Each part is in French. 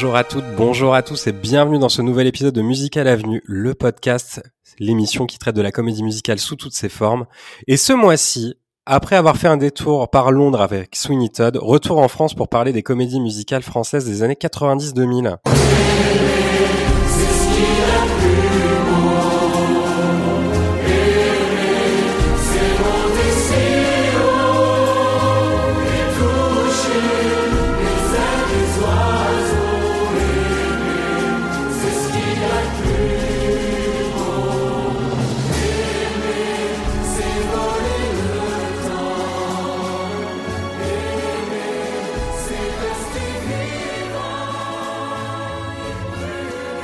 Bonjour à toutes, bonjour à tous et bienvenue dans ce nouvel épisode de Musical Avenue, le podcast, l'émission qui traite de la comédie musicale sous toutes ses formes. Et ce mois-ci, après avoir fait un détour par Londres avec Sweeney Todd, retour en France pour parler des comédies musicales françaises des années 90-2000.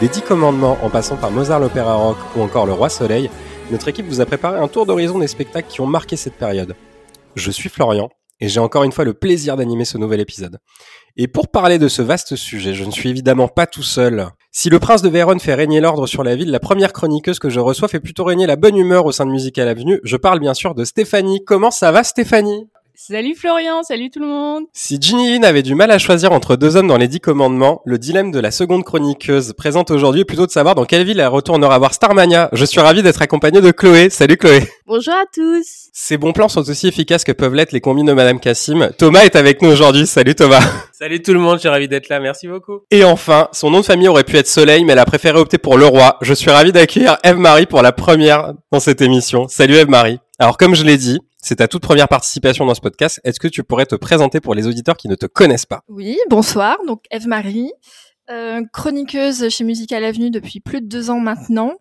Dix Commandements en passant par Mozart l'Opéra Rock ou encore Le Roi Soleil, notre équipe vous a préparé un tour d'horizon des spectacles qui ont marqué cette période. Je suis Florian et j'ai encore une fois le plaisir d'animer ce nouvel épisode. Et pour parler de ce vaste sujet, je ne suis évidemment pas tout seul. Si le prince de Vérone fait régner l'ordre sur la ville, la première chroniqueuse que je reçois fait plutôt régner la bonne humeur au sein de Musical Avenue. Je parle bien sûr de Stéphanie. Comment ça va Stéphanie? Salut Florian, salut tout le monde. Si Ginny Lynn avait du mal à choisir entre deux hommes dans les dix commandements, le dilemme de la seconde chroniqueuse présente aujourd'hui est plutôt de savoir dans quelle ville elle retournera voir Starmania. Je suis ravi d'être accompagné de Chloé. Salut Chloé. Bonjour à tous. Ces bons plans sont aussi efficaces que peuvent l'être les combines de Madame Cassim. Thomas est avec nous aujourd'hui. Salut Thomas. Salut tout le monde, je suis ravi d'être là, merci beaucoup. Et enfin, son nom de famille aurait pu être Soleil, mais elle a préféré opter pour Le Roi. Je suis ravi d'accueillir Eve-Marie pour la première dans cette émission. Salut Eve-Marie. Alors comme je l'ai dit, c'est ta toute première participation dans ce podcast. Est-ce que tu pourrais te présenter pour les auditeurs qui ne te connaissent pas? Oui, bonsoir. Donc Eve-Marie, euh, chroniqueuse chez Musical Avenue depuis plus de deux ans maintenant.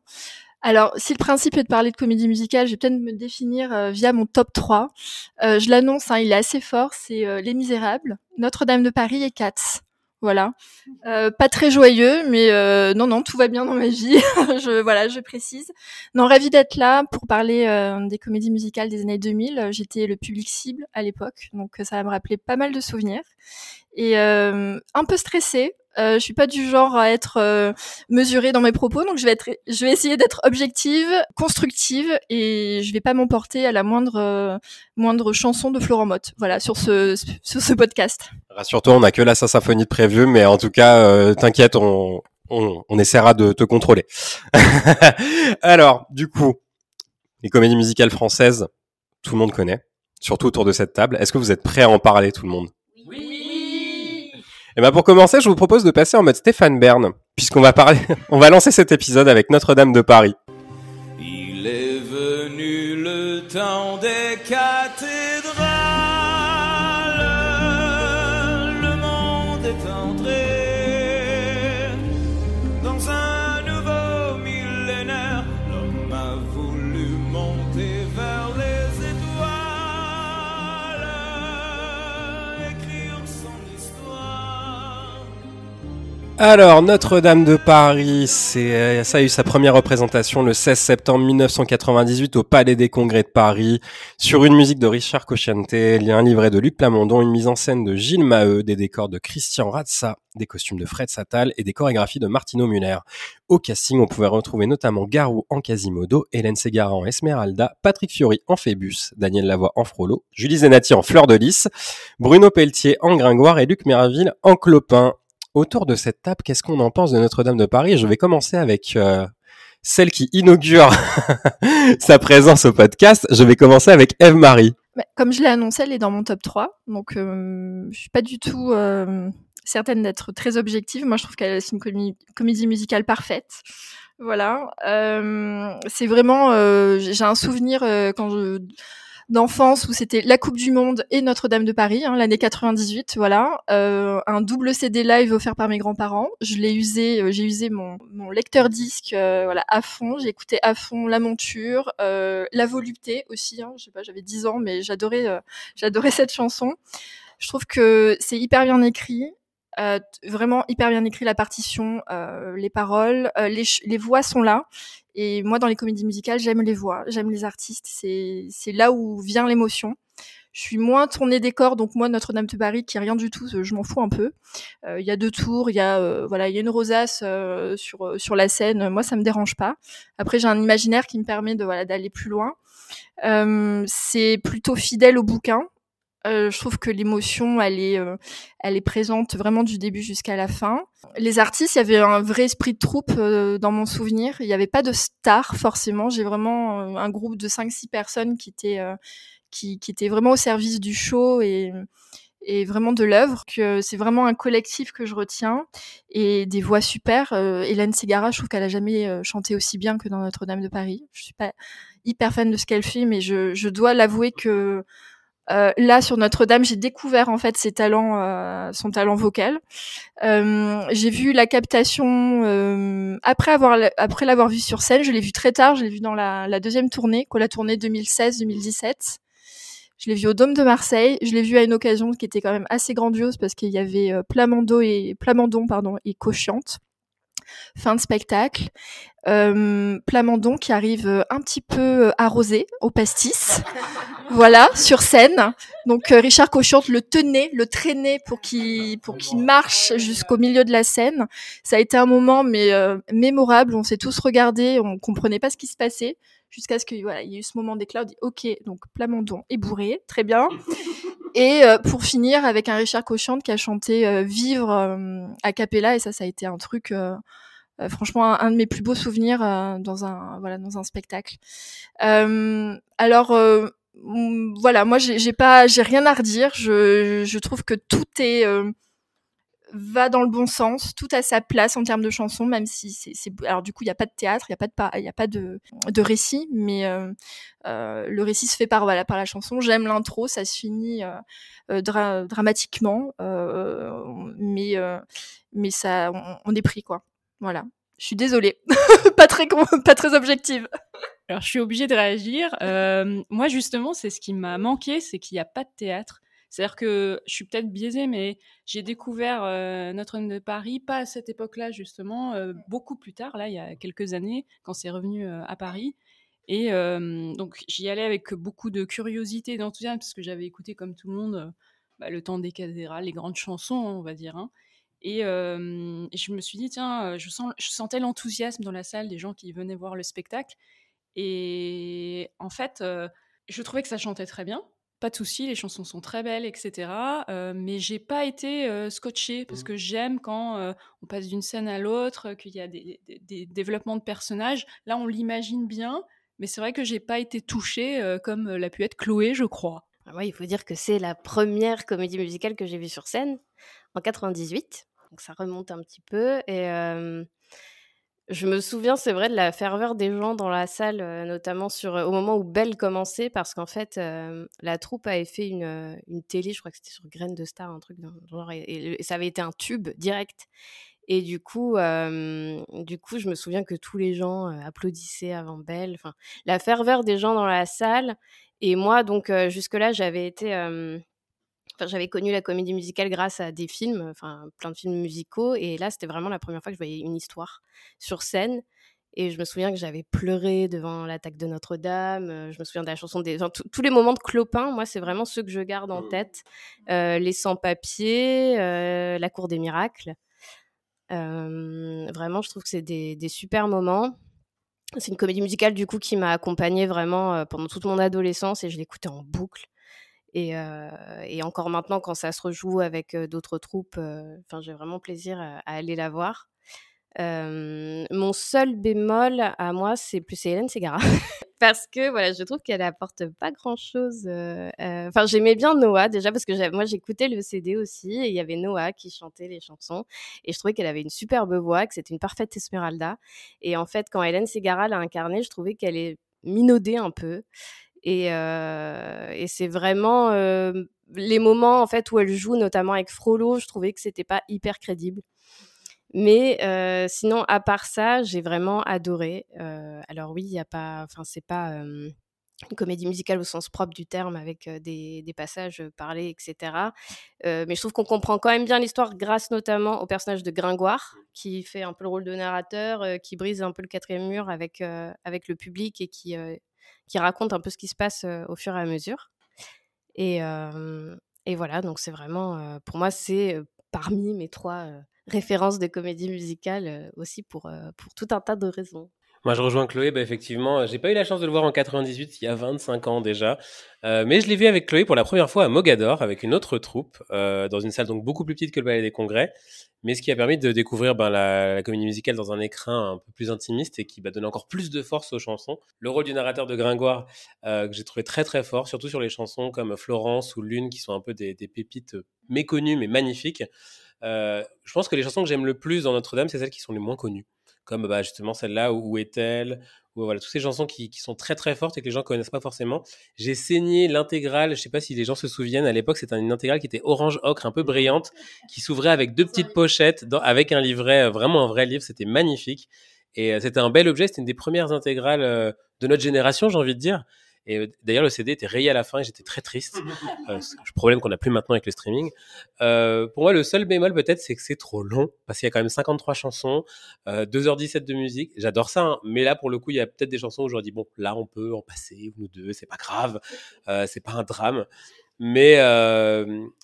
Alors, si le principe est de parler de comédie musicale, je vais peut-être me définir euh, via mon top 3. Euh, je l'annonce, hein, il est assez fort, c'est Les Misérables, Notre-Dame de Paris et Cats. Voilà. Euh, pas très joyeux, mais euh, non, non, tout va bien dans ma vie. je, voilà, je précise. Non, ravi d'être là pour parler euh, des comédies musicales des années 2000. J'étais le public cible à l'époque, donc ça va me rappeler pas mal de souvenirs. Et un peu stressée, euh, je suis pas du genre à être euh, mesurée dans mes propos, donc je vais être, je vais essayer d'être objective, constructive, et je vais pas m'emporter à la moindre euh, moindre chanson de Florent Motte. Voilà sur ce sur ce podcast. Rassure-toi, on a que la symphonie de prévu, mais en tout cas, euh, t'inquiète, on, on, on essaiera de te contrôler. Alors, du coup, les comédies musicales françaises, tout le monde connaît, surtout autour de cette table. Est-ce que vous êtes prêts à en parler, tout le monde? Et ben pour commencer, je vous propose de passer en mode Stéphane Bern, puisqu'on va parler, on va lancer cet épisode avec Notre-Dame de Paris. Il est venu le temps des Alors, Notre-Dame de Paris, euh, ça a eu sa première représentation le 16 septembre 1998 au Palais des Congrès de Paris, sur une musique de Richard Cocciante, un livret de Luc Plamondon, une mise en scène de Gilles Maheu, des décors de Christian Ratza, des costumes de Fred Satal et des chorégraphies de Martino Muller. Au casting, on pouvait retrouver notamment Garou en Quasimodo, Hélène Ségara en Esmeralda, Patrick Fiori en Phébus, Daniel Lavoie en Frollo, Julie Zenati en Fleur de Lys, Bruno Pelletier en Gringoire et Luc Méraville en Clopin. Autour de cette table, qu'est-ce qu'on en pense de Notre-Dame de Paris? Je vais commencer avec euh, celle qui inaugure sa présence au podcast. Je vais commencer avec Eve-Marie. Bah, comme je l'ai annoncé, elle est dans mon top 3, donc euh, je suis pas du tout euh, certaine d'être très objective. Moi, je trouve qu'elle c'est une comédie musicale parfaite. Voilà, euh, c'est vraiment. euh, j'ai un souvenir euh, quand je d'enfance où c'était la Coupe du Monde et Notre-Dame de Paris, hein, l'année 98, voilà, euh, un double CD live offert par mes grands-parents. Je l'ai usé, euh, j'ai usé mon, mon lecteur disque, euh, voilà, à fond. J'ai écouté à fond La Monture, euh, La Volupté aussi. Hein, je sais pas, j'avais 10 ans, mais j'adorais, euh, j'adorais cette chanson. Je trouve que c'est hyper bien écrit. Euh, vraiment hyper bien écrit la partition, euh, les paroles, euh, les, les voix sont là. Et moi, dans les comédies musicales, j'aime les voix, j'aime les artistes. C'est là où vient l'émotion. Je suis moins tournée décor, donc moi Notre-Dame de Paris, qui est rien du tout, je m'en fous un peu. Euh, Il y a deux tours, il y a euh, voilà, il y a une rosace euh, sur euh, sur la scène. Moi, ça me dérange pas. Après, j'ai un imaginaire qui me permet de voilà d'aller plus loin. Euh, c'est plutôt fidèle au bouquin. Euh, je trouve que l'émotion, elle est, euh, elle est présente vraiment du début jusqu'à la fin. Les artistes, il y avait un vrai esprit de troupe euh, dans mon souvenir. Il n'y avait pas de star forcément. J'ai vraiment euh, un groupe de 5-6 personnes qui étaient, qui, étaient vraiment au service du show et, et vraiment de l'œuvre. Que c'est vraiment un collectif que je retiens et des voix super. Hélène Ségara, je trouve qu'elle a jamais chanté aussi bien que dans Notre-Dame de Paris. Je suis pas hyper fan de ce qu'elle fait, mais je, je dois l'avouer que euh, là sur Notre-Dame, j'ai découvert en fait ses talents, euh, son talent vocal. Euh, j'ai vu la captation après avoir après l'avoir vu sur scène. Je l'ai vu très tard. Je l'ai vu dans la, deuxième tournée, quoi, la tournée 2016-2017. Je l'ai vu au Dôme de Marseille. Je l'ai vu à une occasion qui était quand même assez grandiose parce qu'il y avait Plamando et Plamondon pardon et Cochiante. Fin de spectacle. Euh, Plamondon qui arrive euh, un petit peu euh, arrosé au pastis. voilà, sur scène. Donc Richard Cochiante le tenait, le traînait pour qu'il pour qu'il marche jusqu'au milieu de la scène. Ça a été un moment mais euh, mémorable. On s'est tous regardés, on comprenait pas ce qui se passait jusqu'à ce qu'il voilà, il y ait eu ce moment d'éclat. On dit OK, donc Plamondon est bourré, très bien. Et euh, pour finir avec un Richard Cochiante qui a chanté euh, Vivre euh, a cappella et ça ça a été un truc euh, euh, franchement un, de mes plus beaux souvenirs euh, dans un voilà dans un spectacle. Euh, alors euh, voilà, moi j'ai pas j'ai rien à redire. Je je trouve que tout est euh, va dans le bon sens, tout a sa place en termes de chansons, même si c'est alors du coup il y a pas de théâtre, il y a pas de pa- y a pas de de récit, mais euh, euh, le récit se fait par voilà par la chanson. J'aime l'intro, ça se finit euh, euh, dra- dramatiquement, euh, mais euh, mais ça on, est pris quoi. Voilà. Je suis désolée, pas très pas très objective. Alors, je suis obligée de réagir. Moi, justement, c'est ce qui m'a manqué, c'est qu'il n'y a pas de théâtre. C'est-à-dire que je suis peut-être biaisée, mais j'ai découvert euh, Notre-Dame de Paris, pas à cette époque-là, justement, euh, beaucoup plus tard, là, il y a quelques années, quand c'est revenu euh, à Paris. Et donc, j'y allais avec beaucoup de curiosité et d'enthousiasme, parce que j'avais écouté, comme tout le monde, bah, le temps des cathédrales, les grandes chansons, on va dire. hein. Et, et je me suis dit, tiens, je, sens, je sentais l'enthousiasme dans la salle des gens qui venaient voir le spectacle. Et en fait, je trouvais que ça chantait très bien. Pas de souci, les chansons sont très belles, etc. Euh, mais j'ai pas été euh, scotchée parce que j'aime quand euh, on passe d'une scène à l'autre, euh, qu'il y a des, des- des développements de personnages. Là, on l'imagine bien, mais c'est vrai que j'ai pas été touchée euh, comme l'a pu être Chloé, je crois. Ah ouais, il faut dire que c'est la première comédie musicale que j'ai vue sur scène en 98. Donc ça remonte un petit peu. Et euh, je me souviens, c'est vrai, de la ferveur des gens dans la salle, euh, notamment sur, au moment où Belle commençait, parce qu'en fait, euh, la troupe avait fait une, euh, une télé, je crois que c'était sur Graines de Star, un truc genre, et, ça avait été un tube direct. Et du coup, euh, du coup, je me souviens que tous les gens euh, applaudissaient avant Belle. Enfin, la ferveur des gens dans la salle. Et moi, donc, euh, jusque-là, j'avais été. Enfin, j'avais connu la comédie musicale grâce à des films, enfin plein de films musicaux, et là c'était vraiment la première fois que je voyais une histoire sur scène. Et je me souviens que j'avais pleuré devant l'attaque de Notre-Dame. euh, Je me souviens de la chanson des, enfin, tous- les moments de Clopin. Moi, c'est vraiment ceux que je garde en tête. Euh, les sans-papiers, euh, la cour des miracles. Euh, vraiment, je trouve que c'est des, des super moments. C'est une comédie musicale du coup qui m'a accompagnée vraiment pendant toute mon adolescence et je l'écoutais en boucle. Et, encore maintenant, quand ça se rejoue avec d'autres troupes, j'ai vraiment plaisir à, aller la voir. Mon seul bémol à moi, c'est plus Hélène Ségara. parce que voilà, je trouve qu'elle apporte pas grand chose. J'aimais bien Noah déjà parce que moi j'écoutais le CD aussi et il y avait Noah qui chantait les chansons et je trouvais qu'elle avait une superbe voix, que c'était une parfaite Esmeralda. Et en fait, quand Hélène Ségara l'a incarnée, je trouvais qu'elle est minaudée un peu. Et, euh, et c'est vraiment euh, les moments en fait où elle joue, notamment avec Frollo, je trouvais que c'était pas hyper crédible. Mais euh, sinon, à part ça, j'ai vraiment adoré. Alors oui, il y a pas, enfin c'est pas une comédie musicale au sens propre du terme avec des, des passages parlés, etc. Mais je trouve qu'on comprend quand même bien l'histoire grâce notamment au personnage de Gringoire, qui fait un peu le rôle de narrateur, qui brise un peu le quatrième mur avec avec le public et qui qui raconte un peu ce qui se passe au fur et à mesure. Et et voilà, donc c'est vraiment, pour moi, c'est parmi mes trois références de comédie musicale aussi pour, pour tout un tas de raisons. Moi, je rejoins Chloé. Bah, effectivement, j'ai pas eu la chance de le voir en 98, il y a 25 ans déjà. Euh, mais je l'ai vu avec Chloé pour la première fois à Mogador, avec une autre troupe, euh, dans une salle donc beaucoup plus petite que le Palais des Congrès. Mais ce qui a permis de découvrir ben, la, la comédie musicale dans un écrin un peu plus intimiste et qui va donner encore plus de force aux chansons. Le rôle du narrateur de Gringoire, euh, que j'ai trouvé très très fort, surtout sur les chansons comme Florence ou Lune, qui sont un peu des, des pépites méconnues mais magnifiques. Euh, je pense que les chansons que j'aime le plus dans Notre-Dame, c'est celles qui sont les moins connues comme bah, justement celle-là, Où est-elle ou voilà, toutes ces chansons qui, qui, sont très très fortes et que les gens connaissent pas forcément. J'ai saigné l'intégrale, je sais pas si les gens se souviennent, à l'époque c'était une intégrale qui était orange ocre, un peu brillante, qui s'ouvrait avec deux petites pochettes, avec un livret, euh, vraiment un vrai livre, c'était magnifique. Et euh, c'était un bel objet, c'était une des premières intégrales euh, de notre génération, j'ai envie de dire. Et euh, d'ailleurs, le CD était rayé à la fin et j'étais très triste. Euh, problème qu'on n'a plus maintenant avec le streaming. Euh, pour moi, le seul bémol peut-être, c'est que c'est trop long parce qu'il y a quand même 53 chansons, euh, 2h17 de musique. J'adore ça, hein, mais là, pour le coup, il y a peut-être des chansons où je dis bon, là, on peut en passer une ou deux, c'est pas grave, euh, c'est pas un drame. Mais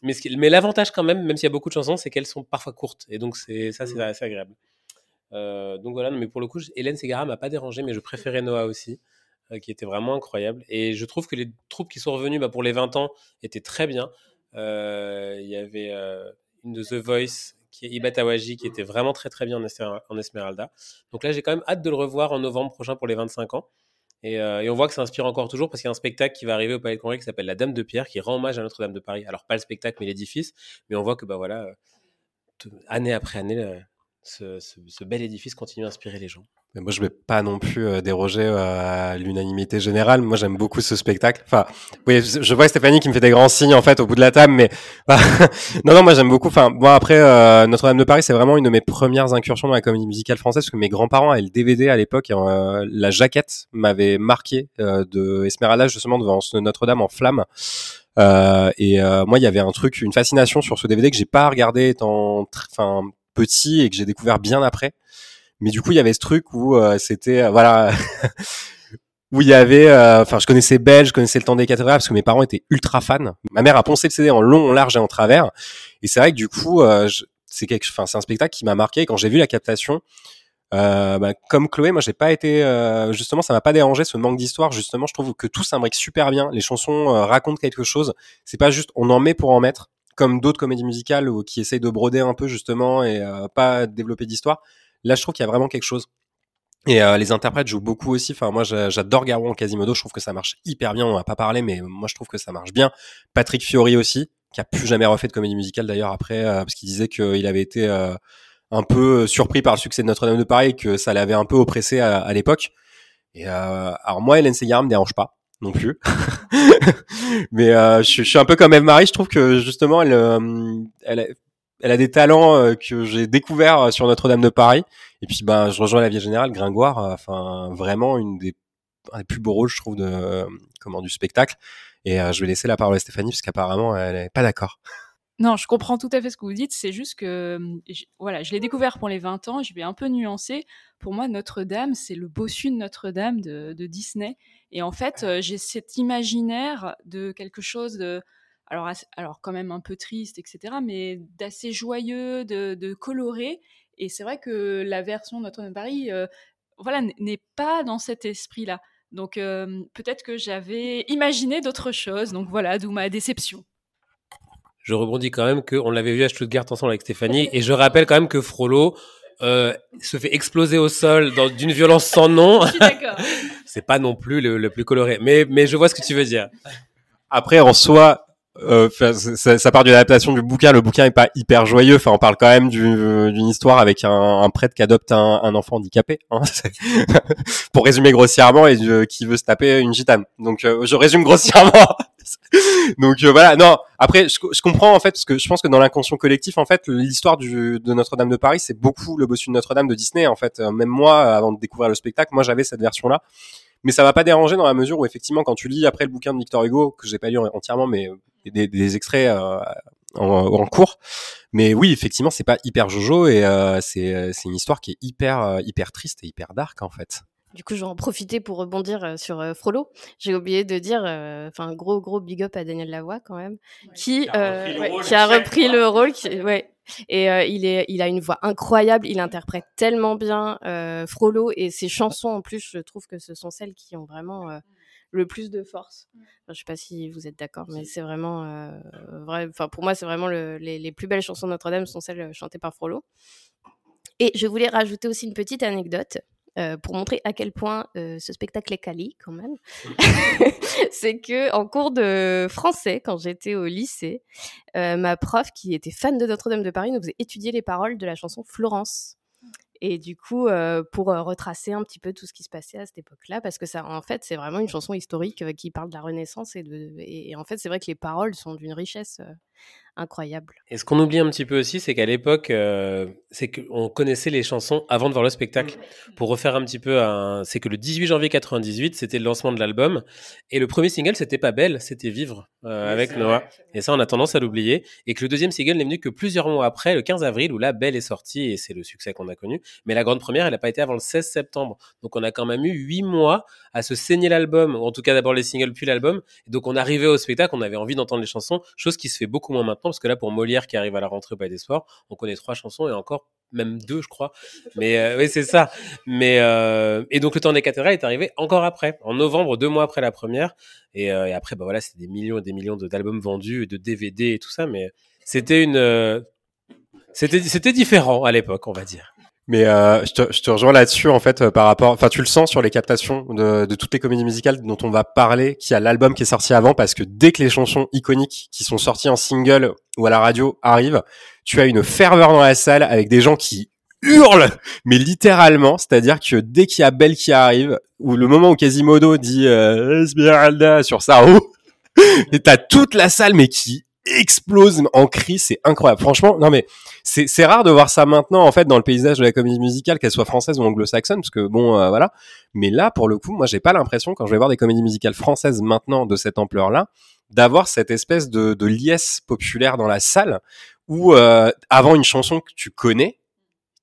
mais, ce qui, mais l'avantage quand même, même s'il y a beaucoup de chansons, c'est qu'elles sont parfois courtes et donc c'est ça, c'est assez agréable. Euh, donc voilà, mais pour le coup, Hélène Ségara m'a pas dérangé, mais je préférais Noah aussi. Euh, qui était vraiment incroyable. Et je trouve que les troupes qui sont revenues bah, pour les 20 ans étaient très bien. Euh, il y avait euh, une de The Voice qui est Ibatawaji, qui était vraiment très très bien en, Esmeralda. Donc là, j'ai quand même hâte de le revoir en novembre prochain pour les 25 ans. Et, on voit que ça inspire encore toujours parce qu'il y a un spectacle qui va arriver au Palais de Congrès qui s'appelle La Dame de Pierre, qui rend hommage à Notre-Dame de Paris. Alors pas le spectacle, mais l'édifice. Mais on voit que bah voilà, année après année, ce, ce, ce bel édifice continue à inspirer les gens. Mais moi, je vais pas non plus euh, déroger euh, à l'unanimité générale. Moi, j'aime beaucoup ce spectacle. Enfin, oui, je vois Stéphanie qui me fait des grands signes en fait au bout de la table, mais non, non, moi j'aime beaucoup. Enfin, moi après euh, Notre-Dame de Paris, c'est vraiment une de mes premières incursions dans la comédie musicale française parce que mes grands-parents avaient le DVD à l'époque. Et, euh, la jaquette m'avait marqué euh, de Esmeralda justement devant Notre-Dame en flammes. et moi, il y avait un truc, une fascination sur ce DVD que j'ai pas regardé étant, enfin, et que j'ai découvert bien après. Mais du coup, il y avait ce truc où euh, c'était euh, voilà où il y avait euh, enfin je connaissais Belle, je connaissais le temps des cathédrales parce que mes parents étaient ultra fans. Ma mère a poncé le CD en long, en large et en travers et c'est vrai que du coup c'est quelque un spectacle qui m'a marqué quand j'ai vu la captation bah, comme Chloé, moi j'ai pas été justement, ça m'a pas dérangé ce manque d'histoire. Justement, je trouve que tout s'imbrique super bien. Les chansons racontent quelque chose. C'est pas juste on en met pour en mettre, comme d'autres comédies musicales ou qui essayent de broder un peu justement et pas développer d'histoire. Là, je trouve qu'il y a vraiment quelque chose. Et euh, les interprètes jouent beaucoup aussi. Enfin, moi, j'adore Garou en Quasimodo. Je trouve que ça marche hyper bien. On n'a pas parlé, mais moi, je trouve que ça marche bien. Patrick Fiori aussi, qui a plus jamais refait de comédie musicale d'ailleurs après, euh, parce qu'il disait qu'il avait été euh, un peu surpris par le succès de Notre-Dame de Paris, que ça l'avait un peu oppressé à, à l'époque. Et alors moi, Hélène Segarra me dérange pas non plus. mais je, je, suis un peu comme Eve Marie. Je trouve que justement, elle, elle, elle a des talents euh, que j'ai découverts euh, sur Notre-Dame de Paris. Et puis, ben, je rejoins la Vierge Générale, Gringoire. Euh, enfin, vraiment une des, un des plus beaux rôles, je trouve, de comment du spectacle. Et je vais laisser la parole à Stéphanie parce qu'apparemment, elle est pas d'accord. Non, je comprends tout à fait ce que vous dites. C'est juste que, je, voilà, je l'ai découvert pour les 20 ans. Je vais un peu nuancer. Pour moi, Notre-Dame, c'est le bossu de Notre-Dame de, de, Disney. Et en fait, j'ai cet imaginaire de quelque chose de, alors, alors quand même un peu triste, etc., mais d'assez joyeux, de, de, coloré. Et c'est vrai que la version Notre-Dame de Paris, euh, voilà, n'est pas dans cet esprit-là. Donc euh, peut-être que j'avais imaginé d'autres choses. Donc voilà, d'où ma déception. Je rebondis quand même qu'on l'avait vu à Stuttgart ensemble avec Stéphanie, et je rappelle quand même que Frollo euh, se fait exploser au sol d'une violence sans nom. C'est pas non plus le, le, plus coloré, mais mais je vois ce que tu veux dire. Après, en soi, euh, ça, ça, part d'une adaptation du bouquin. Le bouquin est pas hyper joyeux. Enfin, on parle quand même d'une histoire avec un, un, prêtre qui adopte un, un enfant handicapé, hein, pour résumer grossièrement, et qui veut se taper une gitane. Donc, euh, je résume grossièrement. Donc euh, voilà. Non. Après, je, je, comprends en fait parce que je pense que dans l'inconscient collectif, en fait, l'histoire de Notre-Dame de Paris, c'est beaucoup le bossu de Notre-Dame de Disney. En fait, même moi, avant de découvrir le spectacle, moi, j'avais cette version-là mais ça va pas déranger dans la mesure où effectivement quand tu lis après le bouquin de Victor Hugo que j'ai pas lu entièrement mais des, des extraits euh, en, en, cours. Mais oui, effectivement, c'est pas hyper Jojo et euh, c'est c'est une histoire qui est hyper euh, hyper triste et hyper dark en fait. Du coup, je vais en profiter pour rebondir euh, sur euh, Frollo. J'ai oublié de dire, euh, enfin, gros, gros big up à Daniel Lavoie quand même, qui, Qui a repris le ouais, rôle qui a repris le rôle. Qui, ouais. Et euh, il, est, il a une voix incroyable, il interprète tellement bien euh, Frollo et ses chansons en plus, je trouve que ce sont celles qui ont vraiment euh, le plus de force. Enfin, je sais pas si vous êtes d'accord, mais c'est vraiment euh, vrai. Enfin, pour moi, c'est vraiment le- les, les plus belles chansons de Notre-Dame sont celles euh, chantées par Frollo. Et je voulais rajouter aussi une petite anecdote euh, pour montrer à quel point euh, ce spectacle est quali quand même. c'est que en cours de français, quand j'étais au lycée, euh, ma prof qui était fan de Notre-Dame de Paris nous faisait étudier les paroles de la chanson Florence. Et du coup, euh, pour euh, retracer un petit peu tout ce qui se passait à cette époque-là, parce que ça, en fait, c'est vraiment une chanson historique euh, qui parle de la Renaissance et, de, et, et en fait, c'est vrai que les paroles sont d'une richesse euh, incroyable. Et ce qu'on oublie un petit peu aussi, c'est qu'à l'époque, euh, c'est qu'on connaissait les chansons avant de voir le spectacle. Pour refaire un petit peu, un... c'est que le 18 janvier 98, c'était le lancement de l'album, et le premier single, c'était pas Belle, c'était Vivre euh, avec Noah. Et ça, on a tendance à l'oublier. Et que le deuxième single n'est venu que plusieurs mois après, le 15 avril, où là, Belle est sortie, et c'est le succès qu'on a connu. Mais la grande première, elle n'a pas été avant le 16 septembre. Donc on a quand même eu huit mois à se saigner l'album, en tout cas d'abord les singles puis l'album. Donc on arrivait au spectacle, on avait envie d'entendre les chansons, chose qui se fait beaucoup moins maintenant, parce que là pour Molière qui arrive à la rentrée au Palais des Sports, on connaît trois chansons et encore même deux, je crois. Mais euh, oui, c'est ça. Mais euh, et donc le temps des cathédrales est arrivé encore après, en novembre, deux mois après la première. Et, euh, après, bah voilà, c'était des millions et des millions d'albums vendus, de DVD et tout ça. Mais c'était une, c'était différent à l'époque, on va dire. Mais euh, je, te, je te rejoins là-dessus en fait euh, par rapport, enfin tu le sens sur les captations de, de toutes les comédies musicales dont on va parler, qu'il y a l'album qui est sorti avant parce que dès que les chansons iconiques qui sont sorties en single ou à la radio arrivent, tu as une ferveur dans la salle avec des gens qui hurlent, mais littéralement, c'est-à-dire que dès qu'il y a Belle qui arrive ou le moment où Quasimodo dit euh, Esmeralda sur sa roue, t'as toute la salle mais qui explose en cris, c'est incroyable. Franchement, non mais c'est c'est rare de voir ça maintenant en fait dans le paysage de la comédie musicale, qu'elle soit française ou anglo-saxonne, parce que bon, euh, voilà. Mais là, pour le coup, moi, j'ai pas l'impression quand je vais voir des comédies musicales françaises maintenant de cette ampleur-là, d'avoir cette espèce de, de liesse populaire dans la salle où euh, avant une chanson que tu connais,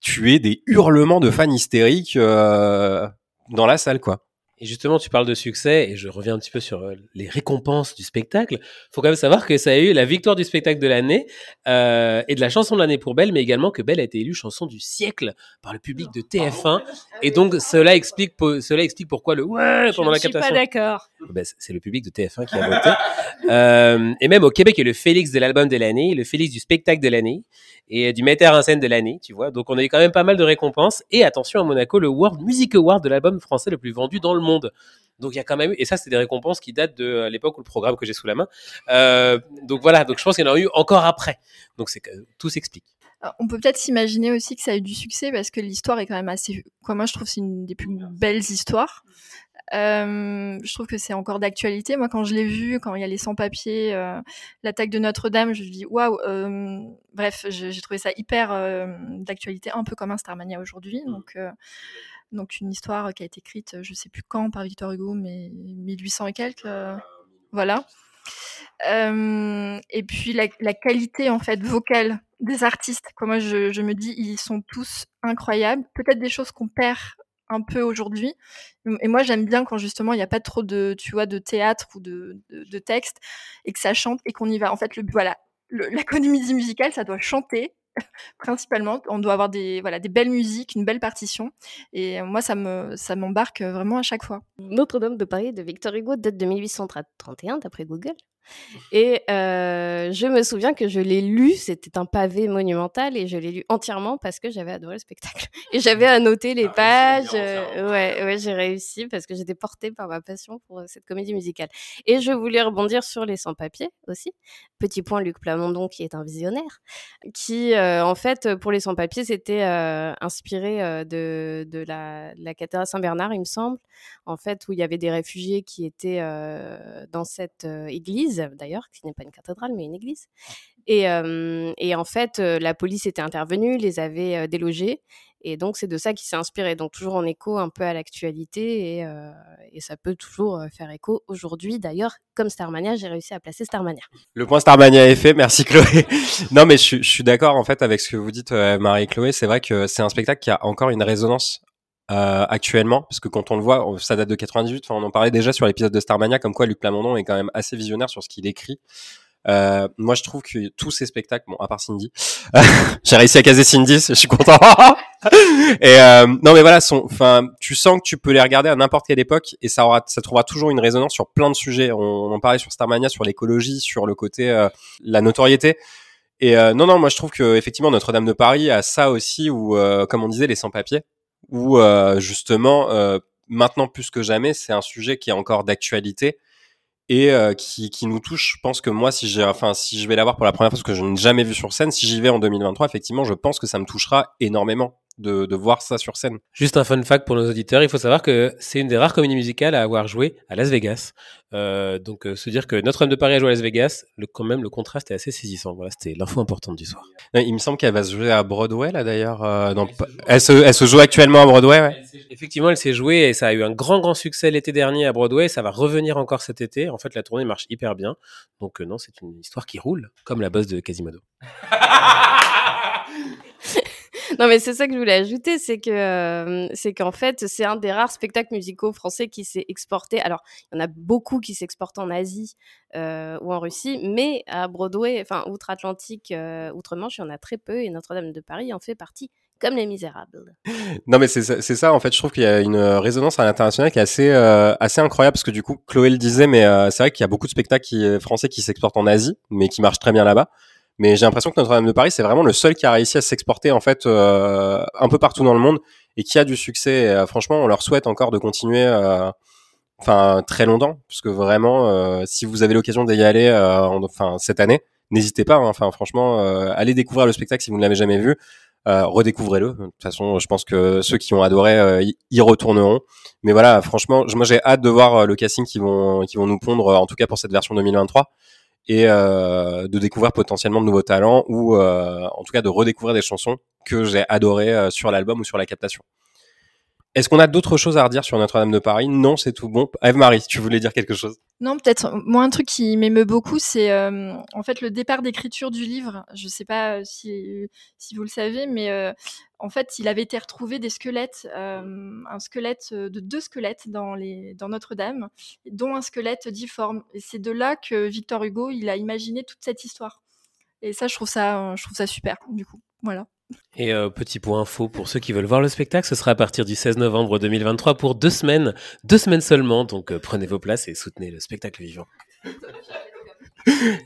tu es des hurlements de fans hystériques euh, dans la salle, quoi. Et justement, tu parles de succès, et je reviens un petit peu sur euh, les récompenses du spectacle. faut quand même savoir que ça a eu la victoire du spectacle de l'année euh, et de la chanson de l'année pour Belle, mais également que Belle a été élue chanson du siècle par le public de TF1. Et donc, cela explique, cela explique pourquoi le ouais Je pendant ne la suis pas captation. d'accord. Ben, c'est- c'est le public de TF1 qui a voté. Euh, et même au Québec, il y a le Félix de l'album de l'année, le Félix du spectacle de l'année et du metteur en scène de l'année, tu vois. Donc on a eu quand même pas mal de récompenses. Et attention à Monaco, le World Music Award de l'album français le plus vendu dans le monde. Donc il y a quand même eu, et ça c'est des récompenses qui datent de euh, l'époque où le programme que j'ai sous la main. Euh, donc voilà, donc je pense qu'il y en a eu encore après. Donc c'est tout s'explique. Alors, On peut peut-être s'imaginer aussi que ça a eu du succès parce que l'histoire est quand même assez. Quoi, moi, je trouve que c'est une des plus belles histoires. Euh, je trouve que c'est encore d'actualité. Moi, quand je l'ai vu, quand il y a les sans-papiers, euh, l'attaque de Notre-Dame, je me dis waouh. euh, bref, j'ai trouvé ça hyper euh, d'actualité, un peu comme un Starmania aujourd'hui. Donc, euh, donc une histoire qui a été écrite, je sais plus quand, par Victor Hugo, mais 1800 et quelques. euh, voilà. Euh, et puis la, la qualité en fait vocale des artistes. Quoi, moi, je, je me dis, ils sont tous incroyables. Peut-être des choses qu'on perd un peu aujourd'hui. Et moi, j'aime bien quand justement il n'y a pas trop de, tu vois, de théâtre ou de, de, de texte et que ça chante et qu'on y va. En fait, le voilà, le, la comédie musicale, ça doit chanter principalement. On doit avoir des voilà des belles musiques, une belle partition. Et moi, ça me ça m'embarque vraiment à chaque fois. Notre-Dame de Paris de Victor Hugo date de 1831 d'après Google. Et euh, je me souviens que je l'ai lu, c'était un pavé monumental et je l'ai lu entièrement parce que j'avais adoré le spectacle. Et j'avais annoté les pages. euh, ouais, ouais, j'ai réussi parce que j'étais portée par ma passion pour euh, cette comédie musicale. Et je voulais rebondir sur les sans-papiers aussi. Petit point Luc Plamondon qui est un visionnaire, qui euh, en fait pour les sans-papiers c'était inspiré de, de la, de la cathédrale Saint-Bernard, il me semble, en fait où il y avait des réfugiés qui étaient dans cette euh, église d'ailleurs, qui n'est pas une cathédrale mais une église. Et, euh, en fait, euh, la police était intervenue, les avait euh, délogés. Et donc, c'est de ça qui s'est inspiré. Donc, toujours en écho un peu à l'actualité. Et, euh, ça peut toujours euh, faire écho aujourd'hui. D'ailleurs, comme Starmania, j'ai réussi à placer Starmania. Le point Starmania est fait, merci Chloé. non mais je, suis- je suis d'accord en fait avec ce que vous dites euh, Marie-Chloé, c'est vrai que c'est un spectacle qui a encore une résonance euh, actuellement, parce que quand on le voit, ça date de 98. Enfin, on en parlait déjà sur l'épisode de Starmania, comme quoi Luc Plamondon est quand même assez visionnaire sur ce qu'il écrit. Euh, moi, je trouve que tous ces spectacles, bon, à part Cindy, j'ai réussi à caser Cindy, je suis content. et euh, non, mais voilà, enfin, tu sens que tu peux les regarder à n'importe quelle époque et ça aura, ça trouvera toujours une résonance sur plein de sujets. On, on en parlait sur Starmania, sur l'écologie, sur le côté euh, la notoriété. Et euh, non, non, moi je trouve que effectivement Notre-Dame de Paris a ça aussi, où, euh, comme on disait, les sans-papiers, où euh, justement euh, maintenant plus que jamais, c'est un sujet qui est encore d'actualité et euh, qui, qui nous touche. Je pense que moi, si j'ai, enfin, si je vais l'avoir pour la première fois, parce que je n'ai jamais vu sur scène, si j'y vais en 2023, effectivement, je pense que ça me touchera énormément de, de voir ça sur scène. Juste un fun fact pour nos auditeurs, il faut savoir que c'est une des rares comédies musicales à avoir joué à Las Vegas. Euh, donc euh, se dire que Notre-Dame de Paris a joué à Las Vegas, le, quand même le contraste est assez saisissant. Voilà, c'était l'info importante du soir. Euh, Il me semble qu'elle va se jouer à Broadway là d'ailleurs. euh, dans- elle, se, elle se joue actuellement à Broadway. Ouais. Effectivement, elle s'est jouée et ça a eu un grand grand succès l'été dernier à Broadway. Ça va revenir encore cet été. En fait, la tournée marche hyper bien. Donc euh, non, c'est une histoire qui roule, comme la bosse de Quasimodo. Non, mais c'est ça que je voulais ajouter, c'est que euh, c'est qu'en fait, c'est un des rares spectacles musicaux français qui s'est exporté. Alors, il y en a beaucoup qui s'exportent en Asie euh, ou en Russie, mais à Broadway, enfin outre-Atlantique, euh, outre-Manche, il y en a très peu, et Notre-Dame de Paris en fait partie, comme Les Misérables. Non mais c'est ça- en fait. Je trouve qu'il y a une résonance à l'international qui est assez assez incroyable parce que du coup Chloé le disait, mais c'est vrai qu'il y a beaucoup de spectacles qui, français qui s'exportent en Asie, mais qui marchent très bien là-bas. Mais j'ai l'impression que Notre-Dame de Paris c'est vraiment le seul qui a réussi à s'exporter en fait euh, un peu partout dans le monde et qui a du succès. Euh, franchement, on leur souhaite encore de continuer. euh, Enfin, très longtemps, parce que vraiment, euh, si vous avez l'occasion d'y aller, en- enfin cette année, n'hésitez pas. hein. Enfin, franchement, euh, allez découvrir le spectacle si vous ne l'avez jamais vu. Redécouvrez-le. De toute façon, je pense que ceux qui ont adoré y- retourneront. Mais voilà, franchement, moi j'ai hâte de voir le casting qui vont qui vont nous pondre, en tout cas pour cette version 2023, et euh, de découvrir potentiellement de nouveaux talents ou euh, en tout cas de redécouvrir des chansons que j'ai adorées euh, sur l'album ou sur la captation. Est-ce qu'on a d'autres choses à redire sur Notre-Dame de Paris? Non, c'est tout bon. Eve-Marie, tu voulais dire quelque chose? Non, peut-être. Moi, un truc qui m'émeut beaucoup, c'est euh, en fait le départ d'écriture du livre. Je sais pas euh, si, si vous le savez, mais euh, en fait, il avait été retrouvé des squelettes, un squelette de deux squelettes dans les dans Notre-Dame, dont un squelette difforme. Et c'est de là que Victor Hugo, il a imaginé toute cette histoire. Et ça, je trouve ça, je trouve ça super. Du coup, voilà. Et euh, petit point info pour ceux qui veulent voir le spectacle, ce sera à partir du 16 novembre 2023 pour deux semaines, deux semaines seulement. Donc euh, prenez vos places et soutenez le spectacle vivant.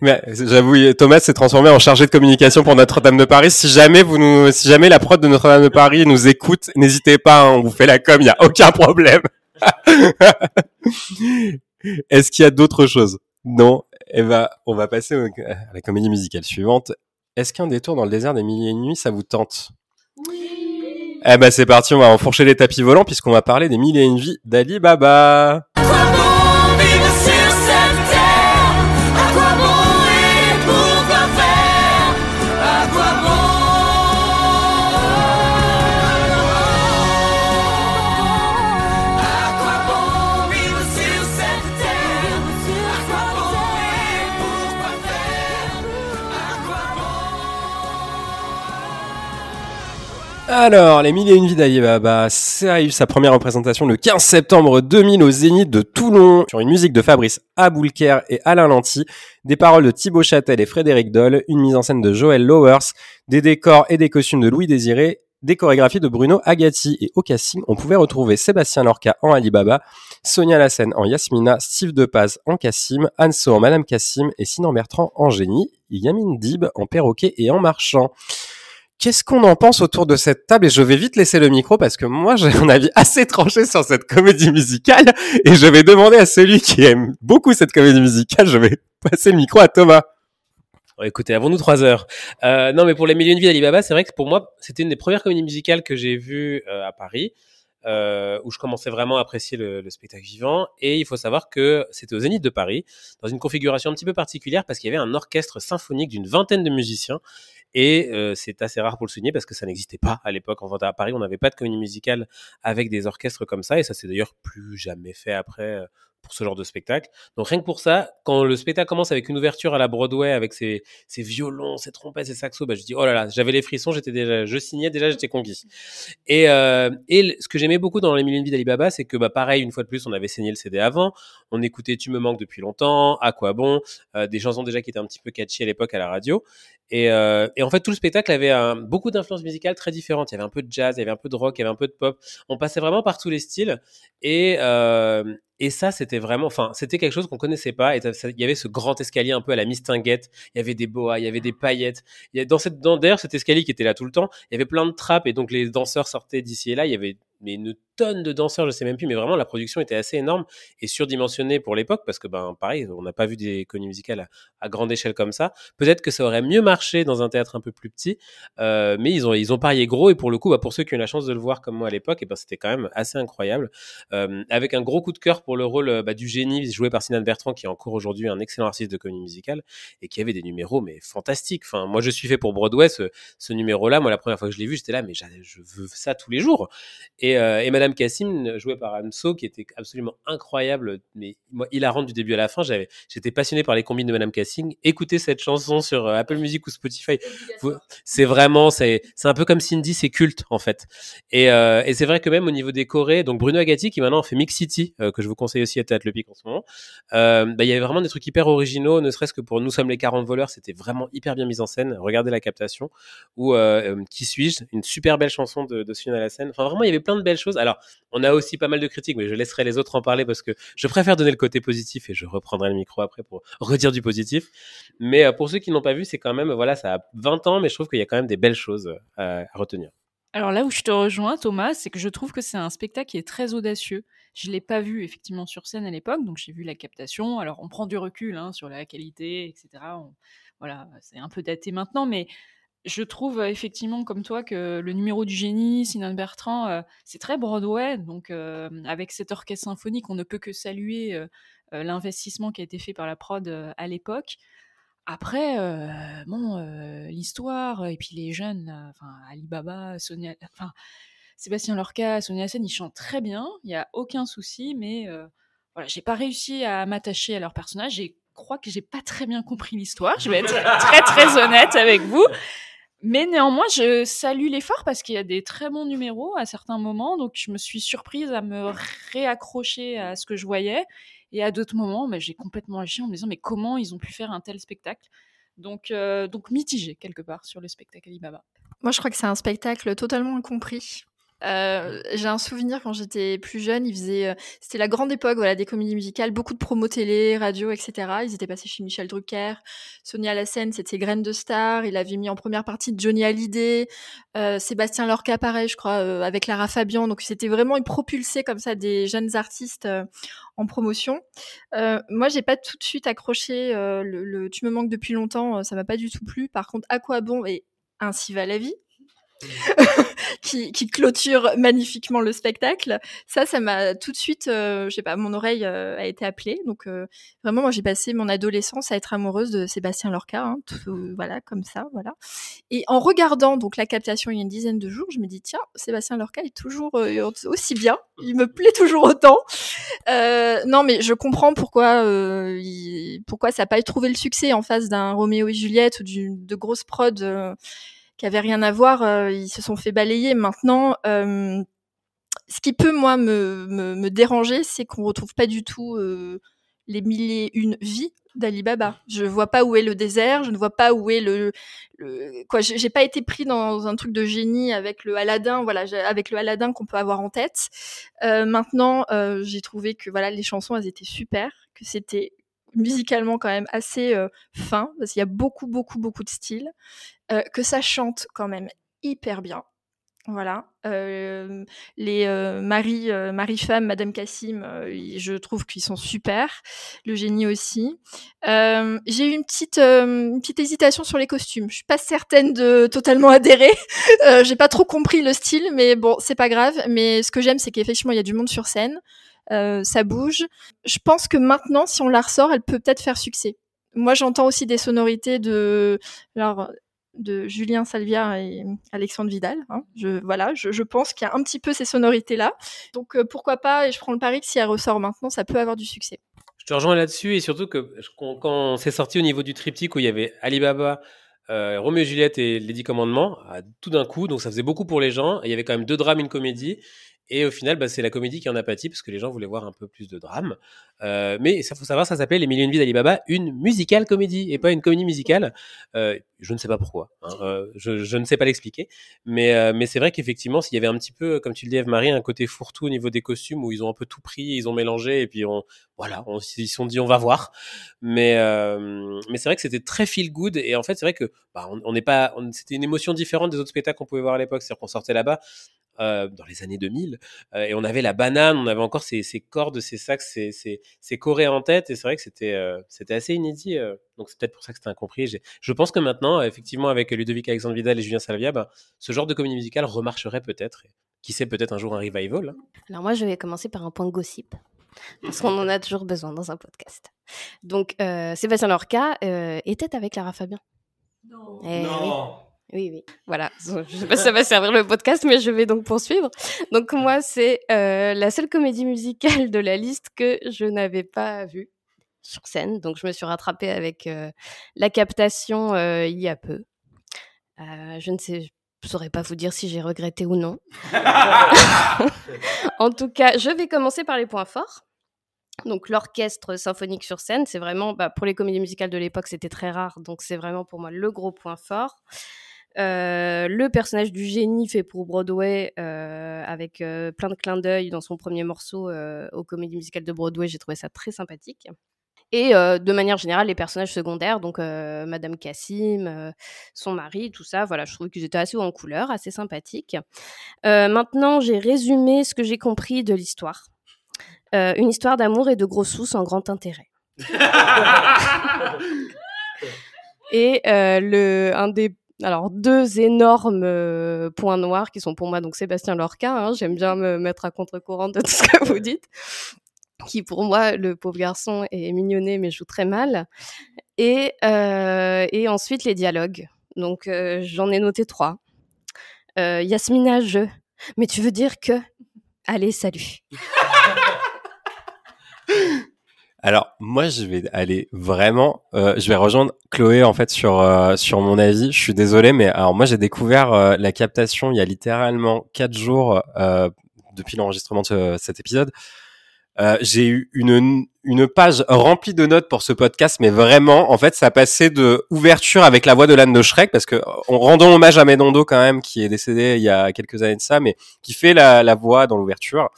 Mais j'avoue, Thomas s'est transformé en chargé de communication pour Notre-Dame de Paris. Si jamais vous nous, si jamais la prod de Notre-Dame de Paris nous écoute, n'hésitez pas, hein, on vous fait la com, il y a aucun problème. Est-ce qu'il y a d'autres choses? Non. Eva, on va passer à la comédie musicale suivante. Est-ce qu'un détour dans le désert des milliers et une nuits, ça vous tente? Oui. Eh ben c'est parti, on va enfourcher les tapis volants puisqu'on va parler des mille et une vies d'Ali Baba. Alors, les mille et une vies d'Ali Baba, ça a eu sa première représentation le 15 septembre 2000 au Zénith de Toulon, sur une musique de Fabrice Aboulker et Alain Lanty, des paroles de Thibaut Châtel et Frédéric Doll, une mise en scène de Joël Lowers, des décors et des costumes de Louis Désiré, des chorégraphies de Bruno Agati. Et au casting, on pouvait retrouver Sébastien Lorca en Ali Baba, Sonia Lassen en Yasmina, Steve Depaz en Cassim, Anso en Madame Cassim et Sinan Bertrand en Génie, Yamine Dib en Perroquet et en Marchand. Qu'est-ce qu'on en pense autour de cette table? Et je vais vite laisser le micro parce que moi j'ai un avis assez tranché sur cette comédie musicale et je vais demander à celui qui aime beaucoup cette comédie musicale, je vais passer le micro à Thomas. Oh, écoutez, avons-nous trois heures? Euh, Non, mais pour les millions de vies d'Alibaba, c'est vrai que pour moi, c'était une des premières comédies musicales que j'ai vues euh, à Paris, euh, où je commençais vraiment à apprécier le, le spectacle vivant. Et il faut savoir que c'était au Zénith de Paris, dans une configuration un petit peu particulière, parce qu'il y avait un orchestre symphonique d'une vingtaine de musiciens. Et c'est assez rare pour le souligner parce que ça n'existait pas à l'époque. Enfin, à Paris, on n'avait pas de comédie musicale avec des orchestres comme ça. Et ça s'est d'ailleurs plus jamais fait après, pour ce genre de spectacle. Donc rien que pour ça, quand le spectacle commence avec une ouverture à la Broadway avec ses, ses violons, ses trompettes, ses saxos, bah, je dis oh là là, j'avais les frissons, j'étais déjà, je signais déjà, j'étais conquis. Et, euh, et ce que j'aimais beaucoup dans les mille et vies d'Alibaba, c'est que bah pareil, une fois de plus, on avait saigné le CD avant, on écoutait Tu me manques depuis longtemps, À quoi bon, euh, des chansons déjà qui étaient un petit peu catchy à l'époque à la radio. Et, euh, et, en fait, tout le spectacle avait beaucoup d'influences musicales très différentes. Il y avait un peu de jazz, il y avait un peu de rock, il y avait un peu de pop. On passait vraiment par tous les styles. Et, et ça, c'était vraiment, enfin, c'était quelque chose qu'on connaissait pas. Et il y avait ce grand escalier un peu à la mistinguette. Il y avait des boas, il y avait des paillettes. Il y a, dans cette, dans, d'ailleurs, cet escalier qui était là tout le temps, il y avait plein de trappes et donc les danseurs sortaient d'ici et là. Il y avait mais une tonne de danseurs, je sais même plus, mais vraiment la production était assez énorme et surdimensionnée pour l'époque parce que ben pareil, on n'a pas vu des comédies musicales à, grande échelle comme ça. Peut-être que ça aurait mieux marché dans un théâtre un peu plus petit, euh, mais ils ont ils ont parié gros et pour le coup, bah, pour ceux qui ont eu la chance de le voir comme moi à l'époque, et ben c'était quand même assez incroyable, euh, avec un gros coup de cœur pour le rôle bah, du génie joué par Sinan Bertrand qui est encore aujourd'hui un excellent artiste de comédie musicale et qui avait des numéros mais fantastiques. Enfin, moi je suis fait pour Broadway, ce, numéro-là, moi la première fois que je l'ai vu, j'étais là mais je veux ça tous les jours euh, et, Madame Cassim, jouée par Anso, qui était absolument incroyable, mais moi, hilarante du début à la fin. J'avais, j'étais passionné par les combines de Madame Cassim. Écoutez cette chanson sur euh, Apple Music ou Spotify. C'est vraiment, c'est, c'est un peu comme Cindy, c'est culte en fait. Et, euh, et c'est vrai que même au niveau des chorés, donc Bruno Agati qui maintenant fait Mix City, euh, que je vous conseille aussi à Théâtre Le Pic en ce moment. Euh, bah, il y avait vraiment des trucs hyper originaux, ne serait-ce que pour Nous sommes les 40 voleurs, c'était vraiment hyper bien mis en scène. Regardez la captation. Ou Qui suis-je, une super belle chanson de, de Sion à la scène. Enfin vraiment, il y avait plein de belles choses. Alors, on a aussi pas mal de critiques, mais je laisserai les autres en parler parce que je préfère donner le côté positif et je reprendrai le micro après pour redire du positif. Mais euh, pour ceux qui n'ont pas vu, c'est quand même, voilà, ça a 20 ans, mais je trouve qu'il y a quand même des belles choses à, à retenir. Alors là où je te rejoins, Thomas, c'est que je trouve que c'est un spectacle qui est très audacieux. Je l'ai pas vu effectivement sur scène à l'époque, donc j'ai vu la captation. Alors on prend du recul hein, sur la qualité, etc. Voilà, c'est un peu daté maintenant, mais je trouve effectivement comme toi que le numéro du génie, Sinan Bertrand, euh, c'est très Broadway. Donc euh, avec cet orchestre symphonique, on ne peut que saluer euh, l'investissement qui a été fait par la prod à l'époque. Après, bon, l'histoire et puis les jeunes, enfin Alibaba, Sonia, enfin Sébastien Lorca, Sonia Sen, ils chantent très bien. Il n'y a aucun souci, mais voilà, j'ai pas réussi à m'attacher à leur personnage. Je crois que j'ai pas très bien compris l'histoire. Je vais être très très honnête avec vous. Mais néanmoins, je salue l'effort parce qu'il y a des très bons numéros à certains moments. Donc, je me suis surprise à me réaccrocher à ce que je voyais. Et à d'autres moments, bah, j'ai complètement agi en me disant, mais comment ils ont pu faire un tel spectacle? Donc, euh, donc mitigé quelque part sur le spectacle Alibaba. Moi, je crois que c'est un spectacle totalement incompris. Euh, j'ai un souvenir quand j'étais plus jeune, ils faisaient, euh, c'était la grande époque, voilà, des comédies musicales, beaucoup de promos télé, radio, etc. Ils étaient passés chez Michel Drucker, Sonia Lassen, c'était Graine de Star. Il avait mis en première partie Johnny Hallyday, euh, Sébastien Lorca, pareil, je crois, euh, avec Lara Fabian. Donc c'était vraiment, ils propulsaient comme ça des jeunes artistes euh, en promotion. moi, j'ai pas tout de suite accroché le, le, Tu me manques depuis longtemps, ça m'a pas du tout plu. Par contre, à quoi bon et ainsi va la vie. qui, qui, clôture magnifiquement le spectacle. Ça, ça m'a tout de suite, euh, je sais pas, mon oreille euh, a été appelée. Donc euh, vraiment, moi, j'ai passé mon adolescence à être amoureuse de Sébastien Lorca, hein, tout, voilà, comme ça, voilà. Et en regardant donc la captation il y a une dizaine de jours, je me dis tiens, Sébastien Lorca est toujours euh, aussi bien, il me plaît toujours autant. non, mais je comprends pourquoi, il, pourquoi ça n'a pas trouvé le succès en face d'un Roméo et Juliette ou de grosses prods qui avaient rien à voir, euh, ils se sont fait balayer. Maintenant, euh, ce qui peut moi me, me, me déranger, c'est qu'on retrouve pas du tout euh, les mille et une vies d'Alibaba. Je vois pas où est le désert, je ne vois pas où est le, le quoi. J'ai pas été pris dans un truc de génie avec le Aladdin, voilà, avec le Aladdin qu'on peut avoir en tête. Euh, maintenant, euh, j'ai trouvé que voilà, les chansons elles étaient super, que c'était musicalement quand même assez euh, fin parce qu'il y a beaucoup beaucoup beaucoup de styles euh, que ça chante quand même hyper bien. Voilà euh, les Marie Marie femme Madame Cassim je trouve qu'ils sont super le génie aussi. J'ai eu une petite une petite hésitation sur les costumes. Je suis pas certaine de totalement adhérer. J'ai pas trop compris le style mais bon c'est pas grave. Mais ce que j'aime c'est qu'effectivement il y a du monde sur scène euh, ça bouge. Je pense que maintenant, si on la ressort, elle peut peut-être faire succès. Moi, j'entends aussi des sonorités de. Alors, de Julien Salvia et Alexandre Vidal. hein. Je, voilà, je, pense qu'il y a un petit peu ces sonorités-là. Donc euh, pourquoi pas, et je prends le pari que si elle ressort maintenant, ça peut avoir du succès. Je te rejoins là-dessus et surtout que quand, c'est sorti au niveau du triptyque où il y avait Alibaba, euh, Roméo et Juliette et Les Dix Commandements, tout d'un coup, donc ça faisait beaucoup pour les gens. Et il y avait quand même deux drames, une comédie. Et au final, bah, c'est la comédie qui en a pâti parce que les gens voulaient voir un peu plus de drame. Euh, mais ça faut savoir, ça s'appelait Les Mille et une vies d'Alibaba, une musicale comédie et pas une comédie musicale. Euh, je ne sais pas pourquoi. hein, euh, je, je ne sais pas l'expliquer. Mais, euh, mais c'est vrai qu'effectivement, s'il y avait un petit peu, comme tu le dis, Eve-Marie, un côté fourre-tout au niveau des costumes où ils ont un peu tout pris, ils ont mélangé et puis on, voilà, ils se sont dit on va voir. Mais, euh, mais c'est vrai que c'était très feel good et en fait, c'est vrai que bah, on n'est pas, c'était une émotion différente des autres spectacles qu'on pouvait voir à l'époque. C'est-à-dire qu'on sortait là-bas euh, dans les années 2000 euh, et on avait la banane, on avait encore ces, ces cordes, ces sacs, ces, ces, ces chorés en tête et c'est vrai que c'était euh, c'était assez inédit. euh. donc c'est peut-être pour ça que c'était incompris. Je pense que maintenant, effectivement, avec Ludovic Alexandre Vidal et Julien Salvia, bah, ce genre de comédie musicale remarcherait peut-être. Qui sait, peut-être un jour un revival. hein. Alors moi, je vais commencer par un point de gossip, parce qu'on en a toujours besoin dans un podcast. Donc, euh, Sébastien Lorca euh, était avec Lara Fabien. Eh oui. Oui, oui. Voilà. Je ne sais pas si ça va servir le podcast, mais je vais donc poursuivre. Donc moi, c'est euh, la seule comédie musicale de la liste que je n'avais pas vue sur scène. Donc je me suis rattrapée avec euh, la captation euh, il y a peu. Euh, je ne sais, je saurais pas vous dire si j'ai regretté ou non. en tout cas, je vais commencer par les points forts. Donc l'orchestre symphonique sur scène, c'est vraiment, bah, pour les comédies musicales de l'époque, c'était très rare, donc c'est vraiment pour moi le gros point fort. Euh, le personnage du génie fait pour Broadway, euh, avec euh, plein de clins d'œil dans son premier morceau aux comédies musicales de Broadway, j'ai trouvé ça très sympathique. Et de manière générale, les personnages secondaires, donc Madame Cassim, son mari, tout ça, voilà, je trouvais qu'ils étaient assez haut en couleur, assez sympathiques. Maintenant, j'ai résumé ce que j'ai compris de l'histoire. Une histoire d'amour et de gros sous sans grand intérêt. et euh, le, un des alors deux énormes euh, points noirs qui sont pour moi donc Sébastien Lorca. hein, J'aime bien me mettre à contre-courant de tout ce que vous dites. Qui pour moi, le pauvre garçon est mignonné mais joue très mal. Et, euh, et ensuite les dialogues. Donc euh, j'en ai noté trois. Yasmina, je. Mais tu veux dire que. Allez, salut. Alors moi je vais aller vraiment, euh, je vais rejoindre Chloé en fait sur euh, sur mon avis. Je suis désolé mais alors moi j'ai découvert euh, la captation il y a littéralement quatre jours euh, depuis l'enregistrement de ce- cet épisode. Euh, j'ai eu une une page remplie de notes pour ce podcast mais vraiment en fait ça passait de ouverture avec la voix de l'âne de Shrek parce que on rendons hommage à Médondo quand même qui est décédé il y a quelques années de ça mais qui fait la, la voix dans l'ouverture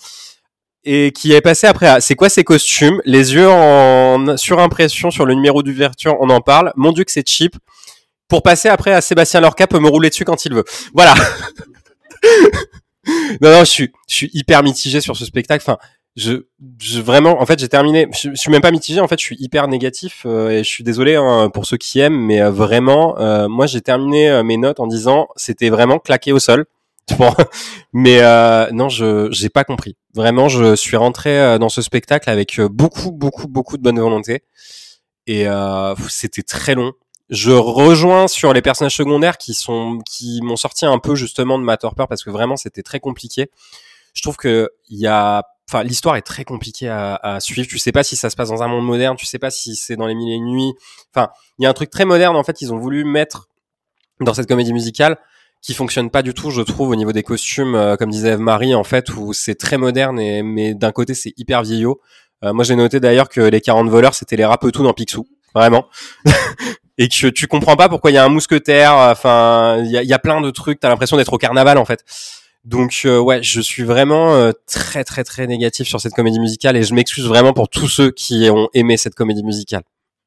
et qui est passé après. À c'est quoi ces costumes? Les yeux en surimpression sur le numéro d'ouverture on en parle. Mon dieu que c'est cheap. Pour passer après à Sébastien Lorca peut me rouler dessus quand il veut. Voilà. Non non je suis je suis hyper mitigé sur ce spectacle. Enfin je, je vraiment en fait j'ai terminé. Je, je suis même pas mitigé. En fait je suis hyper négatif euh, et je suis désolé hein, pour ceux qui aiment mais euh, vraiment euh, moi j'ai terminé euh, mes notes en disant c'était vraiment claqué au sol Bon, mais euh, non, je j'ai pas compris. Vraiment, je suis rentré euh, dans ce spectacle avec euh, beaucoup, beaucoup, beaucoup de bonne volonté, et euh, c'était très long. Je rejoins sur les personnages secondaires qui sont qui m'ont sorti un peu justement de ma torpeur parce que vraiment c'était très compliqué. Je trouve que il y a, enfin, l'histoire est très compliquée à, à suivre. Tu sais pas si ça se passe dans un monde moderne, tu sais pas si c'est dans les mille et une nuits. Enfin, il y a un truc très moderne en fait. Ils ont voulu mettre dans cette comédie musicale qui fonctionne pas du tout, je trouve, au niveau des costumes, euh, comme disait Eve-Marie, en fait, où c'est très moderne, et, mais d'un côté, c'est hyper vieillot. Euh, moi, j'ai noté d'ailleurs que les 40 voleurs, c'était les rapetous dans Picsou. Vraiment. et que tu comprends pas pourquoi il y a un mousquetaire, enfin, il y a, y a plein de trucs, t'as l'impression d'être au carnaval, en fait. Donc, euh, ouais, je suis vraiment euh, très, très, très négatif sur cette comédie musicale, et je m'excuse vraiment pour tous ceux qui ont aimé cette comédie musicale.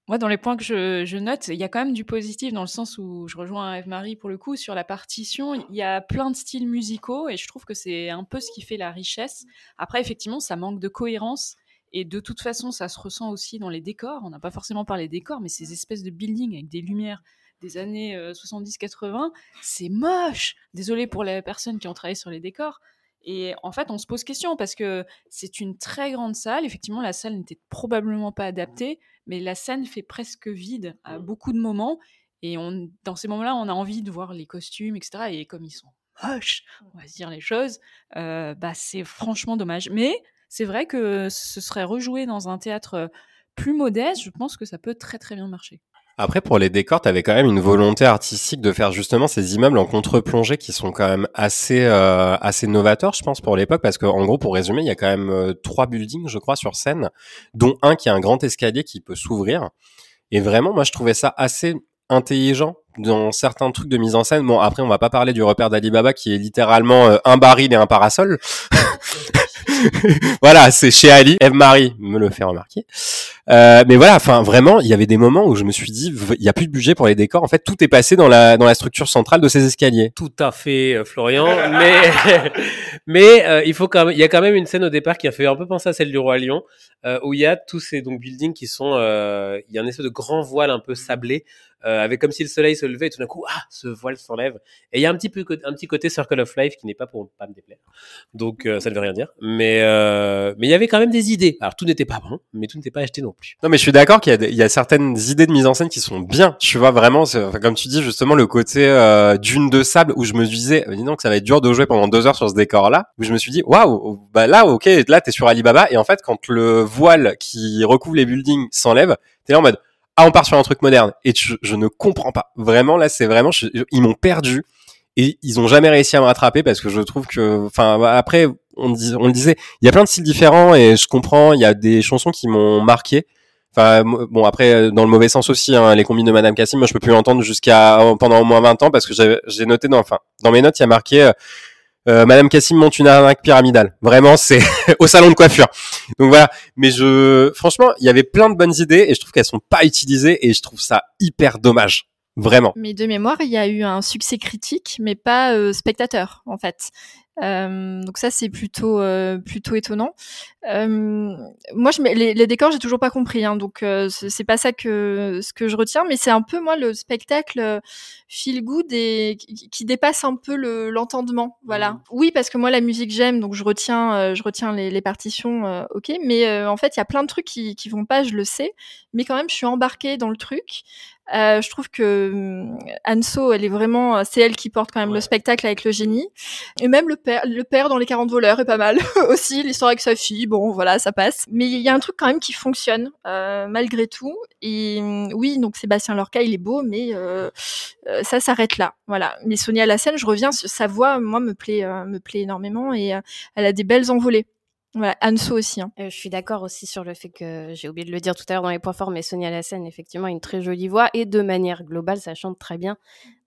Moi, dans les points que je, note, il y a quand même du positif dans le sens où je rejoins Eve-Marie pour le coup sur la partition. Il y a plein de styles musicaux et je trouve que c'est un peu ce qui fait la richesse. Après, effectivement, ça manque de cohérence et de toute façon, ça se ressent aussi dans les décors. On n'a pas forcément parlé des décors, mais ces espèces de buildings avec des lumières des années euh, 70-80, c'est moche. Désolé pour les personnes qui ont travaillé sur les décors. Et en fait, on se pose question parce que c'est une très grande salle. Effectivement, la salle n'était probablement pas adaptée, mais la scène fait presque vide à beaucoup de moments. Et on, dans ces moments-là, on a envie de voir les costumes, etc. Et comme ils sont moches, on va se dire les choses, euh, bah c'est franchement dommage. Mais c'est vrai que ce serait rejoué dans un théâtre plus modeste, je pense que ça peut très très bien marcher. Après, pour les décors, t'avais quand même une volonté artistique de faire justement ces immeubles en contre-plongée qui sont quand même assez euh, assez novateurs, je pense, pour l'époque, parce qu'en gros, pour résumer, il y a quand même euh, trois buildings, je crois, sur scène, dont un qui a un grand escalier qui peut s'ouvrir. Et vraiment, moi, je trouvais ça assez intelligent dans certains trucs de mise en scène. Bon, après, on va pas parler du repère d'Alibaba qui est littéralement euh, un baril et un parasol. voilà, c'est chez Ali. Eve-Marie me le fait remarquer. Euh, mais voilà, enfin vraiment, il y avait des moments où je me suis dit, il y a plus de budget pour les décors. En fait, tout est passé dans la dans la structure centrale de ces escaliers. Tout à fait, euh, Florian. mais mais euh, il faut quand même, il y a quand même une scène au départ qui a fait un peu penser à celle du roi Lion, euh, où il y a tous ces donc buildings qui sont, euh, il y a un espèce de grand voile un peu sablé, euh, avec comme si le soleil se levait et tout d'un coup, ah, ce voile s'enlève. Et il y a un petit peu un petit côté Circle of Life qui n'est pas pour pas me déplaire. Donc ça ne veut rien dire. Mais mais il y avait quand même des idées. Alors tout n'était pas bon, mais tout n'était pas acheté non plus. Non, mais je suis d'accord qu'il y, a y a certaines idées de mise en scène qui sont bien. Tu vois vraiment, comme tu dis justement le côté euh, dune de sable où je me disais, dis donc ça va être dur de jouer pendant deux heures sur ce décor-là. Où je me suis dit, waouh, bah là, ok, là t'es sur Alibaba. Et en fait, quand le voile qui recouvre les buildings s'enlève, t'es là en mode, ah, on part sur un truc moderne. Et tu- je ne comprends pas. Vraiment, là, c'est vraiment, ils m'ont perdu. Et ils ont jamais réussi à me rattraper parce que je trouve que, enfin, après, on, on le disait, il y a plein de styles différents et je comprends. Il y a des chansons qui m'ont marqué. Enfin, bon, après, euh, dans le mauvais sens aussi, hein, les combines de Madame Cassim, moi, je peux plus l'entendre jusqu'à euh, pendant au moins 20 ans parce que j'ai noté dans, enfin, dans mes notes, il y a marqué euh, euh, Madame Cassim monte une arnaque pyramidale. Vraiment, c'est au salon de coiffure. Donc voilà. Mais je, franchement, il y avait plein de bonnes idées et je trouve qu'elles sont pas utilisées et je trouve ça hyper dommage. Vraiment. Mais de mémoire, il y a eu un succès critique, mais pas euh, spectateur, en fait. Euh, donc ça, c'est plutôt euh, plutôt étonnant. Euh, moi, je, mets- les, les décors, j'ai toujours pas compris, hein, donc euh, c'est pas ça que ce que je retiens, mais c'est un peu moi le spectacle euh, feel good et qui, qui dépasse un peu le l'entendement, voilà. Oui, parce que moi la musique j'aime, donc je retiens je retiens les, les partitions, euh, ok, mais euh, en fait il y a plein de trucs qui qui vont pas, je le sais, mais quand même je suis embarquée dans le truc. Euh, je trouve que hum, Anso, elle est vraiment, c'est elle qui porte quand même Ouais. le spectacle avec le génie. Et même le père, le père dans les 40 voleurs est pas mal aussi. L'histoire avec sa fille, bon, voilà, ça passe. Mais il y a un truc quand même qui fonctionne euh, malgré tout. Et hum, oui, donc Sébastien Lorca, il est beau, mais euh, euh, ça s'arrête là. Voilà. Mais Sonia Lassène, je reviens, sa voix, moi, me plaît, euh, me plaît énormément et euh, elle a des belles envolées. Voilà, Anso aussi. Hein. Euh, je suis d'accord aussi sur le fait que j'ai oublié de le dire tout à l'heure dans les points forts, mais Sonia Lassène, effectivement, a une très jolie voix et de manière globale, ça chante très bien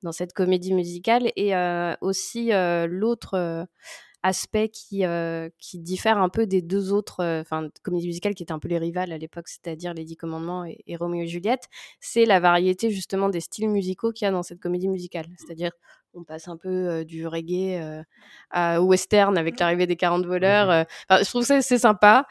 dans cette comédie musicale. Et euh, aussi, euh, l'autre aspect qui, qui diffère un peu des deux autres comédies musicales qui étaient un peu les rivales à l'époque, c'est-à-dire Les Dix Commandements et, et Roméo et Juliette, c'est la variété justement des styles musicaux qu'il y a dans cette comédie musicale. C'est-à-dire, on passe un peu euh, du reggae euh, à- western avec l'arrivée des 40 voleurs. euh. Enfin, je trouve que c'est- sympa.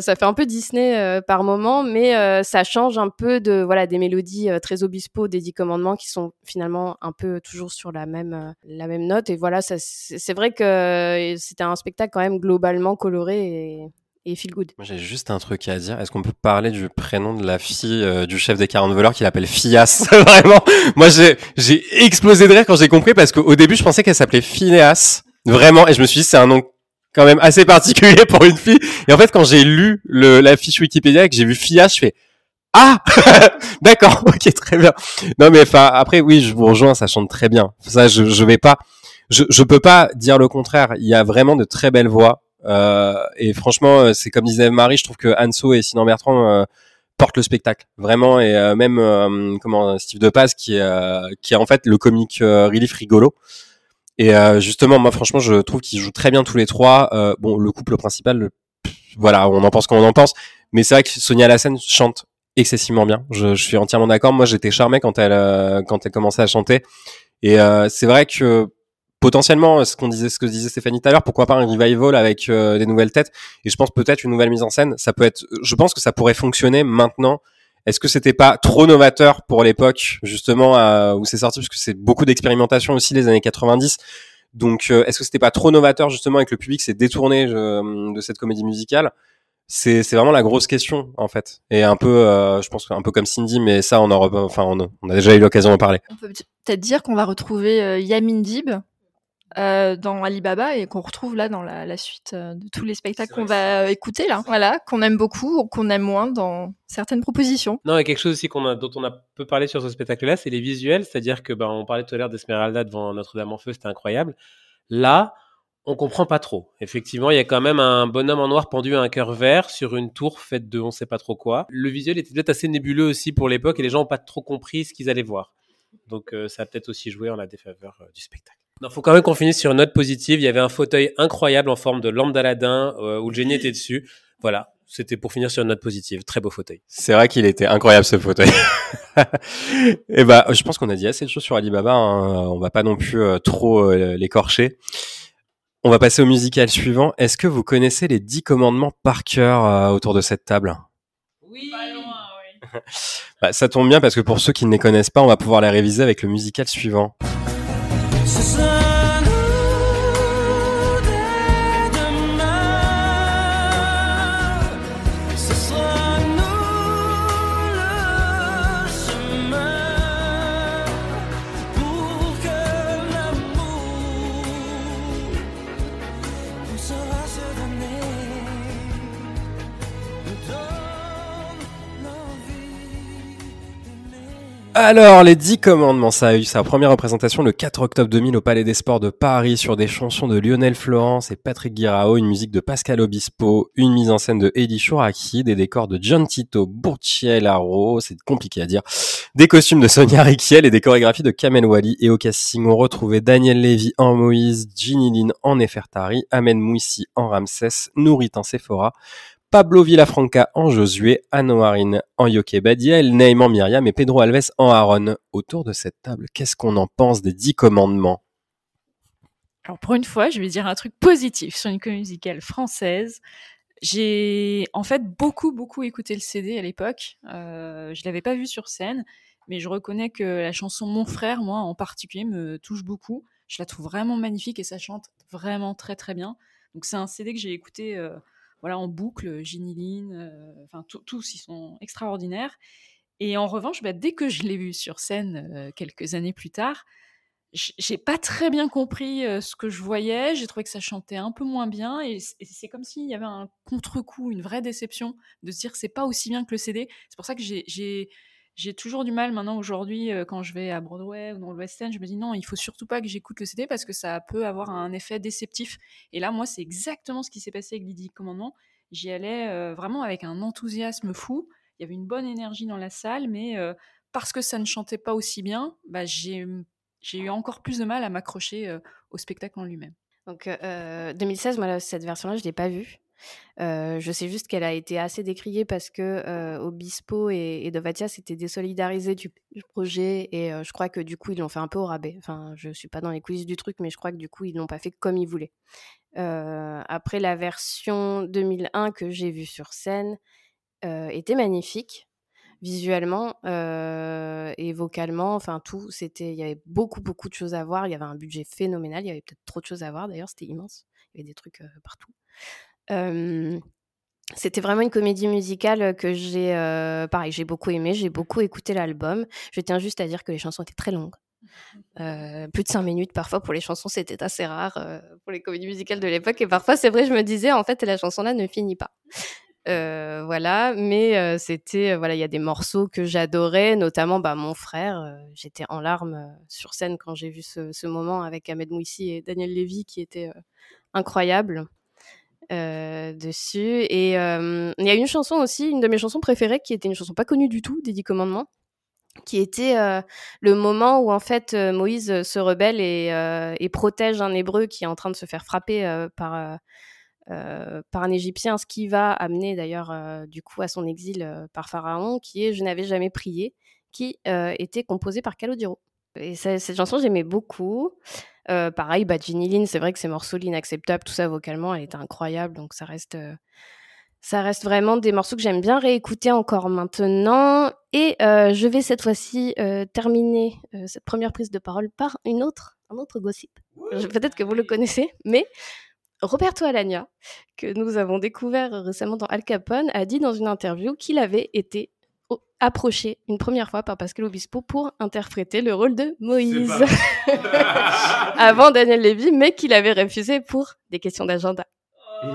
Ça fait un peu Disney par moment, mais ça change un peu de voilà des mélodies très obispo des Dix Commandements qui sont finalement un peu toujours sur la même la même note. Et voilà, c'est vrai que c'était un spectacle quand même globalement coloré et, et feel good. J'ai juste un truc à dire. Est-ce qu'on peut parler du prénom de la fille euh, du chef des 40 voleurs qui l'appelle Fias Vraiment. Moi, j'ai, j'ai explosé de rire quand j'ai compris parce qu'au début, je pensais qu'elle s'appelait Phineas. Vraiment. Et je me suis dit, c'est un nom quand même assez particulier pour une fille. Et en fait, quand j'ai lu le, la fiche Wikipédia et que j'ai vu Fias, je fais, ah! D'accord. Ok, très bien. Non, mais enfin, après, oui, je vous rejoins, ça chante très bien. Ça, je, je vais pas, je, je peux pas dire le contraire. Il y a vraiment de très belles voix. Euh, et franchement, euh, c'est comme disait Marie, je trouve que Anso et Sinan Bertrand euh, portent le spectacle vraiment. Et même comment Steve Depaz qui est qui est en fait le comique relief rigolo. Et justement, moi franchement, je trouve qu'ils jouent très bien tous les trois. Bon, le couple principal, voilà, on en pense qu'on en pense. Mais c'est vrai que Sonia Lassen chante excessivement bien. Je, je suis entièrement d'accord. Moi, j'étais charmé quand elle euh, quand elle commençait à chanter. Et euh, c'est vrai que potentiellement, ce qu'on disait, ce que disait Stéphanie tout à l'heure, pourquoi pas un revival avec euh, des nouvelles têtes Et je pense peut-être une nouvelle mise en scène. Ça peut être. Je pense que ça pourrait fonctionner maintenant. Est-ce que c'était pas trop novateur pour l'époque justement où c'est sorti? Parce que c'est beaucoup d'expérimentation aussi les années 90. Donc euh, est-ce que c'était pas trop novateur justement et que le public s'est détourné de cette comédie musicale? C'est c'est vraiment la grosse question en fait. Et un peu, euh, je pense un peu comme Cindy, mais ça on en enfin on a déjà eu l'occasion d'en parler. On peut peut-être dire qu'on va retrouver euh, Yamin Dib euh, dans Alibaba et qu'on retrouve là dans la, la suite euh, de tous les spectacles qu'on va euh, écouter là. Voilà, qu'on aime beaucoup ou qu'on aime moins dans certaines propositions. Non, et quelque chose aussi qu'on a, dont on a peu parlé sur ce spectacle-là, c'est les visuels. C'est-à-dire que, ben, on parlait tout à l'heure d'Esmeralda devant Notre-Dame en feu, c'était incroyable. Là, on comprend pas trop. Effectivement, il y a quand même un bonhomme en noir pendu à un cœur vert sur une tour faite de on sait pas trop quoi. Le visuel était peut-être assez nébuleux aussi pour l'époque et les gens ont pas trop compris ce qu'ils allaient voir. Donc, euh, ça a peut-être aussi joué en la défaveur euh, du spectacle. Il faut quand même qu'on finisse sur une note positive. Il y avait un fauteuil incroyable en forme de lampe d'Aladin euh, où le génie était dessus. Voilà, c'était pour finir sur une note positive. Très beau fauteuil. C'est vrai qu'il était incroyable ce fauteuil. Et bah, je pense qu'on a dit assez de choses sur Alibaba. hein. On va pas non plus euh, trop euh, l'écorcher. On va passer au musical suivant. Est-ce que vous connaissez les dix commandements par cœur euh, autour de cette table? Oui. Bah, Ça tombe bien parce que pour ceux qui ne les connaissent pas, on va pouvoir les réviser avec le musical suivant. Ce sera Alors, les dix commandements, ça a eu sa première représentation le 4 octobre 2000 au Palais des Sports de Paris sur des chansons de Lionel Florence et Patrick Guirao, une musique de Pascal Obispo, une mise en scène de Eddie Chouraki, des décors de John Tito Burchiellaro, c'est compliqué à dire, des costumes de Sonia Riquiel et des chorégraphies de Kamel Wally et au casting on retrouvait Daniel Lévy en Moïse, Ginny Lynn en Nefertari, Amen Mouissi en Ramsès, Nourit en Sephora, Pablo Villafranca en Josué, Anoarine en Yoke Badia, El Myriam et Pedro Alves en Aaron. Autour de cette table, qu'est-ce qu'on en pense des dix commandements? Alors pour une fois, je vais dire un truc positif sur une comédie musicale française. J'ai en fait beaucoup beaucoup écouté le CD à l'époque. Euh, je l'avais pas vu sur scène, mais je reconnais que la chanson Mon frère, moi en particulier, me touche beaucoup. Je la trouve vraiment magnifique et ça chante vraiment très très bien. Donc c'est un CD que j'ai écouté euh, voilà en boucle, Ginny Lynn, euh, enfin tous- ils sont extraordinaires. Et en revanche, bah, dès que je l'ai vu sur scène euh, quelques années plus tard, j'ai pas très bien compris euh, ce que je voyais. J'ai trouvé que ça chantait un peu moins bien et c'est comme s'il y avait un contre-coup, une vraie déception de se dire c'est pas aussi bien que le CD. C'est pour ça que j'ai- j'ai toujours du mal maintenant aujourd'hui euh, quand je vais à Broadway ou dans le West End, je me dis non, il faut surtout pas que j'écoute le CD parce que ça peut avoir un effet déceptif. Et là, moi, c'est exactement ce qui s'est passé avec Lydie Commandement. J'y allais euh, vraiment avec un enthousiasme fou. Il y avait une bonne énergie dans la salle, mais euh, parce que ça ne chantait pas aussi bien, bah, j'ai j'ai eu encore plus de mal à m'accrocher au spectacle en lui-même. Donc, euh, 2016, moi, là, cette version-là, je ne l'ai pas vue. Euh, je sais juste qu'elle a été assez décriée parce que euh, Obispo et, et Dovatia s'étaient désolidarisés du, projet et euh, je crois que du coup ils l'ont fait un peu au rabais. Enfin, je suis pas dans les coulisses du truc, mais je crois que du coup ils l'ont pas fait comme ils voulaient. Après la version 2001 que j'ai vue sur scène était magnifique visuellement et vocalement, enfin tout, c'était, il y avait beaucoup beaucoup de choses à voir. Il y avait un budget phénoménal. Il y avait peut-être trop de choses à voir. D'ailleurs, c'était immense. Il y avait des trucs partout. C'était vraiment une comédie musicale que j'ai, pareil, j'ai beaucoup aimé. J'ai beaucoup écouté l'album. Je tiens juste à dire que les chansons étaient très longues. Plus de cinq minutes parfois pour les chansons, c'était assez rare pour les comédies musicales de l'époque. Et parfois, c'est vrai, je me disais, en fait, la chanson là ne finit pas. Voilà, mais c'était voilà, il y a des morceaux que j'adorais, notamment bah, mon frère. J'étais en larmes sur scène quand j'ai vu ce, moment avec Ahmed Mouissi et Daniel Lévy qui était incroyable euh, dessus. Et euh, il y a une chanson aussi, une de mes chansons préférées, qui était une chanson pas connue du tout, des Dix Commandements, qui était euh, le moment où en fait Moïse se rebelle et, protège un Hébreu qui est en train de se faire frapper par par un Égyptien, ce qui va amener d'ailleurs du coup à son exil par Pharaon, qui est Je n'avais jamais prié, qui était composé par Calogero. Et cette chanson, j'aimais beaucoup. Euh, pareil, bah, Ginny Lynn, c'est vrai que ces morceaux, l'inacceptable, tout ça vocalement, elle était incroyable, donc ça reste, euh, ça reste vraiment des morceaux que j'aime bien réécouter encore maintenant. Et euh, je vais cette fois-ci terminer cette première prise de parole par une autre, un autre gossip. Peut-être que vous le connaissez, mais Roberto Alagna, que nous avons découvert récemment dans Al Capone, a dit dans une interview qu'il avait été approché une première fois par Pascal Obispo pour interpréter le rôle de Moïse avant Daniel Lévy, mais qu'il avait refusé pour des questions d'agenda.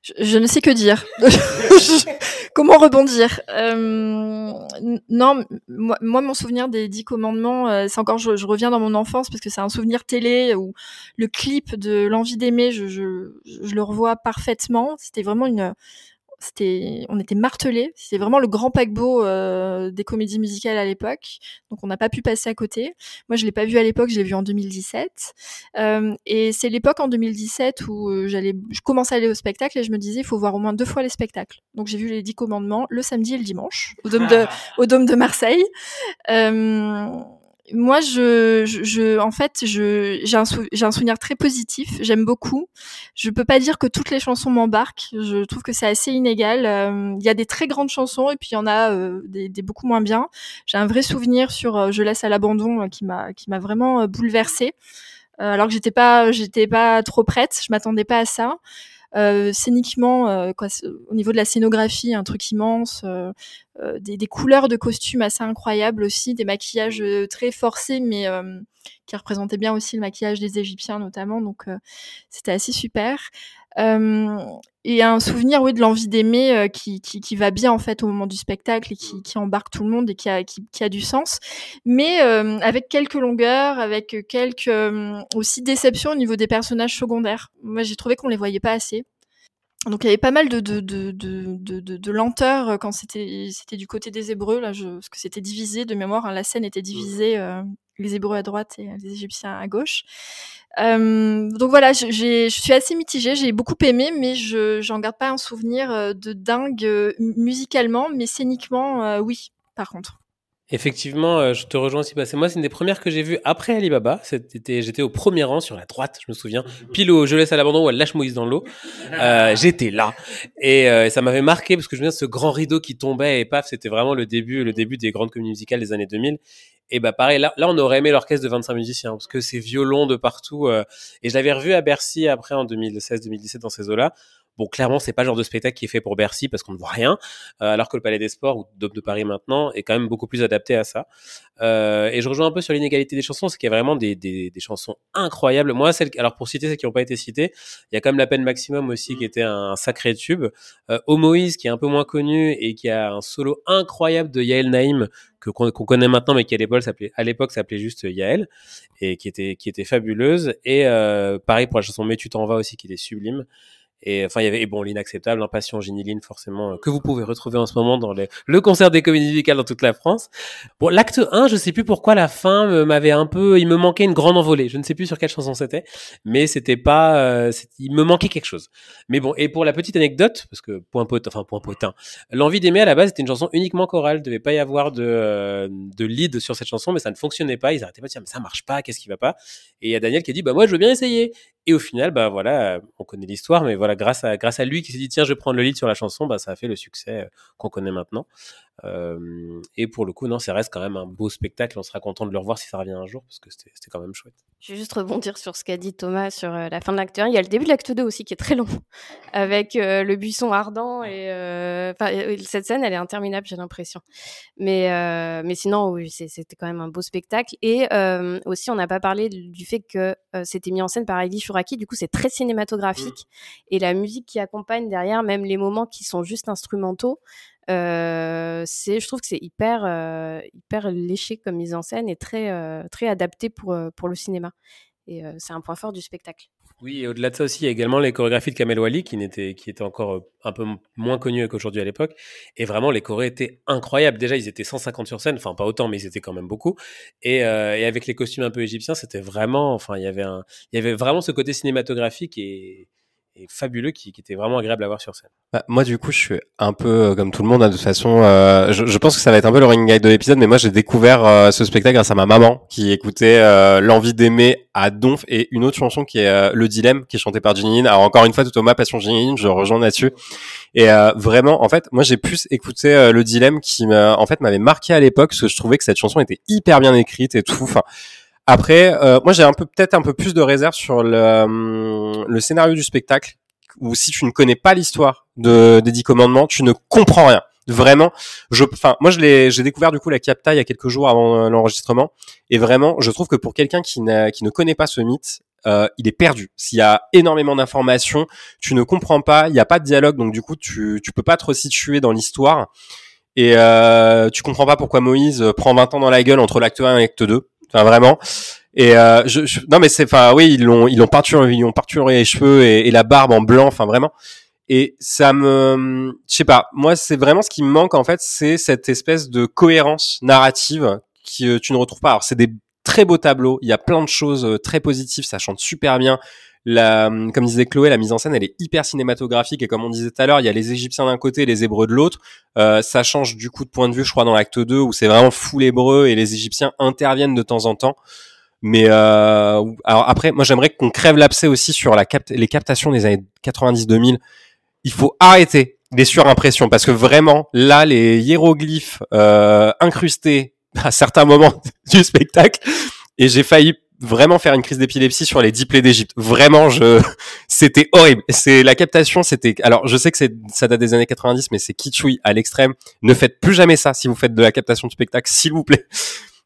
Je, je ne sais que dire. Comment rebondir? Euh, Non, moi, moi, mon souvenir des Dix Commandements, euh, c'est encore, je, je reviens dans mon enfance parce que c'est un souvenir télé où le clip de l'envie d'aimer, je, je, je le revois parfaitement. C'était vraiment une, c'était, on était martelés. C'était vraiment le grand paquebot euh, des comédies musicales à l'époque. Donc on n'a pas pu passer à côté. Moi, je l'ai pas vu à l'époque, je l'ai vu en 2017. Euh, et c'est l'époque en 2017 où euh, j'allais, je commençais à aller au spectacle et je me disais, il faut voir au moins deux fois les spectacles. Donc j'ai vu les Dix Commandements le samedi et le dimanche au Dôme de, au Dôme de Marseille. Euh, moi, je, je, je- en fait, je, j'ai un, sou- j'ai un souvenir très positif. J'aime beaucoup. Je peux pas dire que toutes les chansons m'embarquent. Je trouve que c'est assez inégal. Euh, Il y a des très grandes chansons et puis il y en a euh, des, des beaucoup moins bien. J'ai un vrai souvenir sur euh, Je laisse à l'abandon qui m'a, qui m'a vraiment bouleversée. Alors que j'étais pas, j'étais pas trop prête. Je m'attendais pas à ça. Euh, scéniquement, euh, quoi, au niveau de la scénographie, un truc immense, euh, des, des couleurs de costumes assez incroyables aussi, des maquillages très forcés, mais qui représentaient bien aussi le maquillage des Égyptiens notamment. Donc euh, c'était assez super. Euh, et un souvenir, oui, de l'envie d'aimer euh, qui, qui, qui va bien en fait au moment du spectacle et qui, embarque tout le monde et qui a, qui, a du sens, mais avec quelques longueurs, avec quelques aussi déceptions au niveau des personnages secondaires. Moi, j'ai trouvé qu'on les voyait pas assez. Donc il y avait pas mal de, de, de, de, de, lenteur quand c'était du côté des Hébreux, là, je, parce que c'était divisé de mémoire, hein, la scène était divisée, les Hébreux à droite et les Égyptiens à gauche. Euh, donc voilà, je, j'ai- je suis assez mitigée, j'ai beaucoup aimé, mais je j'en garde pas un souvenir euh, de dingue euh, musicalement, mais scéniquement, euh, oui, par contre. Effectivement, je te rejoins aussi. Bah, c'est moi, c'est une des premières que j'ai vues après Alibaba. C'était, j'étais au premier rang sur la droite, je me souviens, pile au Je laisse à l'abandon où elle lâche Moïse dans l'eau. Euh, j'étais là et, euh, ça m'avait marqué parce que je me souviens de ce grand rideau qui tombait et paf, c'était vraiment le début, le début des grandes comédies musicales des années 2000. Et bah pareil, là, là on aurait aimé l'orchestre de 25 musiciens parce que c'est violon de partout. euh, et je l'avais revu à Bercy après en 2016-2017 dans ces eaux-là. Bon, clairement, c'est pas le genre de spectacle qui est fait pour Bercy parce qu'on ne voit rien, euh, alors que le Palais des Sports ou Dôme de Paris maintenant est quand même beaucoup plus adapté à ça. Euh, et je rejoins un peu sur l'inégalité des chansons, c'est qu'il y a vraiment des, des, des chansons incroyables. Moi, celles, alors pour citer celles qui n'ont pas été citées, il y a quand même La peine maximum aussi qui était un sacré tube. Euh, Oh Moïse qui est un peu moins connu et qui a un solo incroyable de Yael Naïm que qu'on qu'on connaît maintenant mais qui à l'époque s'appelait à l'époque s'appelait juste Yael et qui était qui était fabuleuse et euh, pareil pour la chanson Mais tu t'en vas aussi qui était sublime. Et enfin, il y avait et bon l'inacceptable, Impatient Giniline forcément euh, que vous pouvez retrouver en ce moment dans les, le concert des comédies musicales dans toute la France. Bon, l'acte 1, je sais plus pourquoi la fin m'avait un peu, il me manquait une grande envolée. Je ne sais plus sur quelle chanson c'était, mais c'était pas, euh, il me manquait quelque chose. Mais bon, et pour la petite anecdote, parce que point potin, enfin point potin, l'envie d'aimer à la base c'était une chanson uniquement chorale, devait pas y avoir de euh, de lead sur cette chanson, mais ça ne fonctionnait pas. Ils arrêtaient pas de dire mais ça marche pas, qu'est-ce qui va pas? Et il y a Daniel qui a dit bah moi je veux bien essayer. Et au final, bah voilà, on connaît l'histoire, mais voilà, grâce à grâce à lui qui s'est dit tiens, je vais prendre le lead sur la chanson, bah ça a fait le succès euh, qu'on connaît maintenant. Euh, et pour le coup, non, ça reste quand même un beau spectacle. On sera content de le revoir si ça revient un jour, parce que c'était quand même chouette. Je vais juste rebondir sur ce qu'a dit Thomas sur euh, la fin de l'acte 1. Il y a le début de l'acte 2 aussi qui est très long, avec euh, le buisson ardent. Et cette scène, elle est interminable, j'ai l'impression. Mais, mais sinon, oui, c'était quand même un beau spectacle. Et aussi, on n'a pas parlé du fait que c'était mis en scène par Heidi Shuraki. Du coup, c'est très cinématographique. Et la musique qui accompagne derrière, même les moments qui sont juste instrumentaux, euh, c'est, je trouve que c'est hyper, euh, hyper léché comme mise en scène et très, euh, très adapté pour, pour le cinéma. Et c'est un point fort du spectacle. Oui, et au-delà de ça aussi, il y a également les chorégraphies de Kamel Wally qui, qui étaient encore un peu moins connues qu'aujourd'hui à l'époque. Et vraiment, les chorés étaient incroyables. Déjà, ils étaient 150 sur scène, enfin pas autant, mais ils étaient quand même beaucoup. Et, et avec les costumes un peu égyptiens, c'était vraiment, enfin, il y avait un, il y avait vraiment ce côté cinématographique et, et fabuleux qui, qui était vraiment agréable à voir sur scène. Bah, moi, du coup, je suis un peu euh, comme tout le monde. hein, de toute façon, euh, je, je pense que ça va être un peu le running guide de l'épisode, mais moi, j'ai découvert euh, ce spectacle grâce à ma maman qui écoutait euh, L'envie d'aimer à Donf et une autre chanson qui est euh, Le Dilemme, qui est chantée par Ginny. Alors encore une fois, tout Thomas, Passion Ginny je rejoins là-dessus. Et euh, vraiment, en fait, moi, j'ai plus écouté Le Dilemme qui, en fait, m'avait marqué à l'époque parce que je trouvais que cette chanson était hyper bien écrite et tout. Enfin, Après, euh, moi j'ai un peu peut-être un peu plus de réserve sur le, euh, le scénario du spectacle, où si tu ne connais pas l'histoire de, des Dix Commandements, tu ne comprends rien. Vraiment, je, enfin, moi je l'ai, j'ai découvert du coup la capta il y a quelques jours avant euh, l'enregistrement, et vraiment, je trouve que pour quelqu'un qui, qui ne connaît pas ce mythe, il est perdu. S'il y a énormément d'informations, tu ne comprends pas, il n'y a pas de dialogue, donc du coup tu, tu peux pas te situer dans l'histoire, et euh, tu comprends pas pourquoi Moïse prend 20 ans dans la gueule entre l'acte 1 et l'acte 2. Enfin vraiment. Et euh, je, je- non mais c'est enfin oui ils l'ont ils l'ont peinturé ils ont peinturé les cheveux et, et la barbe en blanc enfin vraiment. Et ça me je sais pas moi c'est vraiment ce qui me manque en fait c'est cette espèce de cohérence narrative que tu ne retrouves pas. Alors c'est des très beaux tableaux il y a plein de choses euh, très positives ça chante super bien la comme disait Chloé la mise en scène elle est hyper cinématographique et comme on disait tout à l'heure il y a les Égyptiens d'un côté et les Hébreux de l'autre euh, ça change du coup de point de vue, je crois, dans l'acte 2, où c'est vraiment full hébreu et les Égyptiens interviennent de temps en temps. Mais euh, alors après, moi j'aimerais qu'on crève l'abcès aussi sur la cap- les captations des années 90-2000. Il faut arrêter les surimpressions parce que vraiment, là, les hiéroglyphes euh, incrustés à certains moments du spectacle, et j'ai failli vraiment faire une crise d'épilepsie sur les dix plaies d'Égypte. Vraiment, je, c'était horrible. C'est la captation, c'était. Alors, je sais que c'est ça date des années 90, mais c'est kitschoui à l'extrême. Ne faites plus jamais ça si vous faites de la captation de spectacle, s'il vous plaît.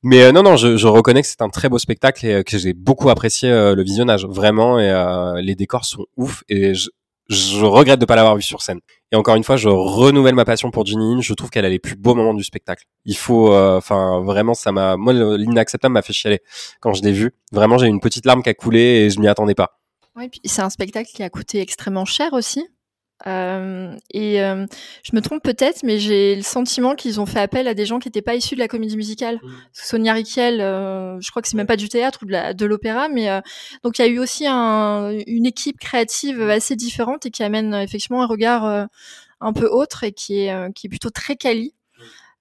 Mais euh, non, non, je, je reconnais que c'est un très beau spectacle et euh, que j'ai beaucoup apprécié euh, le visionnage, vraiment. Et les décors sont ouf et je, je regrette de pas l'avoir vu sur scène. Et encore une fois, je renouvelle ma passion pour Ginny. Je trouve qu'elle a les plus beaux moments du spectacle. Il faut, euh, enfin, vraiment, ça m'a, moi, le- l'inacceptable m'a fait chialer quand je l'ai vu. Vraiment, j'ai eu une petite larme qui a coulé et je m'y attendais pas. Oui, puis c'est un spectacle qui a coûté extrêmement cher aussi. Euh, et euh, je me trompe peut-être, mais j'ai le sentiment qu'ils ont fait appel à des gens qui n'étaient pas issus de la comédie musicale. Sonia Riquel, euh, je crois que c'est même pas du théâtre ou de l'opéra, mais euh, donc il y a eu aussi un, une équipe créative assez différente et qui amène effectivement un regard un peu autre et qui est qui est plutôt très quali.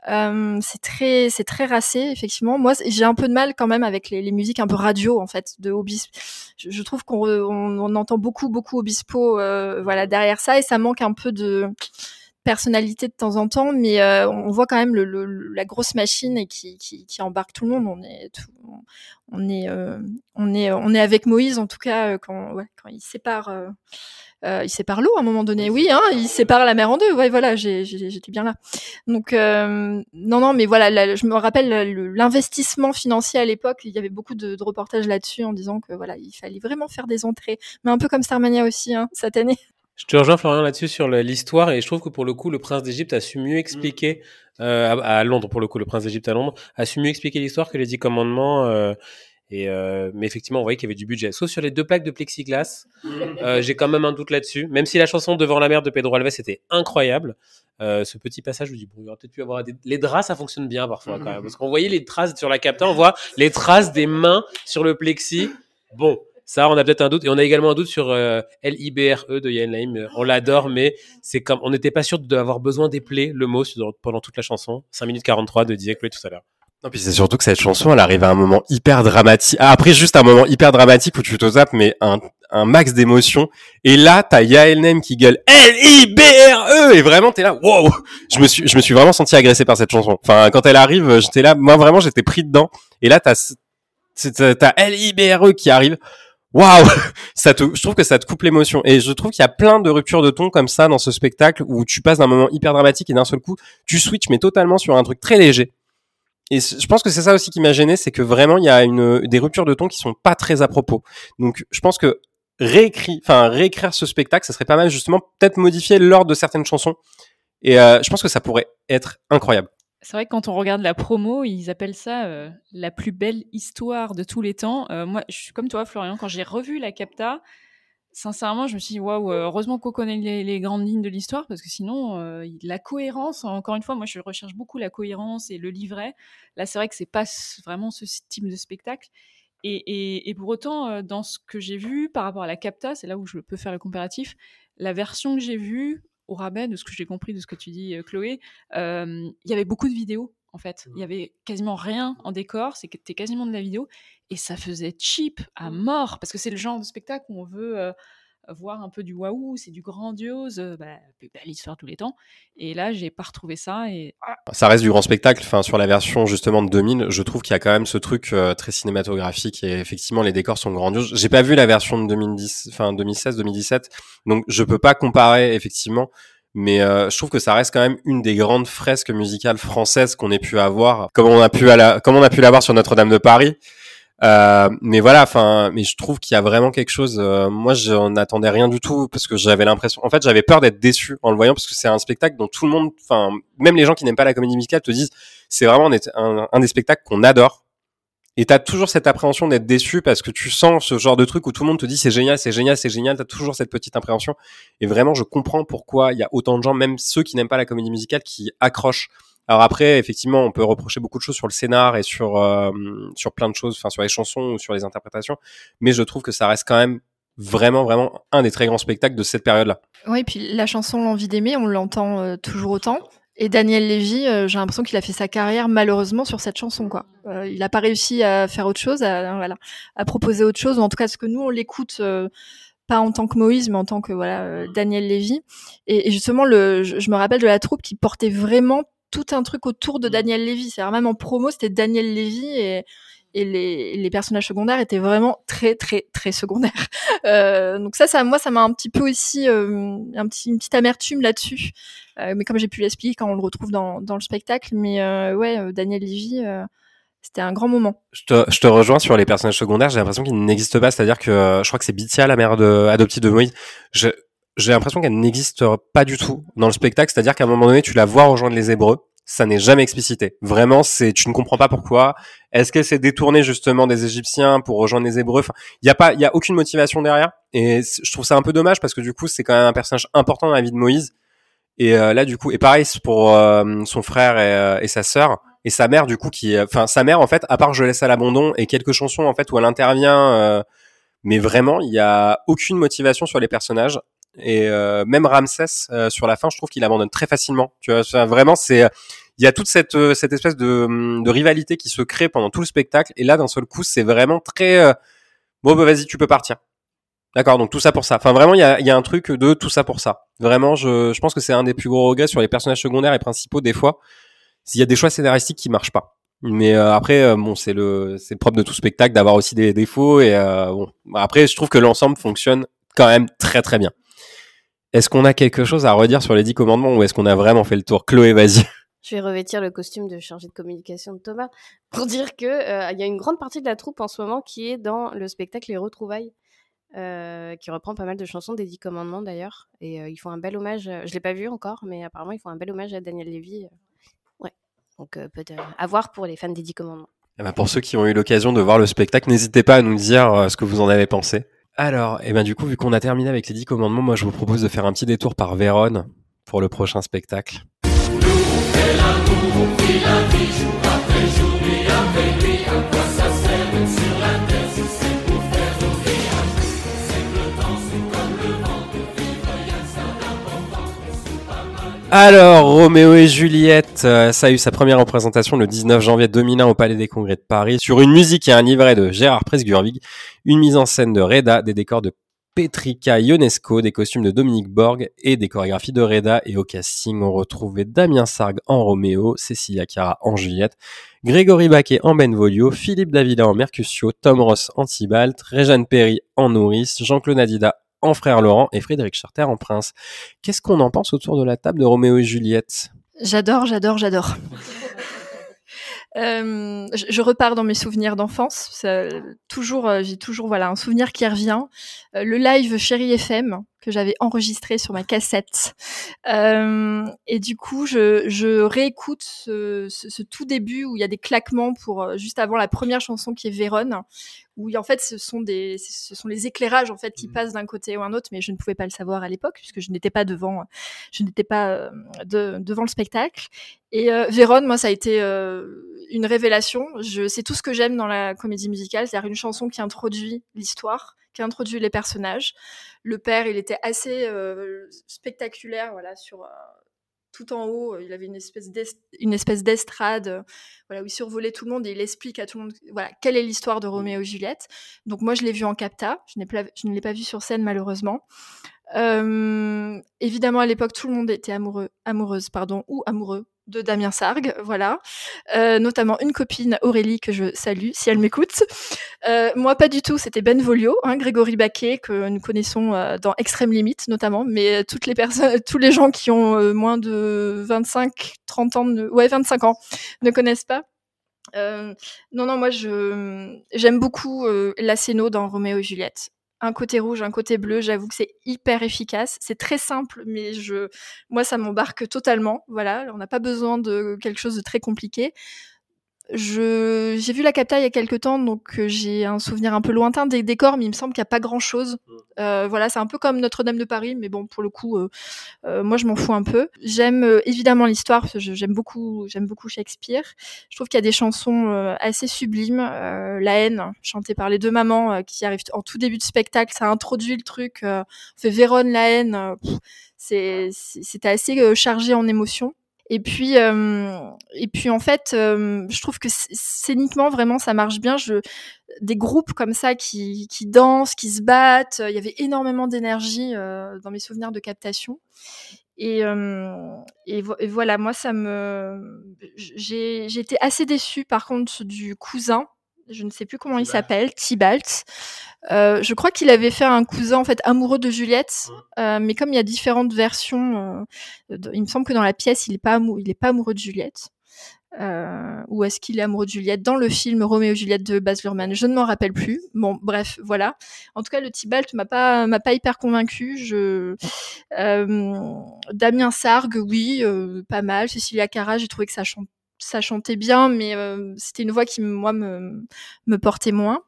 Euh, c'est très c'est très racé effectivement. Moi j'ai un peu de mal quand même avec les, musiques un peu radio en fait de Obispo. Je, trouve qu'on on, on entend beaucoup beaucoup Obispo euh, voilà derrière ça et ça manque un peu de personnalité de temps en temps, mais euh, on voit quand même le, le- la grosse machine et qui, qui, qui embarque tout le monde. On est tout, on est euh, on est on est avec Moïse en tout cas euh, quand ouais, quand il sépare euh, euh, il sépare l'eau à un moment donné. Oui, hein, il sépare la mer en deux. Ouais, voilà, j'étais bien là. Donc euh, non, non, mais voilà, là, je me rappelle le- l'investissement financier à l'époque. Il y avait beaucoup de, de reportages là-dessus en disant que voilà, il fallait vraiment faire des entrées, mais un peu comme Starmania aussi hein, cette année. Je te rejoins Florian là-dessus sur l'histoire et je trouve que pour le coup le prince d'Égypte a su mieux expliquer euh, à, à Londres pour le coup le prince d'Égypte à Londres a su mieux expliquer l'histoire que les dix commandements euh, et euh, mais effectivement on voyait qu'il y avait du budget. Sauf sur les deux plaques de plexiglas euh, j'ai quand même un doute là-dessus. Même si la chanson devant la mer de Pedro Alves était incroyable euh, ce petit passage je me dis bon il aurait peut-être pu avoir des... les draps ça fonctionne bien parfois quand même. Parce qu'on voyait les traces sur la capta on voit les traces des mains sur le plexi. Bon ça, on a peut-être un doute. Et on a également un doute sur euh, L-I-B-R-E de Yann Laim. Euh, On l'adore, mais c'est comme, on n'était pas sûr d'avoir besoin d'épeler le mot pendant toute la chanson. 5 minutes 43 de disait Chloé tout à l'heure. Non, puis c'est surtout que cette chanson, elle arrive à un moment hyper dramatique. Ah, après, juste un moment hyper dramatique où tu te zappes, mais un, un max d'émotions. Et là, t'as Yael Nem qui gueule L-I-B-R-E! Et vraiment, t'es là, wow! Je me suis, je me suis vraiment senti agressé par cette chanson. Enfin, quand elle arrive, j'étais là, moi vraiment, j'étais pris dedans. Et là, t'as t'as L-I-B-R-E qui arrive. Waouh! Ça te, je trouve que ça te coupe l'émotion. Et je trouve qu'il y a plein de ruptures de ton comme ça dans ce spectacle où tu passes d'un moment hyper dramatique et d'un seul coup, tu switches, mais totalement sur un truc très léger. Et je pense que c'est ça aussi qui m'a gêné, c'est que vraiment il y a des ruptures de ton qui sont pas très à propos. Donc je pense que réécrit, enfin réécrire ce spectacle, ça serait pas mal justement peut-être modifier l'ordre de certaines chansons. Et euh, je pense que ça pourrait être incroyable. C'est vrai que quand on regarde la promo, ils appellent ça euh, la plus belle histoire de tous les temps. Euh, moi, je suis comme toi, Florian, quand j'ai revu la capta, sincèrement, je me suis dit, waouh, euh, heureusement qu'on connaît les, grandes lignes de l'histoire, parce que sinon, la cohérence, encore une fois, moi, je recherche beaucoup la cohérence et le livret. Là, c'est vrai que c'est pas vraiment ce type de spectacle. Et, et, pour autant, dans ce que j'ai vu par rapport à la capta, c'est là où je peux faire le comparatif, la version que j'ai vue au rabais, de ce que j'ai compris de ce que tu dis, euh, Chloé, euh, il y avait beaucoup de vidéos en fait. Il y avait quasiment rien en décor, c'était quasiment de la vidéo et ça faisait cheap à mort parce que c'est le genre de spectacle où on veut euh, voir un peu du waouh, c'est du grandiose, euh, bah, plus belle histoire tous les temps. Et là, j'ai pas retrouvé ça. Et ah, Ça reste du grand spectacle. Enfin, sur la version justement de 2000, je trouve qu'il y a quand même ce truc euh, très cinématographique et effectivement les décors sont grandioses. J'ai pas vu la version de 2010, enfin 2016, 2017, donc je peux pas comparer effectivement. Mais euh, je trouve que ça reste quand même une des grandes fresques musicales françaises qu'on ait pu avoir, comme on a pu à la, comme on a pu l'avoir sur Notre-Dame de Paris. Euh, mais voilà, enfin, mais je trouve qu'il y a vraiment quelque chose. Euh, moi, j'en attendais rien du tout parce que j'avais l'impression. En fait, j'avais peur d'être déçu en le voyant parce que c'est un spectacle dont tout le monde, enfin, même les gens qui n'aiment pas la comédie musicale te disent, c'est vraiment un, un, des spectacles qu'on adore. Et t'as toujours cette appréhension d'être déçu parce que tu sens ce genre de truc où tout le monde te dit c'est génial, c'est génial, c'est génial. T'as toujours cette petite appréhension. Et vraiment, je comprends pourquoi il y a autant de gens, même ceux qui n'aiment pas la comédie musicale, qui accrochent alors après, effectivement, on peut reprocher beaucoup de choses sur le scénar et sur euh, sur plein de choses, enfin sur les chansons ou sur les interprétations, mais je trouve que ça reste quand même vraiment vraiment un des très grands spectacles de cette période-là. Oui, puis la chanson L'envie d'aimer, on l'entend euh, toujours autant. Et Daniel Lévy, euh, j'ai l'impression qu'il a fait sa carrière malheureusement sur cette chanson, quoi. il n'a pas réussi à faire autre chose, à, voilà, à proposer autre chose, en tout cas ce que nous on l'écoute pas en tant que Moïse, mais en tant que voilà Daniel Lévy. Et, justement, le, je, me rappelle de la troupe qui portait vraiment tout un truc autour de mm. Daniel Lévy. C'est même en promo, c'était Daniel Lévy et, et les, les, personnages secondaires étaient vraiment très très très secondaires. Euh, donc ça, ça, moi, ça m'a un petit peu aussi euh, un petit, une petite amertume là-dessus. Euh, mais comme j'ai pu l'expliquer quand on le retrouve dans, dans le spectacle, mais euh, ouais, Daniel Lévy. c'était un grand moment. Je te, je te rejoins sur les personnages secondaires. J'ai l'impression qu'ils n'existent pas. C'est-à-dire que je crois que c'est Bithia, la mère de, adoptive de Moïse. Je, j'ai l'impression qu'elle n'existe pas du tout dans le spectacle. C'est-à-dire qu'à un moment donné, tu la vois rejoindre les Hébreux. Ça n'est jamais explicité. Vraiment, c'est tu ne comprends pas pourquoi. Est-ce qu'elle s'est détournée justement des Égyptiens pour rejoindre les Hébreux? Enfin, il y a pas, il y a aucune motivation derrière. Et je trouve ça un peu dommage parce que du coup, c'est quand même un personnage important dans la vie de Moïse. Et euh, là, du coup, et pareil pour euh, son frère et, euh, et, sa sœur et sa mère, du coup, qui, enfin, sa mère en fait, à part Je laisse à l'abandon et quelques chansons en fait où elle intervient, mais vraiment, il y a aucune motivation sur les personnages. Et euh, même Ramsès euh, sur la fin, je trouve qu'il abandonne très facilement. Tu vois, vraiment, c'est il y a toute cette euh, cette espèce de, de rivalité qui se crée pendant tout le spectacle. Et là, d'un seul coup, c'est vraiment très bon. Bah, vas-y, tu peux partir. D'accord, donc tout ça pour ça. Enfin, vraiment, il y a, y a un truc de tout ça pour ça. Vraiment, je, je pense que c'est un des plus gros regrets sur les personnages secondaires et principaux des fois. S'il y a des choix scénaristiques qui marchent pas. Mais après, bon, c'est le c'est propre de tout spectacle d'avoir aussi des défauts et bon. Après, je trouve que l'ensemble fonctionne quand même très très bien. Est-ce qu'on a quelque chose à redire sur les dix commandements ou est-ce qu'on a vraiment fait le tour? Chloé, vas-y. Je vais revêtir le costume de chargé de communication de Thomas pour dire que euh, il y a une grande partie de la troupe en ce moment qui est dans le spectacle Les Retrouvailles, euh, qui reprend pas mal de chansons des Dix Commandements d'ailleurs, et euh, ils font un bel hommage. Je l'ai pas vu encore, mais apparemment ils font un bel hommage à Daniel Lévy. ouais, donc peut-être à voir pour les fans des Dix Commandements. Eh ben pour ceux qui ont eu l'occasion de voir le spectacle, n'hésitez pas à nous dire ce que vous en avez pensé. Alors, et eh ben du coup, vu qu'on a terminé avec les dix commandements, moi je vous propose de faire un petit détour par Vérone pour le prochain spectacle. Alors, Roméo et Juliette, euh, ça a eu sa première représentation le 19 janvier 2001 au Palais des Congrès de Paris sur une musique et un livret de Gérard Presgurvig, une mise en scène de Reda, des décors de Petrika Ionesco, des costumes de Dominique Borg et des chorégraphies de Reda. Et au casting, on retrouvait Damien Sargue en Roméo, Cécilia Cara en Juliette, Grégory Baquet en Benvolio, Philippe Davila en Mercutio, Tom Ross en Tybalt, Réjeanne Perry en Nourrice, Jean-Claude Nadida en Frère Laurent et Frédéric Charter en Prince. Qu'est-ce qu'on en pense autour de la table de Roméo et Juliette? J'adore, j'adore, j'adore. Euh, je, repars dans mes souvenirs d'enfance. Toujours, euh, j'ai toujours voilà un souvenir qui revient. Euh, le live Chéri FM que j'avais enregistré sur ma cassette. et du coup, je, je réécoute ce, ce, tout début où il y a des claquements pour juste avant la première chanson qui est Vérone, où en fait ce sont des ce sont les éclairages en fait qui mmh. passent d'un côté ou un autre mais je ne pouvais pas le savoir à l'époque puisque je n'étais pas devant je n'étais pas euh, de, devant le spectacle et euh, Vérone moi ça a été euh, une révélation je c'est tout ce que j'aime dans la comédie musicale c'est-à-dire une chanson qui introduit l'histoire qui introduit les personnages le père il était assez spectaculaire voilà sur tout en haut, il avait une espèce espèce d'estrade, euh, voilà, où il survolait tout le monde et il explique à tout le monde, voilà, quelle est l'histoire de Roméo et Juliette. Donc moi, je l'ai vu en capta, je je ne l'ai pas vu sur scène malheureusement. Euh, évidemment, à l'époque, tout le monde était amoureux, amoureuse, pardon, ou amoureux de Damien Sargue, voilà. Euh, notamment une copine, Aurélie, que je salue si elle m'écoute. Euh, moi, pas du tout, c'était Ben Volio, hein, Grégory Baquet, que nous connaissons euh, dans Extrême Limite, notamment, mais toutes les personnes, tous les gens qui ont moins de 25, 30 ans, ouais, 25 ans, ne connaissent pas. Non, non, moi, je j'aime beaucoup la dans Roméo et Juliette. Un côté rouge, un côté bleu, j'avoue que c'est hyper efficace. C'est très simple, mais je, moi, ça m'embarque totalement. Voilà, on n'a pas besoin de quelque chose de très compliqué. Je, j'ai vu la capta il y a quelques temps, donc euh, j'ai un souvenir un peu lointain des décors, mais il me semble qu'il n'y a pas grand chose. Euh, voilà, c'est un peu comme Notre-Dame de Paris, mais bon, pour le coup, euh, euh, moi je m'en fous un peu. J'aime euh, évidemment l'histoire, parce que je- j'aime beaucoup, j'aime beaucoup Shakespeare. Je trouve qu'il y a des chansons euh, assez sublimes. Euh, La haine, chantée par les deux mamans, euh, qui arrive en tout début de spectacle, ça introduit le truc. euh, on fait Véronne la haine. pff, c'est, c'était assez chargé en émotions. Et puis, euh, et puis en fait, euh, je trouve que sc- scéniquement vraiment ça marche bien. Je, des groupes comme ça qui, qui dansent, qui se battent. Il y avait énormément d'énergie euh, dans mes souvenirs de captation. Et, euh, et, vo- et voilà, moi ça me, j'ai été assez déçue par contre du cousin. Je ne sais plus comment il s'appelle, Tybalt. Euh, je crois qu'il avait fait un cousin en fait amoureux de Juliette, euh, mais comme il y a différentes versions, euh, de- il me semble que dans la pièce il est pas amou- il est pas amoureux de Juliette. Ou est-ce qu'il est amoureux de Juliette dans le film Roméo et Juliette de Baz Luhrmann? Je ne m'en rappelle plus. Bon, bref, voilà. En tout cas, le Tybalt m'a pas m'a pas hyper convaincu. Je Damien Sargue, oui, pas mal. Cécilia Cara, j'ai trouvé que ça chante ça chantait bien, mais euh, c'était une voix qui moi me me portait moins.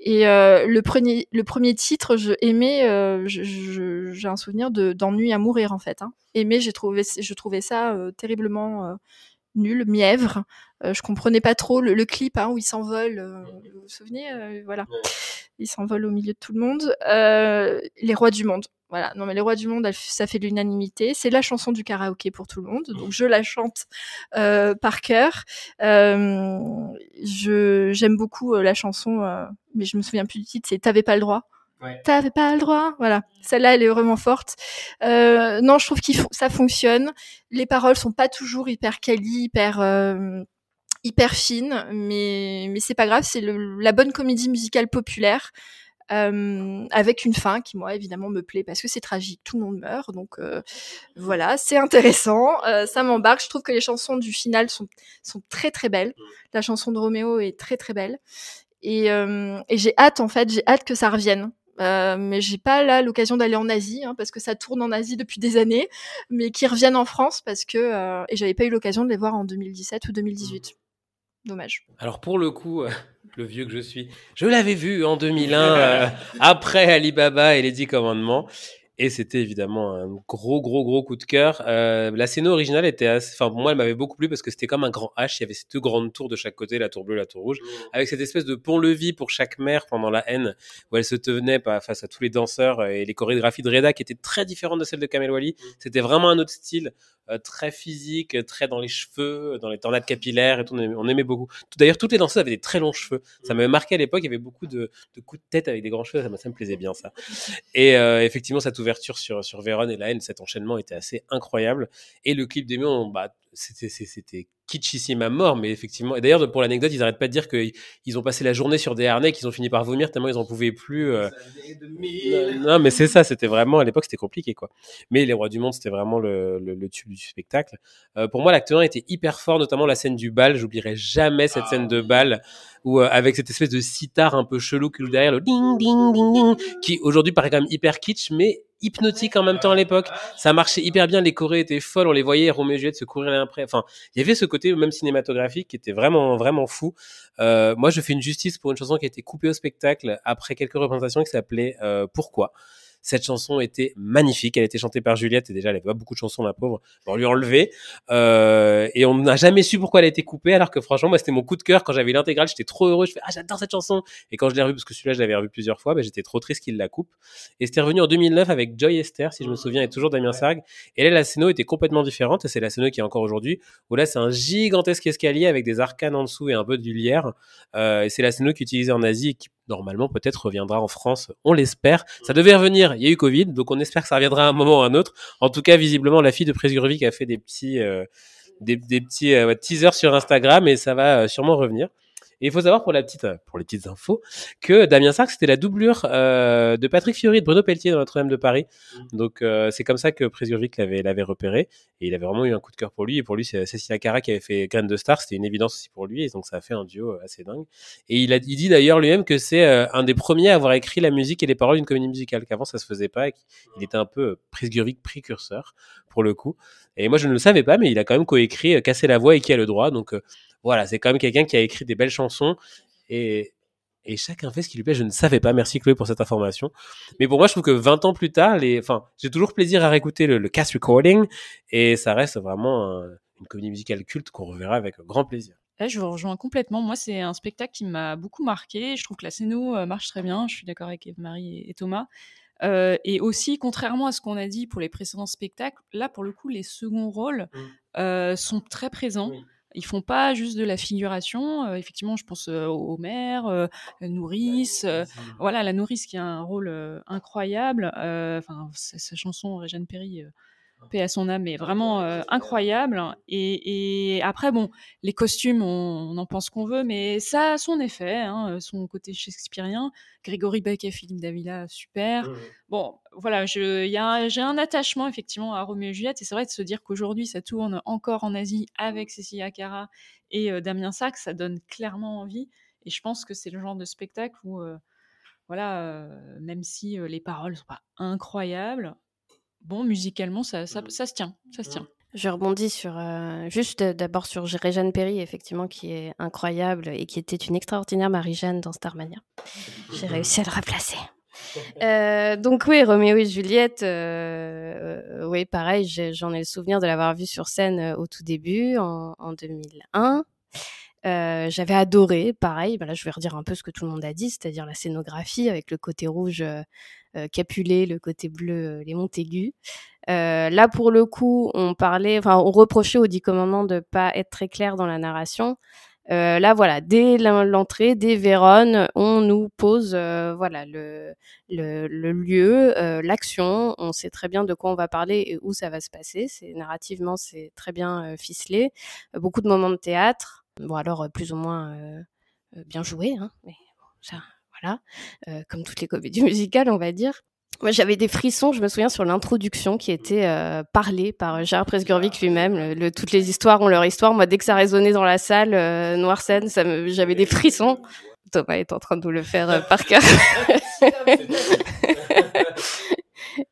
Et euh, le premier le premier titre, je aimais, euh, j'ai un souvenir de d'ennui à mourir en fait. Hein. Aimer, j'ai trouvé je trouvais ça euh, terriblement euh, nul, mièvre. Euh, je comprenais pas trop le, le clip hein, où il s'envole. euh, vous vous souvenez euh, Voilà, il s'envole au milieu de tout le monde. Euh, les rois du monde. Voilà, non mais les rois du monde, elle- ça fait de l'unanimité. C'est la chanson du karaoké pour tout le monde, donc je la chante euh, par cœur. Je j'aime beaucoup la chanson, mais je me souviens plus du titre. C'est T'avais pas le droit. Ouais. T'avais pas le droit? Voilà, celle-là, elle est vraiment forte. Euh, non, je trouve que ça fonctionne. Les paroles sont pas toujours hyper quali, hyper euh, hyper fines, mais mais c'est pas grave. C'est la bonne comédie musicale populaire. euh, avec une fin qui moi évidemment me plaît parce que c'est tragique, tout le monde meurt, donc euh, voilà, c'est intéressant, euh, ça m'embarque. Je trouve que les chansons du final sont sont très très belles. La chanson de Roméo est très très belle et, euh, et j'ai hâte en fait, j'ai hâte que ça revienne. Euh, mais j'ai pas là l'occasion d'aller en Asie hein, parce que ça tourne en Asie depuis des années, mais qui reviennent en France parce que euh, et j'avais pas eu l'occasion de les voir en 2017 ou 2018. Dommage. Alors pour le coup, euh, le vieux que je suis, je l'avais vu en 2001 euh, après Alibaba et les Dix Commandements. Et c'était évidemment un gros, gros, gros coup de cœur. Euh, la scène originale était assez, enfin, pour moi, elle m'avait beaucoup plu parce que c'était comme un grand H. Il y avait ces deux grandes tours de chaque côté, la tour bleue, la tour rouge, avec cette espèce de pont-levis pour chaque mère pendant la haine, où elle se tenait face à tous les danseurs et les chorégraphies de Reda qui étaient très différentes de celles de Kamel Wally. C'était vraiment un autre style, euh, très physique, très dans les cheveux, dans les tornades capillaires et tout. On aimait, on aimait beaucoup. D'ailleurs, toutes les danseuses avaient des très longs cheveux. Ça m'avait marqué à l'époque. Il y avait beaucoup de, de coups de tête avec des grands cheveux. Ça, me- ça me plaisait bien, ça. Et euh, effectivement, cette sur, sur Vérone et la haine, cet enchaînement était assez incroyable. Et le clip on- bah, c'était, kitschissime à mort, mais effectivement. Et d'ailleurs, pour l'anecdote, ils arrêtent pas de dire qu'ils ils ont passé la journée sur des harnais, qu'ils ont fini par vomir tellement ils en pouvaient plus. euh. Non, non, mais c'est ça, c'était vraiment, à l'époque, c'était compliqué, quoi. Mais Les Rois du Monde, c'était vraiment le, le, le tube du spectacle. Euh, pour moi, l'acte 1 était hyper fort, notamment la scène du bal. J'oublierai jamais cette scène de bal où, euh, avec cette espèce de sitar un peu chelou qui joue derrière, le ding, ding, ding, ding, qui aujourd'hui paraît quand même hyper kitsch, mais hypnotique en même temps à l'époque. Ça marchait hyper bien, les chorés étaient folles, on les voyait, Roméo et Juliette se courir l'un après. Enfin, il y avait ce côté même cinématographique qui était vraiment, vraiment fou. Euh, moi, je fais une justice pour une chanson qui a été coupée au spectacle après quelques représentations qui s'appelait euh, Pourquoi? Cette chanson était magnifique. Elle était chantée par Juliette et déjà elle avait pas beaucoup de chansons la pauvre. On lui a enlevé euh, et on n'a jamais su pourquoi elle a été coupée alors que franchement moi c'était mon coup de cœur quand j'avais l'intégrale. J'étais trop heureux. Je fais ah j'adore cette chanson et quand je l'ai revu parce que celui-là je l'avais revu plusieurs fois, ben, j'étais trop triste qu'il la coupe. Et c'était revenu en 2009 avec Joy Esther si je me souviens et toujours Damien Sargue. Et là la scéno était complètement différente et c'est la scéno qui est encore aujourd'hui où là c'est un gigantesque escalier avec des arcanes en dessous et un peu de lierre. Euh, et c'est la scéno qu'utilisait en Asie et qui normalement peut-être reviendra en France, on l'espère. Ça devait revenir, il y a eu Covid, donc on espère que ça reviendra à un moment ou à un autre. En tout cas, visiblement, la fille de Presurvic a fait des petits, euh, des, des petits euh, teasers sur Instagram et ça va euh, sûrement revenir. Et il faut savoir pour la petite, euh, pour les petites infos, que Damien Sark c'était la doublure euh, de Patrick Fiori et de Bruno Pelletier dans Notre-Dame de Paris. Donc euh, c'est comme ça que Presurvic l'avait l'avait repéré et il avait vraiment eu un coup de cœur pour lui. Et pour lui, c'est Cécilia Cara qui avait fait Graine de Star, c'était une évidence aussi pour lui. Et donc ça a fait un duo euh, assez dingue. Et il a il dit d'ailleurs lui-même que c'est euh, un des premiers à avoir écrit la musique et les paroles d'une comédie musicale, qu'avant ça se faisait pas. Et qu'il était un peu euh, Presurvic précurseur pour le coup. Et moi je ne le savais pas, mais il a quand même coécrit Casser la voix et qui a le droit. Donc euh, voilà, c'est quand même quelqu'un qui a écrit des belles chansons et, et chacun fait ce qui lui plaît. Je ne savais pas. Merci Chloé pour cette information. Mais pour moi, je trouve que 20 ans plus tard, les, enfin, j'ai toujours plaisir à réécouter le, le cast recording et ça reste vraiment un- une comédie musicale culte qu'on reverra avec grand plaisir. Je vous rejoins complètement. Moi, c'est un spectacle qui m'a beaucoup marqué. Je trouve que la scéno euh, marche très bien. Je suis d'accord avec Eve-Marie et, et Thomas. Euh, et aussi, contrairement à ce qu'on a dit pour les précédents spectacles, là, pour le coup, les seconds rôles euh, sont très présents. Oui. Ils font pas juste de la figuration. Euh, effectivement, je pense euh, au maire, euh, nourrice. euh, voilà, la nourrice qui a un rôle euh, incroyable. Enfin, sa, sa chanson Régine Perry, paix à son âme, est vraiment euh, incroyable. Et, et après, bon, les costumes, on, on en pense qu'on veut, mais ça a son effet, hein, son côté shakespearien. Grégory Beck et Philippe Davila, super. Bon, voilà, j'ai un attachement effectivement à Roméo et Juliette, et c'est vrai de se dire qu'aujourd'hui ça tourne encore en Asie avec Cecilia Cara et euh, Damien Sac, ça donne clairement envie. Et je pense que c'est le genre de spectacle où, euh, voilà, euh, même si euh, les paroles sont pas incroyables, bon, musicalement ça, ça, ça se tient, ça se tient. Je rebondis sur euh, juste euh, d'abord sur Réjeanne Perry, effectivement, qui est incroyable et qui était une extraordinaire Marie-Jeanne dans Starmania. J'ai réussi à le replacer. Euh, donc oui, Roméo et Juliette, euh, euh, oui, pareil, j'en ai le souvenir de l'avoir vu sur scène au tout début, en, en 2001. J'avais adoré, pareil, bah là je vais redire un peu ce que tout le monde a dit, c'est-à-dire la scénographie avec le côté rouge euh, euh, capulé, le côté bleu, euh, les Montaigus. Euh, là, pour le coup, on parlait, enfin, on reprochait aux Dix Commandements de pas être très clair dans la narration. Là, voilà, dès l'en- l'entrée, dès Vérone, on nous pose, voilà, le, lieu, l'action. On sait très bien de quoi on va parler et où ça va se passer. C'est narrativement, c'est très bien ficelé. Beaucoup de moments de théâtre. Bon, alors euh, plus ou moins euh, euh, bien joué, hein, mais bon, ça, voilà, Euh, comme toutes les comédies musicales, on va dire. Moi, j'avais des frissons, je me souviens, sur l'introduction qui était euh, parlée par Gérard Presgurvic lui-même. Le, le- toutes les histoires ont leur histoire. Moi, dès que ça résonnait dans la salle, euh, noire scène, ça me, j'avais des frissons. Thomas est en train de nous le faire euh, par cœur.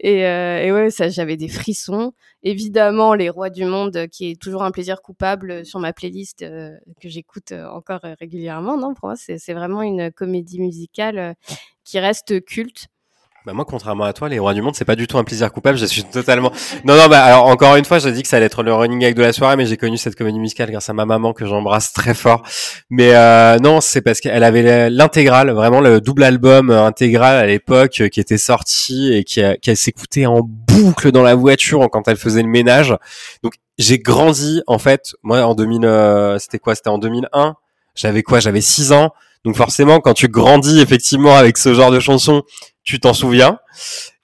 et, euh, et ouais, ça, j'avais des frissons. Évidemment, Les Rois du Monde, qui est toujours un plaisir coupable sur ma playlist euh, que j'écoute euh, encore régulièrement. Non, pour moi, c'est vraiment une comédie musicale qui reste culte. Bah moi, contrairement à toi, les rois du monde, c'est pas du tout un plaisir coupable. Je suis totalement. Non, non. Bah alors encore une fois, j'ai dit que ça allait être le running gag de la soirée, mais j'ai connu cette comédie musicale grâce à ma maman que j'embrasse très fort. Mais euh, non, c'est parce qu'elle avait l'intégrale, vraiment le double album euh, intégral à l'époque euh, qui était sorti et qui, qui s'écoutait en boucle dans la voiture quand elle faisait le ménage. Donc j'ai grandi en fait. Moi, en 2000, euh, c'était quoi? C'était en 2001. J'avais quoi? J'avais 6 ans. Donc forcément, quand tu grandis effectivement avec ce genre de chansons, tu t'en souviens.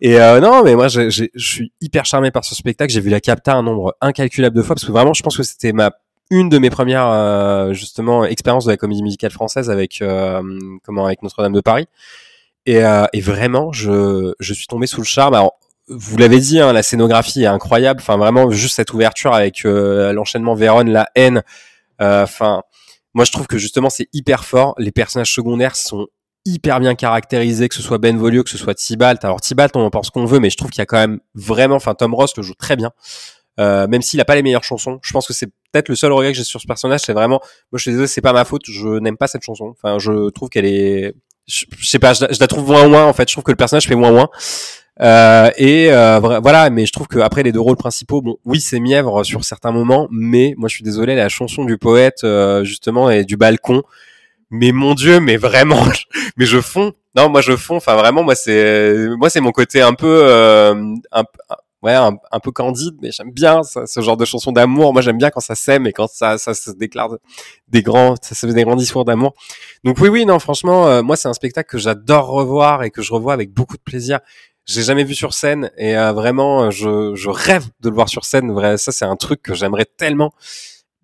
Et euh, non, mais moi, je suis hyper charmé par ce spectacle. J'ai vu la capta un nombre incalculable de fois parce que vraiment, je pense que c'était ma une de mes premières euh, justement expériences de la comédie musicale française avec euh, comment avec Notre-Dame de Paris. Et, euh, et vraiment, je je suis tombé sous le charme. Alors, vous l'avez dit, hein, la scénographie est incroyable. Enfin, vraiment, juste cette ouverture avec euh, l'enchaînement Vérone, la haine. euh, Enfin, moi, je trouve que justement, c'est hyper fort. Les personnages secondaires sont hyper bien caractérisés, que ce soit Benvolio, que ce soit Tybalt. Alors Tybalt, on en pense qu'on veut, mais je trouve qu'il y a quand même vraiment, enfin Tom Ross le joue très bien. Euh, même s'il a pas les meilleures chansons, je pense que c'est peut-être le seul regret que j'ai sur ce personnage, c'est vraiment, moi je suis désolé, c'est pas ma faute, je n'aime pas cette chanson. Enfin, je trouve qu'elle est, je, je sais pas, je, je la trouve moins moins en fait. Je trouve que le personnage fait moins moins. Euh, et euh, voilà, mais je trouve que après les deux rôles principaux, bon, oui, c'est mièvre sur certains moments, mais moi je suis désolé, la chanson du poète euh, justement et du balcon, mais mon Dieu, mais vraiment, mais je fonds. Non, moi je fonds. Enfin vraiment, moi c'est moi c'est mon côté un peu euh, un, ouais un, peu candide, mais j'aime bien ce genre de chanson d'amour. Moi j'aime bien quand ça s'aime et quand ça ça se déclare des grands ça se fait des grands discours d'amour. Donc oui oui non franchement euh, moi c'est un spectacle que j'adore revoir et que je revois avec beaucoup de plaisir. J'ai jamais vu sur scène et euh, vraiment je, je rêve de le voir sur scène. Vrai, ça c'est un truc que j'aimerais tellement.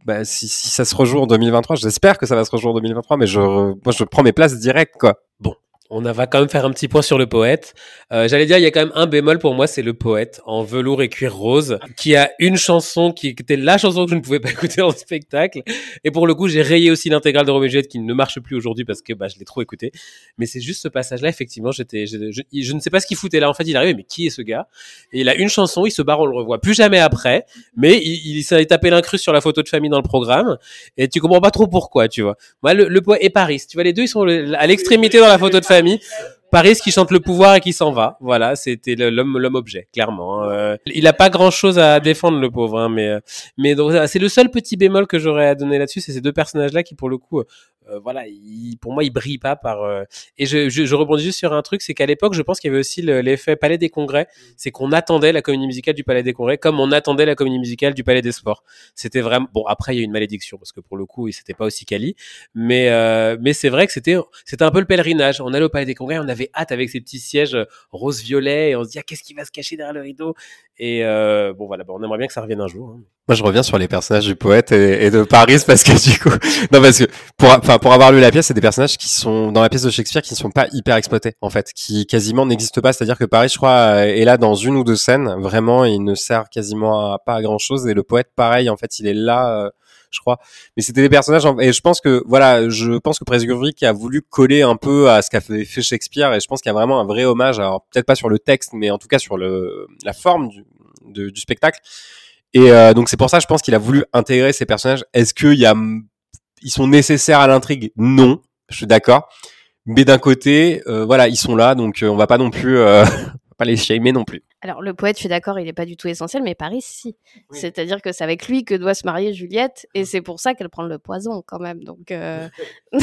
Bah, si, si ça se rejoue en 2023, j'espère que ça va se rejouer en 2023, mais je, moi je prends mes places direct quoi. On va quand même faire un petit point sur le poète. Euh, J'allais dire, il y a quand même un bémol pour moi, c'est le poète en velours et cuir rose, qui a une chanson qui était la chanson que je ne pouvais pas écouter en spectacle. Et pour le coup, j'ai rayé aussi l'intégrale de Roméo et Juliette qui ne marche plus aujourd'hui parce que bah, je l'ai trop écouté. Mais c'est juste ce passage-là, effectivement, j'étais, je, ne sais pas ce qu'il foutait là. En fait, il arrivait, mais qui est ce gars? Et il a une chanson, il se barre, on le revoit plus jamais après. Mais il, il s'est tapé l'incruste sur la photo de famille dans le programme. Et tu comprends pas trop pourquoi, tu vois. Moi, le, poète et Paris, tu vois, les deux, ils sont à l'extrémité dans la photo de famille ami. Paris qui chante le pouvoir et qui s'en va. Voilà, c'était l'homme l'homme objet, clairement. Euh, il a pas grand chose à défendre le pauvre, hein, mais euh, mais donc c'est le seul petit bémol que j'aurais à donner là-dessus, c'est ces deux personnages-là qui pour le coup, euh, voilà, pour moi ils brillent pas par. Et je, je, rebondis juste sur un truc, c'est qu'à l'époque, je pense qu'il y avait aussi le- l'effet Palais des Congrès, c'est qu'on attendait la comédie musicale du Palais des Congrès comme on attendait la comédie musicale du Palais des Sports. C'était vraiment bon. Après, il y a une malédiction parce que pour le coup, c'était pas aussi quali, mais mais c'est vrai que c'était c'était un peu le pèlerinage. On allait au Palais des Congrès, on avait hâte avec ces petits sièges euh, rose violet et on se dit ah, qu'est-ce qui va se cacher derrière le rideau? Et euh, bon voilà, bah, on aimerait bien que ça revienne un jour. hein. Moi, je reviens sur les personnages du poète et, de Paris parce que du coup, non parce que pour, enfin pour avoir lu la pièce, c'est des personnages qui sont dans la pièce de Shakespeare qui ne sont pas hyper exploités en fait, qui quasiment n'existent pas. C'est-à-dire que Paris, je crois, est là dans une ou deux scènes. Vraiment, il ne sert quasiment pas à grand chose. Et le poète, pareil, en fait, il est là. euh, je crois. Mais c'était des personnages, et je pense que, voilà, je pense que Presgurvic a voulu coller un peu à ce qu'a fait Shakespeare, et je pense qu'il y a vraiment un vrai hommage, alors peut-être pas sur le texte, mais en tout cas sur le, la forme du, de- du spectacle. Et euh, donc c'est pour ça, je pense qu'il a voulu intégrer ces personnages. Est-ce qu'il y a, ils sont nécessaires à l'intrigue? Non, je suis d'accord. Mais d'un côté, euh, voilà, ils sont là, donc euh, on va pas non plus, euh, pas les shamer non plus. Alors, le poète, je suis d'accord, il n'est pas du tout essentiel, mais Paris, si. C'est-à-dire que c'est avec lui que doit se marier Juliette, et c'est pour ça qu'elle prend le poison, quand même. Donc, euh...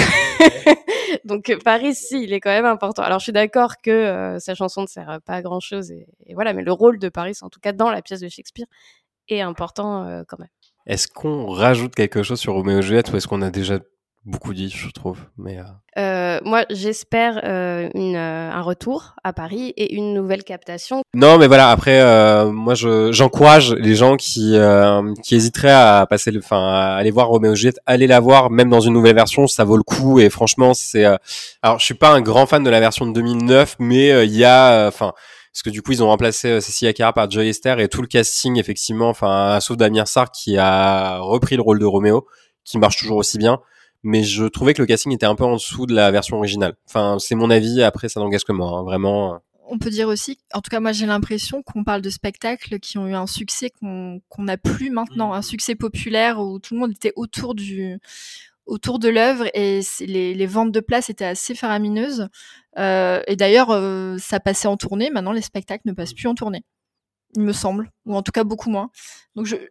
Donc euh, Paris, si, il est quand même important. Alors, je suis d'accord que euh, sa chanson ne sert pas à grand-chose, et, et voilà, mais le rôle de Paris, en tout cas dans la pièce de Shakespeare, est important euh, quand même. Est-ce qu'on rajoute quelque chose sur Roméo et Juliette ou est-ce qu'on a déjà beaucoup dit, je trouve Mais euh, Euh, moi, j'espère euh, une, euh, un retour à Paris et une nouvelle captation. Non, mais voilà. Après, euh, moi, je j'encourage les gens qui euh, qui hésiteraient à passer, le, enfin, à aller voir Roméo et Juliette, allez la voir, même dans une nouvelle version, ça vaut le coup. Et franchement, c'est. euh, alors, je suis pas un grand fan de la version de 2009, mais euh, il y a, enfin. parce que du coup, ils ont remplacé euh, Cécilia Cara par Joy Esther et tout le casting, effectivement, enfin, sauf Damien Sarr qui a repris le rôle de Roméo, qui marche toujours aussi bien. Mais je trouvais que le casting était un peu en dessous de la version originale. Enfin, c'est mon avis. Après, ça n'engage que moi, hein, vraiment. On peut dire aussi, en tout cas moi j'ai l'impression qu'on parle de spectacles qui ont eu un succès qu'on n'a plus maintenant, un succès populaire où tout le monde était autour du autour de l'œuvre et les, les ventes de places étaient assez faramineuses. Euh, et d'ailleurs, euh, ça passait en tournée. Maintenant, les spectacles ne passent plus en tournée, il me semble, ou en tout cas beaucoup moins. Donc je euh,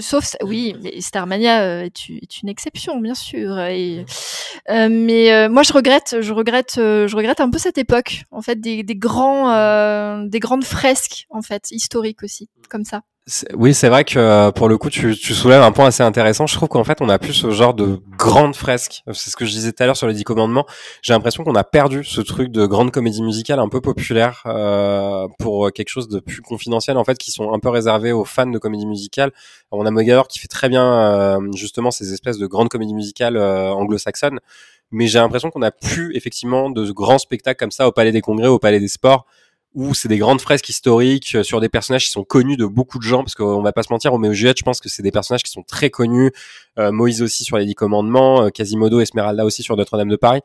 sauf oui, mais Starmania euh, est, une exception bien sûr. Et, euh, mais euh, moi je regrette, je regrette, euh, je regrette un peu cette époque en fait des, des grands, euh, des grandes fresques en fait historiques aussi comme ça. Oui, c'est vrai que euh, pour le coup, tu, tu soulèves un point assez intéressant. Je trouve qu'en fait, on a plus ce genre de grandes fresques. C'est ce que je disais tout à l'heure sur les Dix Commandements. J'ai l'impression qu'on a perdu ce truc de grande comédie musicale un peu populaire euh, pour quelque chose de plus confidentiel, en fait, qui sont un peu réservés aux fans de comédie musicale. On a Mogador qui fait très bien euh, justement ces espèces de grandes comédies musicales euh, anglo-saxonnes. Mais j'ai l'impression qu'on a plus effectivement de grands spectacles comme ça au Palais des Congrès, au Palais des Sports où c'est des grandes fresques historiques euh, sur des personnages qui sont connus de beaucoup de gens, parce qu'on va pas se mentir, Roméo et Juliette, je pense que c'est des personnages qui sont très connus, euh, Moïse aussi sur les Dix Commandements, euh, Quasimodo, Esmeralda aussi sur Notre-Dame de Paris,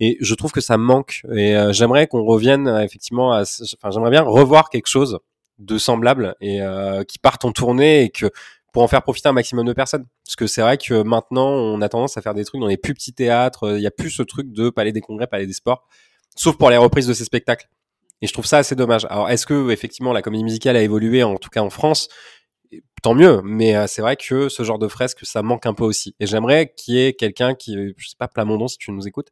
et je trouve que ça manque, et euh, j'aimerais qu'on revienne euh, effectivement, à, enfin j'aimerais bien revoir quelque chose de semblable, et euh, qui parte en tournée, et que pour en faire profiter un maximum de personnes. Parce que c'est vrai que maintenant, on a tendance à faire des trucs dans les plus petits théâtres, il y a plus ce truc de Palais des Congrès, Palais des Sports, sauf pour les reprises de ces spectacles. Et je trouve ça assez dommage. Alors, est-ce que effectivement la comédie musicale a évolué, en tout cas en France? Tant mieux, mais euh, c'est vrai que ce genre de fresque, ça manque un peu aussi. Et j'aimerais qu'il y ait quelqu'un qui, je sais pas, Plamondon, si tu nous écoutes,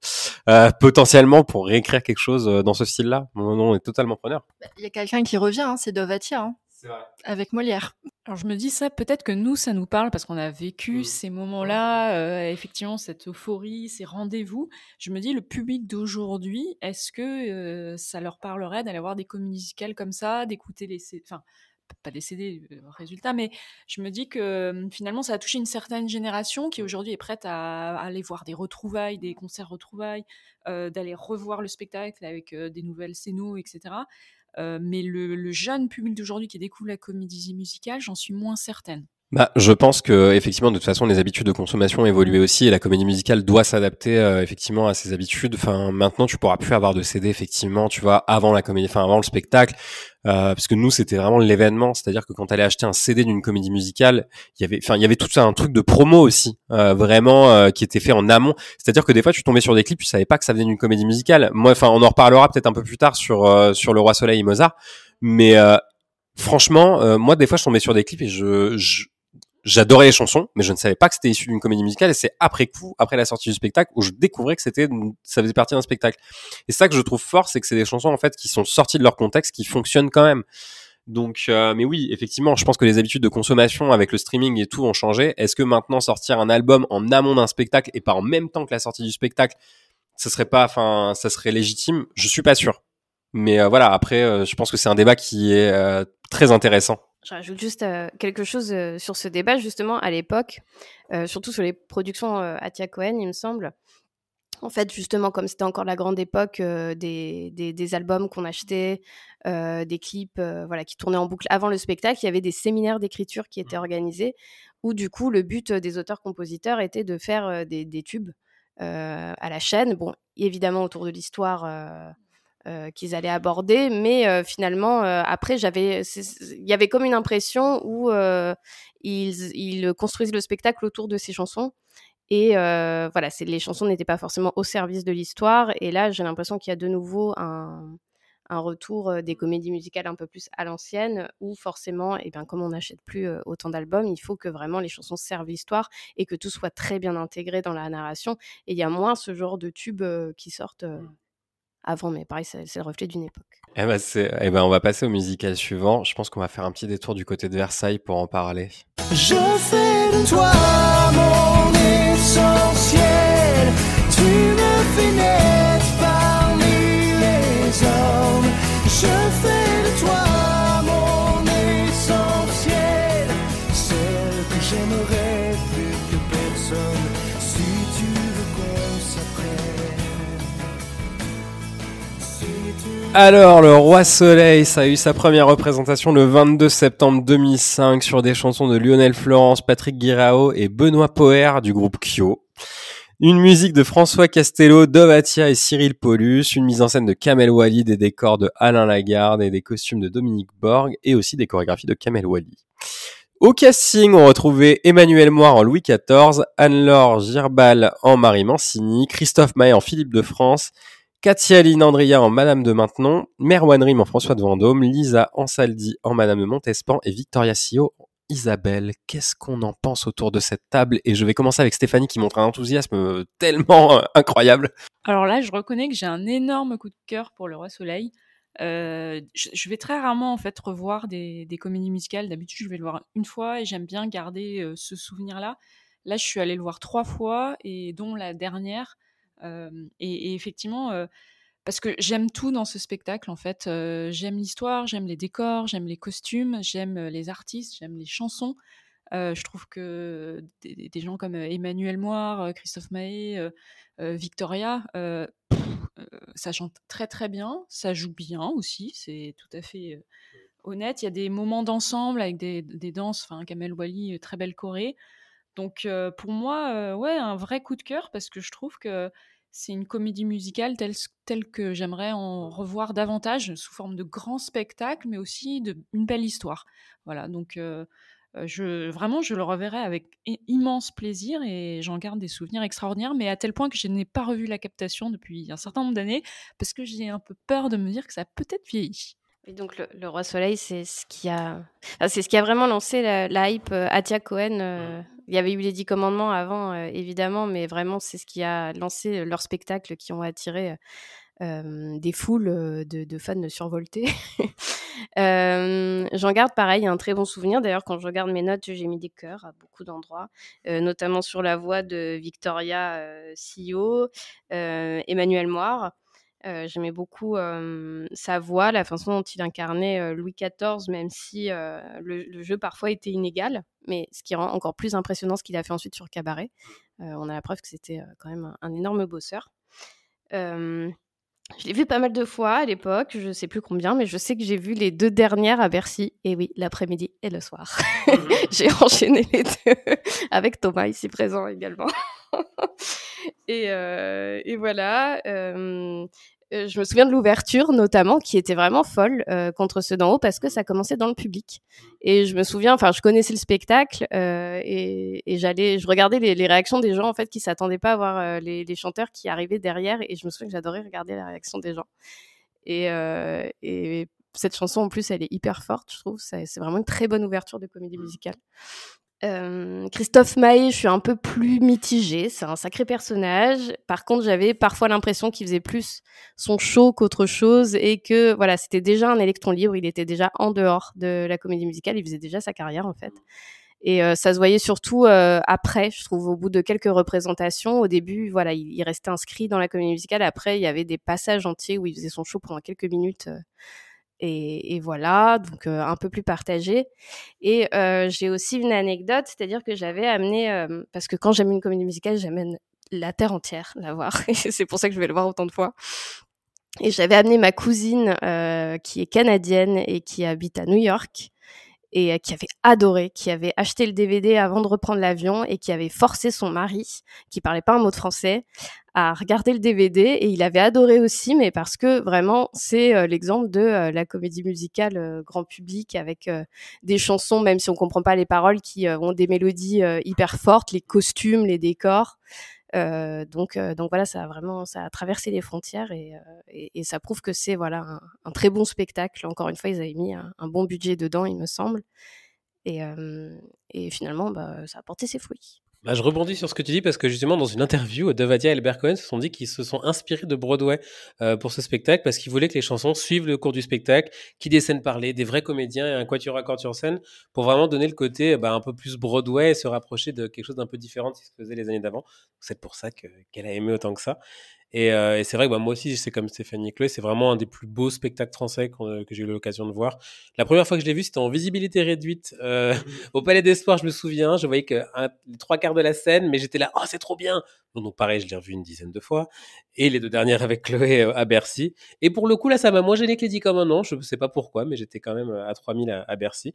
euh, potentiellement pour réécrire quelque chose euh, dans ce style-là. Mon nom est totalement preneur. Bah, Il y a quelqu'un qui revient, hein, c'est Dovatia, hein, C'est vrai. avec Molière. Alors je me dis ça, peut-être que nous, ça nous parle parce qu'on a vécu Mm. ces moments-là, euh, effectivement, cette euphorie, ces rendez-vous. Je me dis, le public d'aujourd'hui, est-ce que euh, ça leur parlerait d'aller voir des comédies musicales comme ça, d'écouter les... Enfin, pas des CD, euh, résultat, mais je me dis que euh, finalement, ça a touché une certaine génération qui aujourd'hui est prête à, à aller voir des retrouvailles, des concerts retrouvailles, d'aller revoir le spectacle avec des nouvelles scénos, etc. Euh, mais le, le jeune public d'aujourd'hui qui découvre la comédie musicale, j'en suis moins certaine. Bah, je pense que effectivement, de toute façon, les habitudes de consommation évolué aussi, et la comédie musicale doit s'adapter euh, effectivement à ces habitudes. Enfin, maintenant, tu pourras plus avoir de CD effectivement, tu vois, avant la comédie, enfin avant le spectacle, euh, parce que nous, c'était vraiment l'événement. C'est-à-dire que quand tu allais acheter un CD d'une comédie musicale, il y avait, enfin, il y avait tout un truc de promo aussi, euh, vraiment euh, qui était fait en amont. C'est-à-dire que des fois, tu tombais sur des clips, tu savais pas que ça venait d'une comédie musicale. Moi, enfin, on en reparlera peut-être un peu plus tard sur euh, sur le Roi Soleil et Mozart, mais euh, franchement, moi, des fois, je tombais sur des clips et je, je j'adorais les chansons, mais je ne savais pas que c'était issu d'une comédie musicale. Et c'est après coup, après la sortie du spectacle, où je découvrais que c'était, ça faisait partie d'un spectacle. Et ça que je trouve fort, c'est que c'est des chansons en fait qui sont sorties de leur contexte, qui fonctionnent quand même. Donc, euh, mais oui, effectivement, je pense que les habitudes de consommation avec le streaming et tout ont changé. Est-ce que maintenant sortir un album en amont d'un spectacle et pas en même temps que la sortie du spectacle, ça serait pas, enfin, ça serait légitime? Je suis pas sûr. Mais euh, voilà, après, euh, je pense que c'est un débat qui est euh, très intéressant. Je rajoute juste euh, quelque chose euh, sur ce débat, justement, à l'époque, euh, surtout sur les productions Atia Cohen, il me semble. En fait, justement, comme c'était encore la grande époque des, des, des albums qu'on achetait, des clips voilà, qui tournaient en boucle avant le spectacle, il y avait des séminaires d'écriture qui étaient organisés, où du coup, le but des auteurs-compositeurs était de faire des, des tubes à la chaîne. Bon, évidemment, autour de l'histoire. Euh, qu'ils allaient aborder, mais euh, finalement, euh, après, j'avais, il y avait comme une impression où ils, ils construisent le spectacle autour de ces chansons. Et voilà, les chansons n'étaient pas forcément au service de l'histoire. Et là, j'ai l'impression qu'il y a de nouveau un, retour des comédies musicales un peu plus à l'ancienne, où forcément, et bien, comme on n'achète plus autant d'albums, il faut que vraiment les chansons servent l'histoire et que tout soit très bien intégré dans la narration. Et il y a moins ce genre de tubes qui sortent euh, avant, mais pareil, c'est, c'est le reflet d'une époque. Eh ben, c'est, eh ben, on va passer au musical suivant. Je pense qu'on va faire un petit détour du côté de Versailles pour en parler. Je fais de toi mon essentiel. Tu me fais Alors, le Roi Soleil, ça a eu sa première représentation le 22 septembre 2005 sur des chansons de Lionel Florence, Patrick Guirao et Benoît Poher du groupe Kyo. Une musique de François Castello, Dovatia et Cyril Paulus, une mise en scène de Kamel Wally, des décors de Alain Lagarde et des costumes de Dominique Borg et aussi des chorégraphies de Kamel Wally. Au casting, on retrouvait Emmanuel Moire en Louis XIV, Anne-Laure Girbal en Marie Mancini, Christophe Maé en Philippe de France, Katia Andria en Madame de Maintenon, Merwan Rim en François de Vendôme, Lisa Ansaldi en Madame de Montespan et Victoria Sio en Isabelle. Qu'est-ce qu'on en pense autour de cette table? Et je vais commencer avec Stéphanie qui montre un enthousiasme euh, tellement euh, incroyable. Alors là, je reconnais que j'ai un énorme coup de cœur pour Le Roi Soleil. Euh, je, vais très rarement en fait revoir des, comédies musicales. D'habitude, je vais le voir une fois et j'aime bien garder ce souvenir-là. Là, je suis allée le voir trois fois et dont la dernière. Et, et effectivement, parce que j'aime tout dans ce spectacle en fait. Euh, j'aime l'histoire, j'aime les décors, j'aime les costumes, j'aime les artistes, j'aime les chansons. Euh, je trouve que des, des gens comme Emmanuel Moire, euh, Christophe Mahé, euh, Victoria, pff, ça chante très très bien, ça joue bien aussi, c'est tout à fait honnête. Il y a des moments d'ensemble avec des, des danses, enfin Kamel Wally, très belle choré. Donc pour moi, ouais, un vrai coup de cœur parce que je trouve que c'est une comédie musicale telle, que j'aimerais en revoir davantage sous forme de grand spectacle, mais aussi de une belle histoire. Voilà, donc je, vraiment, je le reverrai avec immense plaisir et j'en garde des souvenirs extraordinaires, mais à tel point que je n'ai pas revu la captation depuis un certain nombre d'années parce que j'ai un peu peur de me dire que ça a peut-être vieilli. Et donc le, le Roi Soleil, c'est ce qui a, enfin, c'est ce qui a vraiment lancé la, la hype. euh, Atia Cohen, euh, il y avait eu les Dix Commandements avant, euh, évidemment, mais vraiment c'est ce qui a lancé leurs spectacles qui ont attiré euh, des foules de, de fans survoltés. J'en garde pareil un très bon souvenir. D'ailleurs, quand je regarde mes notes, j'ai mis des cœurs à beaucoup d'endroits, notamment sur la voix de Victoria CEO, euh, Emmanuel Moire. Euh, J'aimais beaucoup euh, sa voix, la façon dont il incarnait euh, Louis XIV, même si le, le jeu parfois était inégal. Mais ce qui rend encore plus impressionnant ce qu'il a fait ensuite sur Cabaret. On a la preuve que c'était quand même un, un énorme bosseur. Je l'ai vu pas mal de fois à l'époque, je sais plus combien, mais je sais que j'ai vu les deux dernières à Bercy. Et oui, l'après-midi et le soir. j'ai enchaîné les deux avec Thomas ici présent également. et, euh, et voilà. euh, je me souviens de l'ouverture notamment qui était vraiment folle euh, contre ceux d'en haut parce que ça commençait dans le public. Et je me souviens enfin je connaissais le spectacle et, et j'allais je regardais les, les réactions des gens en fait qui s'attendaient pas à voir les, les chanteurs qui arrivaient derrière et je me souviens que j'adorais regarder la réaction des gens. Et, euh, et cette chanson en plus elle est hyper forte je trouve. C'est vraiment une très bonne ouverture de comédie musicale euh, Christophe Maé, je suis un peu plus mitigée. C'est un sacré personnage. Par contre, j'avais parfois l'impression qu'il faisait plus son show qu'autre chose et que voilà, c'était déjà un électron libre. Il était déjà en dehors de la comédie musicale. Il faisait déjà sa carrière en fait. Et euh, ça se voyait surtout euh, après, je trouve, au bout de quelques représentations. Au début, voilà, il, il restait inscrit dans la comédie musicale. Après, il y avait des passages entiers où il faisait son show pendant quelques minutes. Et, et voilà, donc euh, un peu plus partagé. Et euh, j'ai aussi une anecdote, c'est-à-dire que j'avais amené, euh, parce que quand j'aime une comédie musicale, j'amène la terre entière la voir. C'est pour ça que je vais le voir autant de fois. Et j'avais amené ma cousine qui est canadienne et qui habite à New York et euh, qui avait adoré, qui avait acheté le DVD avant de reprendre l'avion et qui avait forcé son mari, qui parlait pas un mot de français, à regarder le DVD et il avait adoré aussi, mais parce que vraiment c'est euh, l'exemple de euh, la comédie musicale grand public avec des chansons, même si on comprend pas les paroles, qui ont des mélodies hyper fortes, les costumes, les décors. Euh, donc, euh, donc voilà, ça a vraiment, ça a traversé les frontières et, euh, ça prouve que c'est voilà un, très bon spectacle. Encore une fois, ils avaient mis un, bon budget dedans, il me semble. Et, et finalement, bah, ça a porté ses fruits. Bah, je rebondis sur ce que tu dis parce que justement dans une interview, Devadia et Albert Cohen se sont dit qu'ils se sont inspirés de Broadway euh, pour ce spectacle parce qu'ils voulaient que les chansons suivent le cours du spectacle, qu'il y ait des vrais comédiens et un quatuor à sur scène pour vraiment donner le côté bah, un peu plus Broadway et se rapprocher de quelque chose d'un peu différent de ce qui se les années d'avant. C'est pour ça que- qu'elle a aimé autant que ça. Et, euh, et c'est vrai que bah, moi aussi, c'est comme Stéphanie Chloé, c'est vraiment un des plus beaux spectacles français qu'on- que j'ai eu l'occasion de voir. La première fois que je l'ai vu, c'était en visibilité réduite euh, au Palais des Sports, je me souviens. Je voyais que un- les trois quarts de la scène, mais j'étais là, oh, c'est trop bien. Donc, donc, pareil, je l'ai revu une dizaine de fois. Et les deux dernières avec Chloé euh, à Bercy. Et pour le coup, là, ça m'a moins gêné que les 10 comme un an. Je ne sais pas pourquoi, mais j'étais quand même euh, à 3000 à, à Bercy.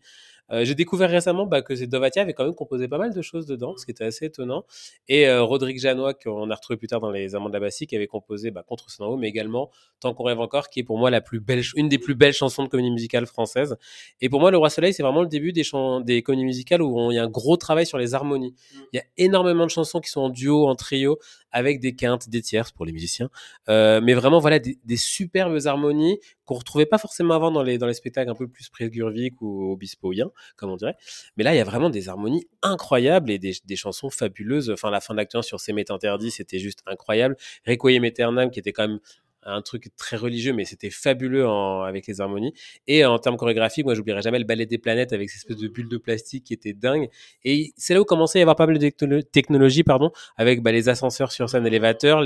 Euh, j'ai découvert récemment bah, que Dovatia avait quand même composé pas mal de choses dedans, ce qui était assez étonnant. Et euh, Rodrigue Janois, qu'on a retrouvé plus tard dans Les Amants de la Bassie, qui avait composé bah, Contre haut, mais également Tant qu'on rêve encore, qui est pour moi la plus belle, une des plus belles chansons de comédie musicale française. Et pour moi, Le Roi Soleil, c'est vraiment le début des, des comédies musicales où il y a un gros travail sur les harmonies. Il y a énormément de chansons qui sont en duo, en trio, avec des quintes, des tierces pour les musiciens. Euh, mais vraiment, voilà, des, superbes harmonies qu'on retrouvait pas forcément avant dans les, dans les spectacles un peu plus prégurviques ou obispoïens, comme on dirait. Mais là, il y a vraiment des harmonies incroyables et des, des chansons fabuleuses. Enfin, la fin de l'acte 1 sur C'est interdit, c'était juste incroyable. Requiem Aeternam, qui était quand même un truc très religieux, mais c'était fabuleux avec les harmonies. Et en termes chorégraphiques, moi, j'oublierai jamais le ballet des planètes avec ces espèces de bulles de plastique qui étaient dingues. Et c'est là où commençait à y avoir pas mal de technolo- technologies, pardon, avec bah, les ascenseurs sur scène élévateur,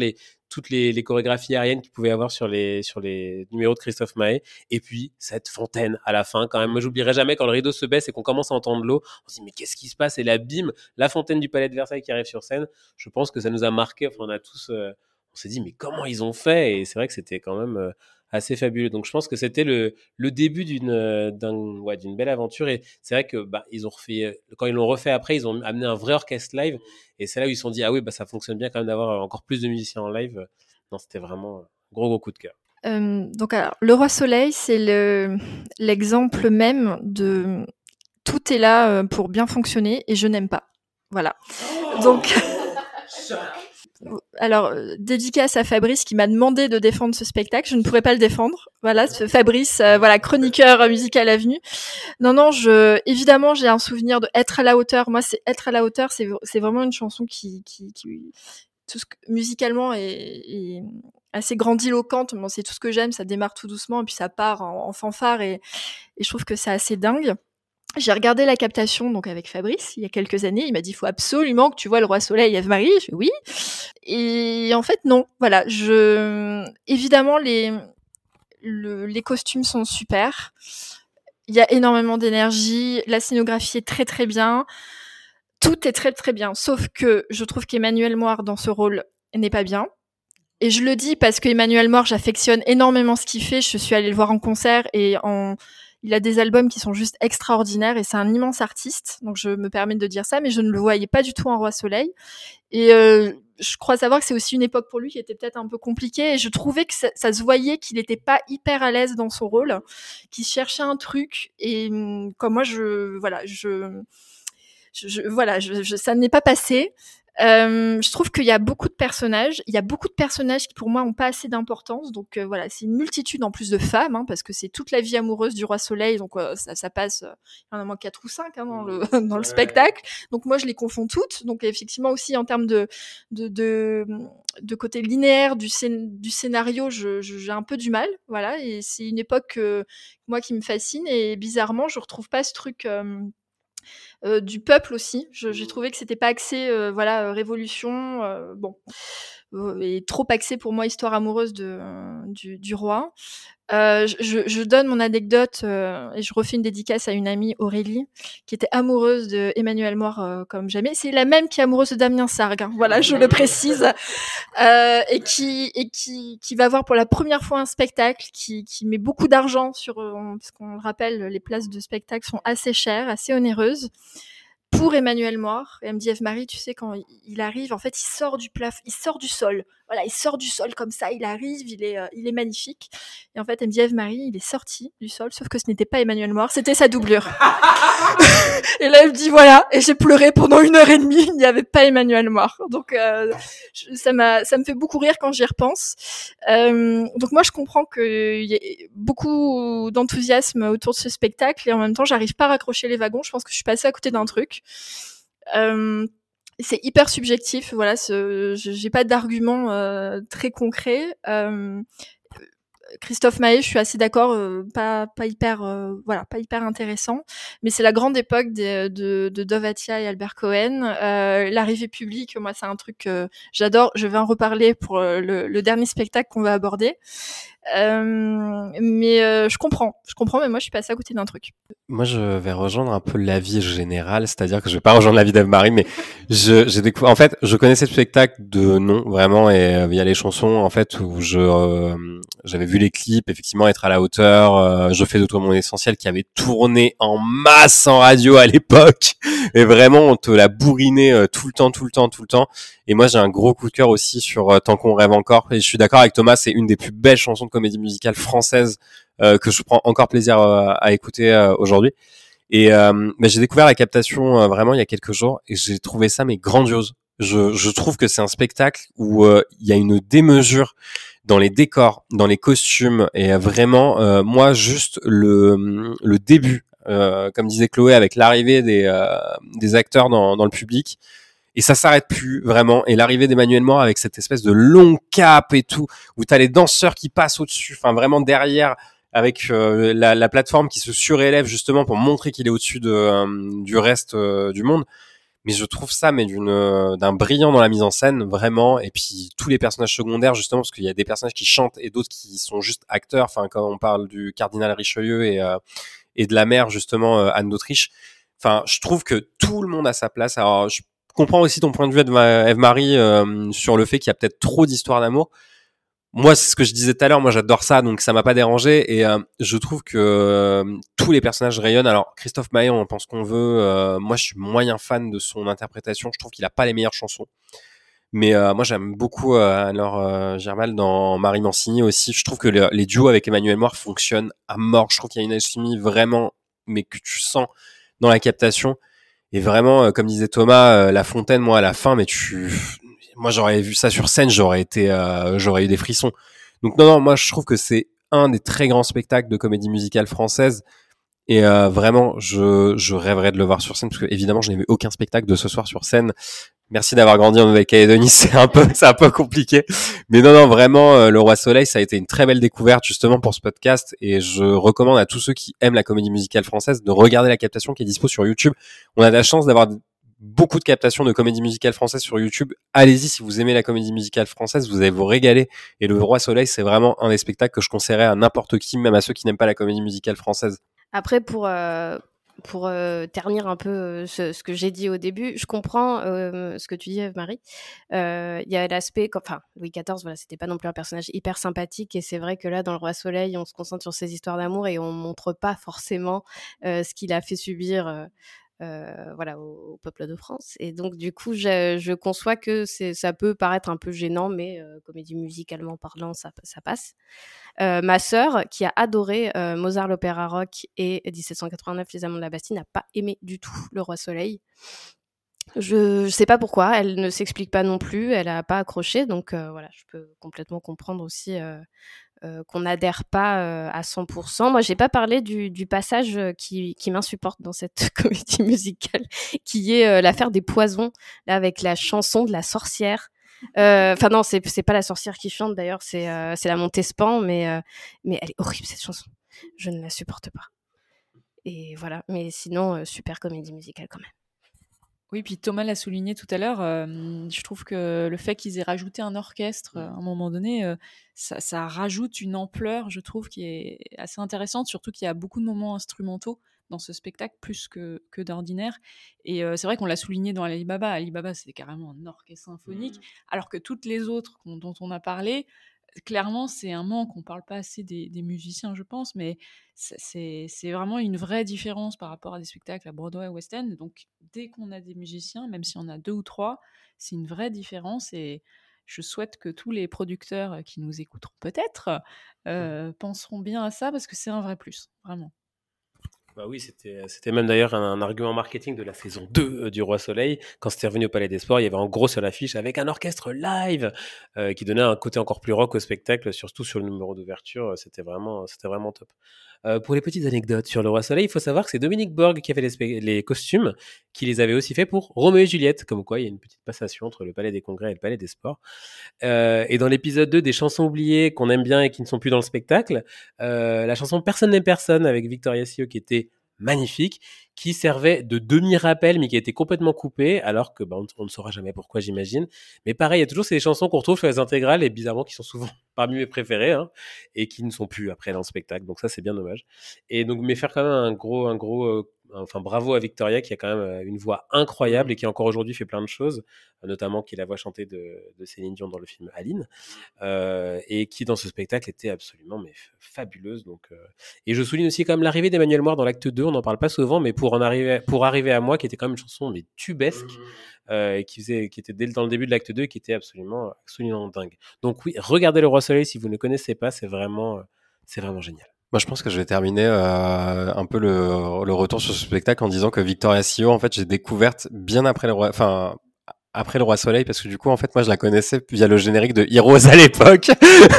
toutes les, chorégraphies aériennes qu'il pouvait avoir sur les, numéros de Christophe Maé. Et puis, cette fontaine à la fin, quand même. Moi, j'oublierai jamais quand le rideau se baisse et qu'on commence à entendre l'eau. On se dit, mais qu'est-ce qui se passe? Et là, bim, la fontaine du palais de Versailles qui arrive sur scène. Je pense que ça nous a marqué. On a tous, euh, on s'est dit, mais comment ils ont fait? Et c'est vrai que c'était quand même assez fabuleux. Donc, je pense que c'était le, le début d'une d'un- ouais, d'une belle aventure. Et c'est vrai que bah, ils ont refait, quand ils l'ont refait après, ils ont amené un vrai orchestre live. Et c'est là où ils se sont dit, ah oui, bah, ça fonctionne bien quand même d'avoir encore plus de musiciens en live. Non, c'était vraiment un gros, gros coup de cœur. Euh, donc, alors, le roi soleil, c'est le l'exemple même de tout est là pour bien fonctionner et je n'aime pas. Voilà. Donc, alors, euh, dédicace à Fabrice qui m'a demandé de défendre ce spectacle. Je ne pourrais pas le défendre. Voilà, ce Fabrice, euh, voilà, chroniqueur musical avenue. Non, non, je, évidemment, j'ai un souvenir de être à la hauteur. Moi, c'est être à la hauteur. C'est, c'est vraiment une chanson qui, qui, qui tout ce que, musicalement est, est assez grandiloquente. C'est tout ce que j'aime. Ça démarre tout doucement et puis ça part en, en fanfare et, et je trouve que c'est assez dingue. J'ai regardé la captation donc avec Fabrice il y a quelques années. Il m'a dit il faut absolument que tu vois le roi soleil Eve Marie. Je fais oui. Et en fait non. Voilà. Je évidemment les le- les costumes sont super. Il y a énormément d'énergie. La scénographie est très très bien. Tout est très très bien. Sauf que je trouve qu'Emmanuel Moir dans ce rôle n'est pas bien. Et je le dis parce qu'Emmanuel Moir, j'affectionne énormément ce qu'il fait. Je suis allée le voir en concert et en il a des albums qui sont juste extraordinaires et c'est un immense artiste. Donc je me permets de dire ça, mais je ne le voyais pas du tout en Roi Soleil. Et euh, je crois savoir que c'est aussi une époque pour lui qui était peut-être un peu compliquée. Et je trouvais que ça, se voyait qu'il n'était pas hyper à l'aise dans son rôle, qu'il cherchait un truc. Et hum, comme moi, je voilà, je, je, je- voilà, je, je- ça n'est pas passé. Euh, je trouve qu'il y a beaucoup de personnages. Il y a beaucoup de personnages qui, pour moi, ont pas assez d'importance. Donc euh, voilà, c'est une multitude en plus de femmes, hein, parce que c'est toute la vie amoureuse du roi Soleil. Donc euh, ça, ça passe. Il y en a moins quatre ou cinq hein, dans le dans le Ouais. spectacle. Donc moi, je les confonds toutes. Donc effectivement aussi en termes de de de, de côté linéaire du, scén- du scénario, j'ai un peu du mal. Voilà, et c'est une époque moi qui me fascine. Et bizarrement, je retrouve pas ce truc. Euh, du peuple aussi. J'ai trouvé que c'était pas axé, euh, voilà, euh, révolution, euh, bon, et trop axé pour moi histoire amoureuse de, du, du roi. Euh, je- je, donne mon anecdote euh, et je refais une dédicace à une amie Aurélie qui était amoureuse de Emmanuel Moir euh, comme jamais. C'est la même qui est amoureuse de Damien Sargue. hein. Voilà, je le précise. Euh, et qui et qui qui va voir pour la première fois un spectacle, qui qui met beaucoup d'argent sur euh, on- parce qu'on le rappelle, les places de spectacle sont assez chères, assez onéreuses pour Emmanuel Moir. Et elle me dit, Eve Marie, tu sais, quand il- arrive, en fait, il sort du plaf, il sort du sol. Voilà, il sort du sol comme ça, il arrive, il est, euh, il est magnifique. Et en fait, elle me dit, Eve Marie, il est sorti du sol, sauf que ce n'était pas Emmanuel Moir, c'était sa doublure. et là, elle me dit, voilà, et j'ai pleuré pendant une heure et demie, il n'y avait pas Emmanuel Moir. Donc, euh, je- ça m'a, ça me fait beaucoup rire quand j'y repense. Euh, donc moi, je comprends qu'il y ait beaucoup d'enthousiasme autour de ce spectacle, et en même temps, j'arrive pas à raccrocher les wagons. Je pense que je suis passée à côté d'un truc. Euh, c'est hyper subjectif, voilà. J'ai pas d'argument euh, très concret. Christophe Maé, je suis assez d'accord, euh, pas pas hyper euh, voilà, pas hyper intéressant, mais c'est la grande époque de de Dovatia et Albert Cohen. Euh, L'arrivée publique, moi c'est un truc que j'adore. Je vais en reparler pour euh, le, le dernier spectacle qu'on va aborder. Euh, mais euh, je comprends, je comprends, mais moi je suis passée à côté d'un truc. Moi, je vais rejoindre un peu l'avis général, c'est-à-dire que je vais pas rejoindre l'avis d'Eve-Marie, mais j'ai découvert, en fait, je connaissais le spectacle de nom, vraiment, et il y a les chansons, en fait, où je, j'avais vu les clips, effectivement, être à la hauteur, euh, je fais de toi mon essentiel, qui avait tourné en masse en radio à l'époque, et vraiment, on te l'a bourriné euh, tout le temps, tout le temps, tout le temps, et moi, j'ai un gros coup de cœur aussi sur euh, Tant qu'on rêve encore, et je suis d'accord avec Thomas, c'est une des plus belles chansons de comédie musicale française que je prends encore plaisir à écouter aujourd'hui. Et mais j'ai découvert la captation vraiment il y a quelques jours et j'ai trouvé ça mais grandiose. Je, trouve que c'est un spectacle où il y a une démesure dans les décors, dans les costumes et vraiment euh, moi juste le le début, euh, comme disait Chloé, avec l'arrivée des euh, des acteurs dans dans le public. Et ça s'arrête plus vraiment. Et l'arrivée d'Emmanuel Moore avec cette espèce de long cap et tout, où t'as les danseurs qui passent au-dessus, enfin vraiment derrière, avec euh, la, la plateforme qui se surélève justement pour montrer qu'il est au-dessus de, euh, du reste euh, du monde. Mais je trouve ça mais d'une euh, d'un brillant dans la mise en scène vraiment. Et puis tous les personnages secondaires justement parce qu'il y a des personnages qui chantent et d'autres qui sont juste acteurs. Enfin quand on parle du cardinal Richelieu et euh, et de la mère justement euh, Anne d'Autriche. Enfin je trouve que tout le monde a sa place. Alors je comprends aussi ton point de vue Eve-Marie euh, sur le fait qu'il y a peut-être trop d'histoires d'amour moi, c'est ce que je disais tout à l'heure. Moi, j'adore ça, donc ça m'a pas dérangé. Et euh, je trouve que euh, tous les personnages rayonnent. Alors, Christophe Maé, on pense qu'on veut. Euh, moi, je suis moyen fan de son interprétation. Je trouve qu'il a pas les meilleures chansons. Mais euh, moi, j'aime beaucoup euh, alors euh, Germal dans Marie Mancini aussi. Je trouve que le- les duos avec Emmanuel Moir fonctionnent à mort. Je trouve qu'il y a une alchimie vraiment, mais que tu sens dans la captation. Et vraiment, comme disait Thomas, La Fontaine, moi à la fin, mais tu, moi j'aurais vu ça sur scène, j'aurais été, euh, j'aurais eu des frissons. Donc non, non, moi je trouve que c'est un des très grands spectacles de comédie musicale française. Et euh, vraiment, je, je rêverais de le voir sur scène parce que évidemment, je n'ai vu aucun spectacle de ce soir sur scène. Merci d'avoir grandi en Nouvelle-Calédonie, c'est un peu, c'est un peu compliqué. Mais non, non, vraiment, euh, Le Roi Soleil, ça a été une très belle découverte justement pour ce podcast. Et je recommande à tous ceux qui aiment la comédie musicale française de regarder la captation qui est dispo sur YouTube. On a la chance d'avoir beaucoup de captations de comédie musicale française sur YouTube. Allez-y si vous aimez la comédie musicale française, vous allez vous régaler. Et Le Roi Soleil, c'est vraiment un des spectacles que je conseillerais à n'importe qui, même à ceux qui n'aiment pas la comédie musicale française. Après, pour, euh, pour euh, ternir un peu euh, ce, que j'ai dit au début, je comprends ce que tu dis, Eve-Marie. Il y a l'aspect, enfin, Louis XIV, voilà, c'était pas non plus un personnage hyper sympathique, et c'est vrai que là, dans Le Roi Soleil, on se concentre sur ses histoires d'amour et on montre pas forcément ce qu'il a fait subir. Euh, voilà au, peuple de France et donc du coup je, conçois que ça peut paraître un peu gênant mais euh, comédie musicalement parlant ça, ça passe euh, ma sœur, qui a adoré Mozart l'opéra rock et 1789 Les Amants de la Bastille, n'a pas aimé du tout Le Roi Soleil. Je ne sais pas pourquoi, elle ne s'explique pas non plus, elle n'a pas accroché, donc voilà, je peux complètement comprendre aussi euh, qu'on n'adhère pas euh, à 100%. Moi, j'ai pas parlé du, passage euh, qui, m'insupporte dans cette comédie musicale, qui est l'affaire des poisons, là, avec la chanson de la sorcière. Enfin non, c'est pas la sorcière qui chante d'ailleurs, c'est la Montespan, mais elle est horrible cette chanson. Je ne la supporte pas. Et voilà. Mais sinon, super comédie musicale quand même. Oui, puis Thomas l'a souligné tout à l'heure, euh, je trouve que le fait qu'ils aient rajouté un orchestre euh, à un moment donné, euh, ça, ça rajoute une ampleur, je trouve, qui est assez intéressante, surtout qu'il y a beaucoup de moments instrumentaux dans ce spectacle, plus que, que d'ordinaire. Et c'est vrai qu'on l'a souligné dans Alibaba. Alibaba, c'était carrément un orchestre symphonique, alors que toutes les autres dont on a parlé, clairement, c'est un manque. On parle pas assez des, des musiciens, je pense, mais c'est- vraiment une vraie différence par rapport à des spectacles à Broadway, West End. Donc, dès qu'on a des musiciens, même si on a deux ou trois, c'est une vraie différence. Et je souhaite que tous les producteurs qui nous écouteront peut-être euh, penseront bien à ça parce que c'est un vrai plus, vraiment. Bah oui, c'était c'était même d'ailleurs un, un argument marketing de la saison 2 euh, du Roi Soleil. Quand c'était revenu au Palais des Sports, il y avait en gros sur l'affiche avec un orchestre live euh, qui donnait un côté encore plus rock au spectacle, surtout sur le numéro d'ouverture. C'était vraiment, c'était vraiment top. Euh, pour les petites anecdotes sur le Roi Soleil, il faut savoir que c'est Dominique Borg qui avait les, les costumes, qui les avait aussi fait pour Roméo et Juliette, comme quoi il y a une petite passation entre le Palais des Congrès et le Palais des Sports. Euh, et dans l'épisode 2 des chansons oubliées qu'on aime bien et qui ne sont plus dans le spectacle, euh, la chanson Personne n'est personne avec Victoria Sio qui était magnifique, qui servait de demi-rappel mais qui a été complètement coupé, alors que bah, on, ne saura jamais pourquoi j'imagine. Mais pareil, il y a toujours ces chansons qu'on retrouve sur les intégrales et bizarrement qui sont souvent parmi mes préférées hein, et qui ne sont plus après dans le spectacle. Donc ça c'est bien dommage. Et donc mais faire quand même un gros, un gros, euh, enfin bravo à Victoria qui a quand même euh, une voix incroyable et qui encore aujourd'hui fait plein de choses, notamment qui est la voix chantée de, Céline Dion dans le film Aline euh, et qui dans ce spectacle était absolument mais fabuleuse. Donc euh, et je souligne aussi quand même l'arrivée d'Emmanuel Moir dans l'acte 2, on n'en parle pas souvent, mais pour en arriver, pour arriver à moi, qui était quand même une chanson mais tubesque, et qui faisait, qui était dans le début de l'acte 2, et qui était absolument, absolument dingue. Donc oui, regardez le Roi Soleil si vous ne connaissez pas, c'est vraiment, c'est vraiment génial. Moi, je pense que je vais terminer euh, un peu le, le retour sur ce spectacle en disant que Victoria Sio, en fait, j'ai découverte bien après le roi, enfin après le roi Soleil, parce que du coup, en fait, moi, je la connaissais via le générique de Heroes à l'époque,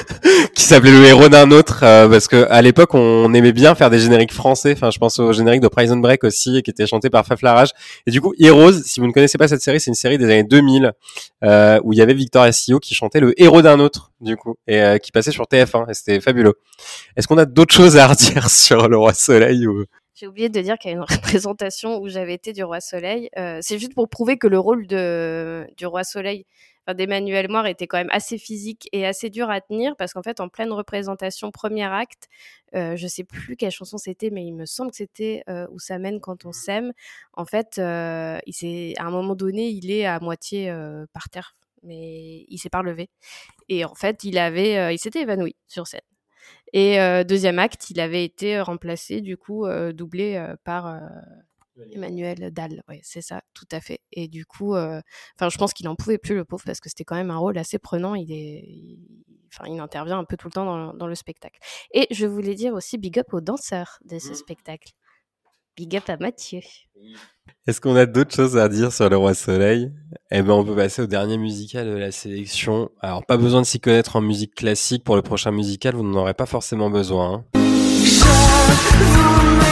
qui s'appelait le héros d'un autre, euh, parce que à l'époque, on aimait bien faire des génériques français. Enfin, je pense au générique de Prison Break aussi, qui était chanté par Faf Larage. Et du coup, Heroes, si vous ne connaissez pas cette série, c'est une série des années 2000 euh, où il y avait Victoria Sio qui chantait le héros d'un autre, du coup, et euh, qui passait sur TF1, et c'était fabuleux. Est-ce qu'on a d'autres choses à redire sur le roi Soleil ou... J'ai oublié de dire qu'il y a une représentation où j'avais été du Roi Soleil. Euh, c'est juste pour prouver que le rôle du Roi Soleil, d'Emmanuel Moir, était quand même assez physique et assez dur à tenir parce qu'en fait, en pleine représentation, premier acte, euh, je sais plus quelle chanson c'était, mais il me semble que c'était euh, Où ça mène quand on s'aime. En fait, euh, à un moment donné, il est à moitié par terre, mais il s'est pas relevé. Et en fait, il avait, il s'était évanoui sur scène. Et euh, deuxième acte, il avait été remplacé, du coup, euh, doublé euh, par euh, Emmanuel Dalle. Oui, c'est ça, tout à fait. Et du coup, euh, enfin, je pense qu'il en pouvait plus, le pauvre, parce que c'était quand même un rôle assez prenant. Il est, enfin, il intervient un peu tout le temps dans, dans le spectacle. Et je voulais dire aussi big up aux danseurs de ce spectacle. Big up à Mathieu. Est-ce qu'on a d'autres choses à dire sur le Roi Soleil? Eh ben, on peut passer au dernier musical de la sélection. Alors, pas besoin de s'y connaître en musique classique. Pour le prochain musical, vous n'en aurez pas forcément besoin. hein.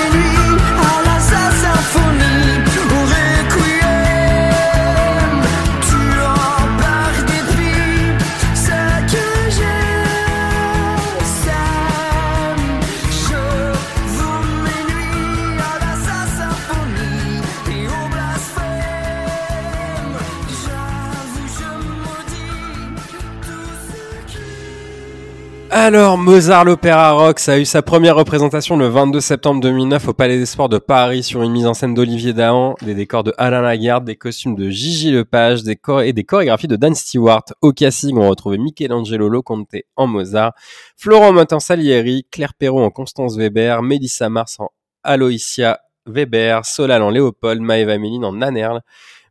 Alors, Mozart l'Opéra Rock, ça a eu sa première représentation le 22 septembre 2009 au Palais des Sports de Paris sur une mise en scène d'Olivier Dahan, des décors de Alain Lagarde, des costumes de Gigi Lepage des et des chorégraphies de Dan Stewart. Au casting, on retrouvait Michelangelo Loconte en Mozart, Florent Mott en Salieri, Claire Perrault en Constance Weber, Mélissa Mars en Aloysia Weber, Solal en Léopold, Maëva Méline en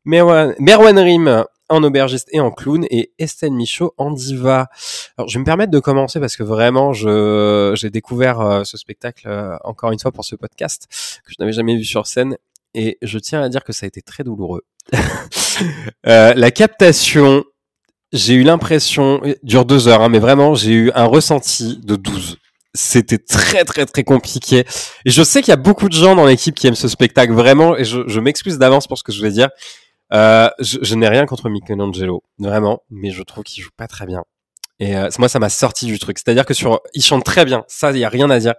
Merwan, Merwan Rim en aubergiste et en clown et Estelle Michaud en diva. Alors, je vais me permettre de commencer parce que vraiment, je j'ai découvert euh, ce spectacle euh, encore une fois pour ce podcast que je n'avais jamais vu sur scène et je tiens à dire que ça a été très douloureux. Euh, la captation, j'ai eu l'impression, dure deux heures, hein, mais vraiment, j'ai eu un ressenti de 12. C'était très très très compliqué. Et je sais qu'il y a beaucoup de gens dans l'équipe qui aiment ce spectacle vraiment, et je, je m'excuse d'avance pour ce que je vais dire. Euh, je, je n'ai rien contre Michelangelo, vraiment, mais je trouve qu'il joue pas très bien. Et euh, moi, ça m'a sorti du truc. C'est-à-dire que sur, il chante très bien, ça, il y a rien à dire.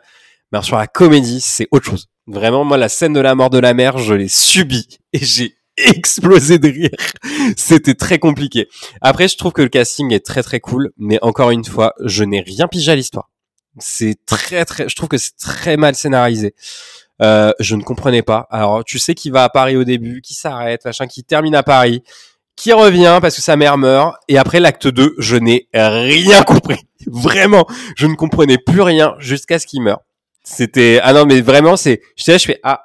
Mais alors, sur la comédie, c'est autre chose. Vraiment, moi, la scène de la mort de la mère, je l'ai subie et j'ai explosé de rire. C'était très compliqué. Après, je trouve que le casting est très très cool, mais encore une fois, je n'ai rien pigé à l'histoire. C'est très très, je trouve que c'est très mal scénarisé. Euh, je ne comprenais pas. Alors, tu sais qu'il va à Paris au début, qui s'arrête, machin, qui termine à Paris, qui revient parce que sa mère meurt, et après l'acte 2, je n'ai rien compris. Vraiment, je ne comprenais plus rien jusqu'à ce qu'il meure. C'était ah non mais vraiment c'est j'étais là je fais ah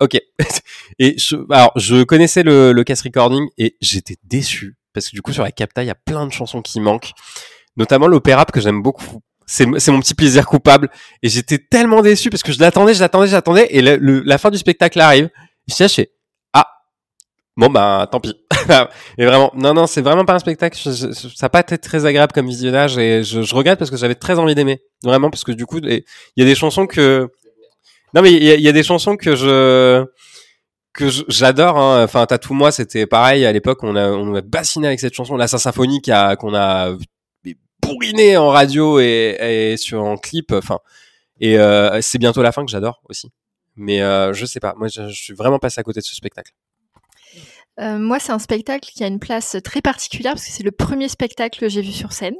ok et je, alors je connaissais le, le cast recording et j'étais déçu parce que du coup sur la capta il y a plein de chansons qui manquent notamment l'opéra que j'aime beaucoup c'est mon petit plaisir coupable. Et j'étais tellement déçu parce que je l'attendais je l'attendais je l'attendais. Et le, le- la fin du spectacle arrive. Je fais ah bon bah tant pis. Et vraiment non non c'est vraiment pas un spectacle. Ça n'a pas été très agréable comme visionnage et je, je regrette parce que j'avais très envie d'aimer. Vraiment parce que du coup il y a des chansons que non mais il y a, des chansons que je que j'adore hein. enfin Tatou moi c'était pareil à l'époque. On a on a bassiné avec cette chanson la Symphonie qu'on a bourriné en radio et, et sur en clip enfin et euh, c'est bientôt la fin que j'adore aussi mais euh, je sais pas moi je, je suis vraiment passé à côté de ce spectacle Euh, moi, c'est un spectacle qui a une place très particulière parce que c'est le premier spectacle que j'ai vu sur scène.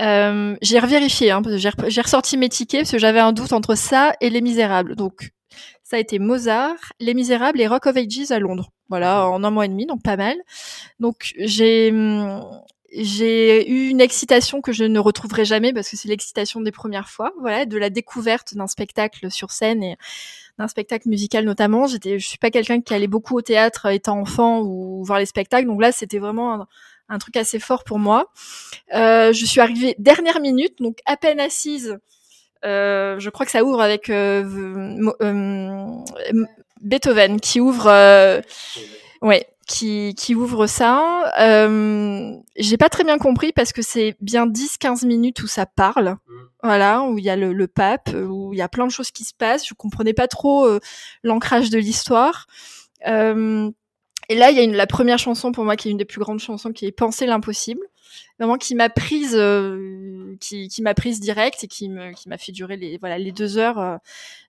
Euh, j'ai revérifié, hein, j'ai ressorti mes tickets parce que j'avais un doute entre ça et Les Misérables. Donc, ça a été Mozart, Les Misérables et Rock of Ages à Londres. Voilà, en un mois et demi, donc pas mal. Donc, j'ai hum, j'ai eu une excitation que je ne retrouverai jamais parce que c'est l'excitation des premières fois, voilà, de la découverte d'un spectacle sur scène et d'un spectacle musical notamment. J'étais, je suis pas quelqu'un qui allait beaucoup au théâtre étant enfant ou voir les spectacles, donc là c'était vraiment un, un truc assez fort pour moi. Euh, je suis arrivée dernière minute, donc à peine assise. Euh, je crois que ça ouvre avec euh, euh, Beethoven qui ouvre, euh, ouais, qui, qui ouvre ça. Euh, j'ai pas très bien compris parce que c'est bien 10-15 minutes où ça parle, voilà, où il y a le, le pape, où il y a plein de choses qui se passent. Je comprenais pas trop euh, l'ancrage de l'histoire. Euh, et là, il y a une, la première chanson pour moi qui est une des plus grandes chansons, qui est Penser l'impossible, vraiment qui m'a prise, euh, qui, qui m'a prise direct et qui me, qui m'a fait durer les, voilà, les deux heures euh,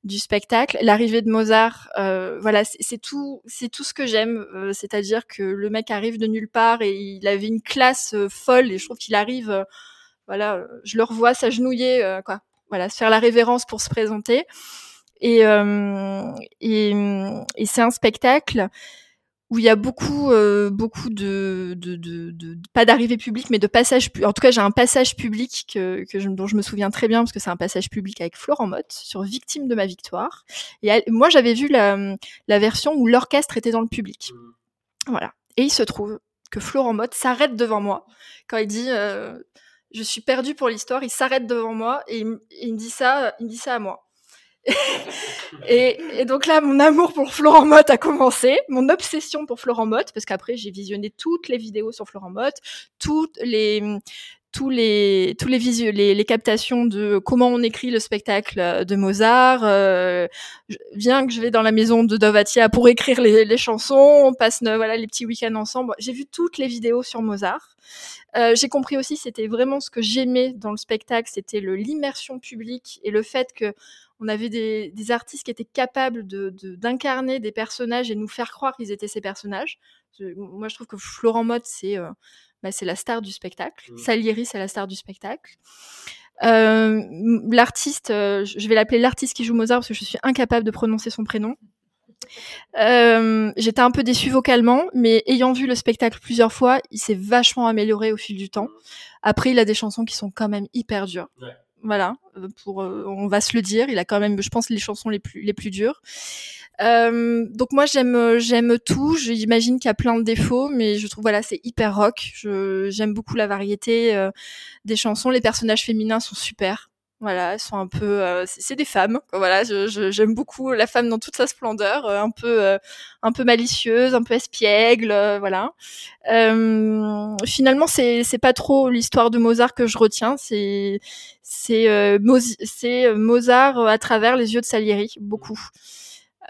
du spectacle. L'arrivée de Mozart, euh, voilà, c'est tout, c'est tout ce que j'aime, euh, c'est-à-dire que le mec arrive de nulle part et il avait une classe euh, folle et je trouve qu'il arrive, voilà, je le revois s'agenouiller, quoi, voilà, se faire la révérence pour se présenter. Et, et, et c'est un spectacle où il y a beaucoup, euh, beaucoup de, de, de, de- pas d'arrivée publique, mais de passage. En tout cas, j'ai un passage public que, que je, dont je me souviens très bien parce que c'est un passage public avec Florent Mott sur Victime de ma victoire. Et elle- moi, j'avais vu la, la version où l'orchestre était dans le public. Voilà. Et il se trouve que Florent Mott s'arrête devant moi quand il dit euh, je suis perdu pour l'histoire. Il s'arrête devant moi et il, me dit ça, il me dit ça à moi. et, donc là, mon amour pour Florent Motte a commencé, mon obsession pour Florent Motte, parce qu'après j'ai visionné toutes les vidéos sur Florent Motte, toutes les tous les tous les, captations de comment on écrit le spectacle de Mozart. Euh, viens que je vais dans la maison de Dovatia pour écrire les, chansons. On passe euh, voilà les petits week-ends ensemble. J'ai vu toutes les vidéos sur Mozart. Euh, j'ai compris aussi c'était vraiment ce que j'aimais dans le spectacle, c'était l'immersion publique et le fait que on avait des, des artistes qui étaient capables de de- d'incarner des personnages et nous faire croire qu'ils étaient ces personnages. Je- moi, je trouve que Florent c'est euh, bah, c'est la star du spectacle. Mm. Salieri, c'est la star du spectacle. Euh, l'artiste, euh, je je vais l'appeler l'artiste qui joue Mozart parce que je suis incapable de prononcer son prénom. Euh, J'étais un peu déçue vocalement, mais ayant vu le spectacle plusieurs fois, il s'est vachement amélioré au fil du temps. Après, il a des chansons qui sont quand même hyper dures. Ouais. Voilà, euh, pour, euh, on va se le dire, il a quand même, je pense, les chansons les plus les plus dures. Euh, donc moi j'aime j'aime tout. J'imagine qu'il y a plein de défauts, mais je trouve voilà c'est hyper rock. J'aime beaucoup la variété euh, des chansons. Les personnages féminins sont super. Voilà, elles sont un peu, euh, c'est des femmes. Voilà, j'aime beaucoup la femme dans toute sa splendeur, euh, un peu, euh, un peu malicieuse, un peu espiègle, voilà. Finalement, c'est c'est pas trop l'histoire de Mozart que je retiens. C'est c'est Mozart à travers les yeux de Salieri, beaucoup.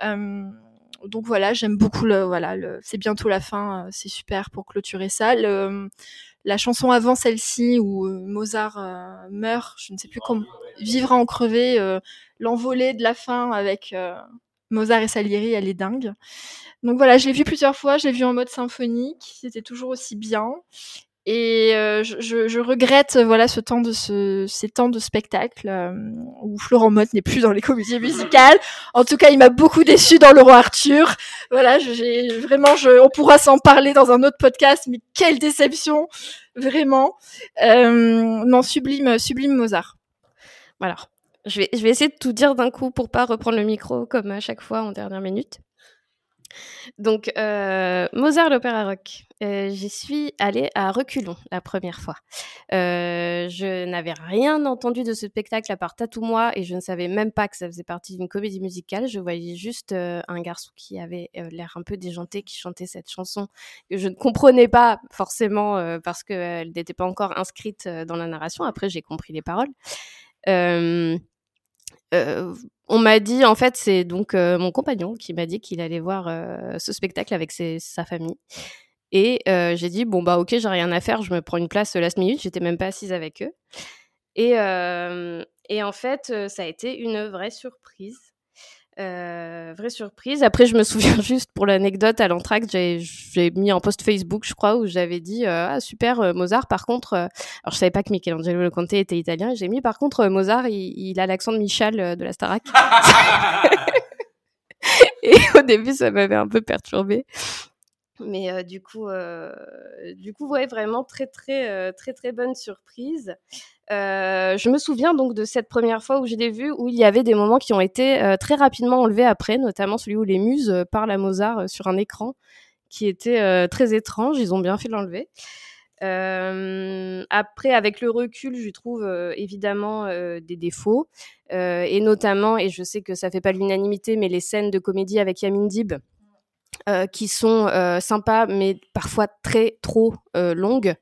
Donc voilà, j'aime beaucoup voilà, c'est bientôt la fin, c'est super pour clôturer ça. La chanson avant celle-ci où euh, Mozart euh, meurt, je ne sais plus comment, vivre en crevé, euh, l'envolée de la fin avec euh, Mozart et Salieri, elle est dingue. Donc voilà, je l'ai vu plusieurs fois, je l'ai vu en mode symphonique, c'était toujours aussi bien. Et euh, je, je, regrette euh, voilà ce temps de ce, ces temps de spectacle euh, où Florent Motte n'est plus dans les comédies musicales. En tout cas, il m'a beaucoup déçu dans Le Roi Arthur. Voilà, j'ai vraiment, je, on pourra s'en parler dans un autre podcast, mais quelle déception, vraiment. Euh, non, sublime, sublime Mozart. Voilà. Je vais, je vais essayer de tout dire d'un coup pour pas reprendre le micro comme à chaque fois en dernière minute. Donc, euh, Mozart, l'opéra rock. Euh, J'y suis allée à reculons la première fois. Euh, je n'avais rien entendu de ce spectacle à part Tatou-moi et je ne savais même pas que ça faisait partie d'une comédie musicale. Je voyais juste un garçon qui avait l'air un peu déjanté qui chantait cette chanson que je ne comprenais pas forcément parce qu'elle n'était pas encore inscrite dans la narration. Après, j'ai compris les paroles. On m'a dit, en fait, c'est donc euh, mon compagnon qui m'a dit qu'il allait voir euh, ce spectacle avec sa famille. Et euh, j'ai dit, bon, bah, ok, j'ai rien à faire, je me prends une place last minute. J'étais même pas assise avec eux. Et, et en fait, ça a été une vraie surprise. Euh, vraie surprise. Après, je me souviens juste pour l'anecdote à l'entracte, j'ai mis un post Facebook, je crois, où j'avais dit euh, ah super euh, Mozart. Par contre, euh, alors je savais pas que Michelangelo Le Conte était italien. J'ai mis par contre euh, Mozart, il, il a l'accent de Michel euh, de la Starac. Et au début, ça m'avait un peu perturbée. Mais du coup, du coup, ouais, vraiment très, très, très, très bonne surprise. Je me souviens donc de cette première fois où je l'ai vu, où il y avait des moments qui ont été très rapidement enlevés après, notamment celui où les muses parlent à Mozart sur un écran, qui était très étrange. Ils ont bien fait l'enlever. Après, avec le recul, je trouve évidemment des défauts, et notamment, et je sais que ça fait pas l'unanimité, mais les scènes de comédie avec Yamin Dib, euh, qui sont euh, sympas, mais parfois très trop euh, longues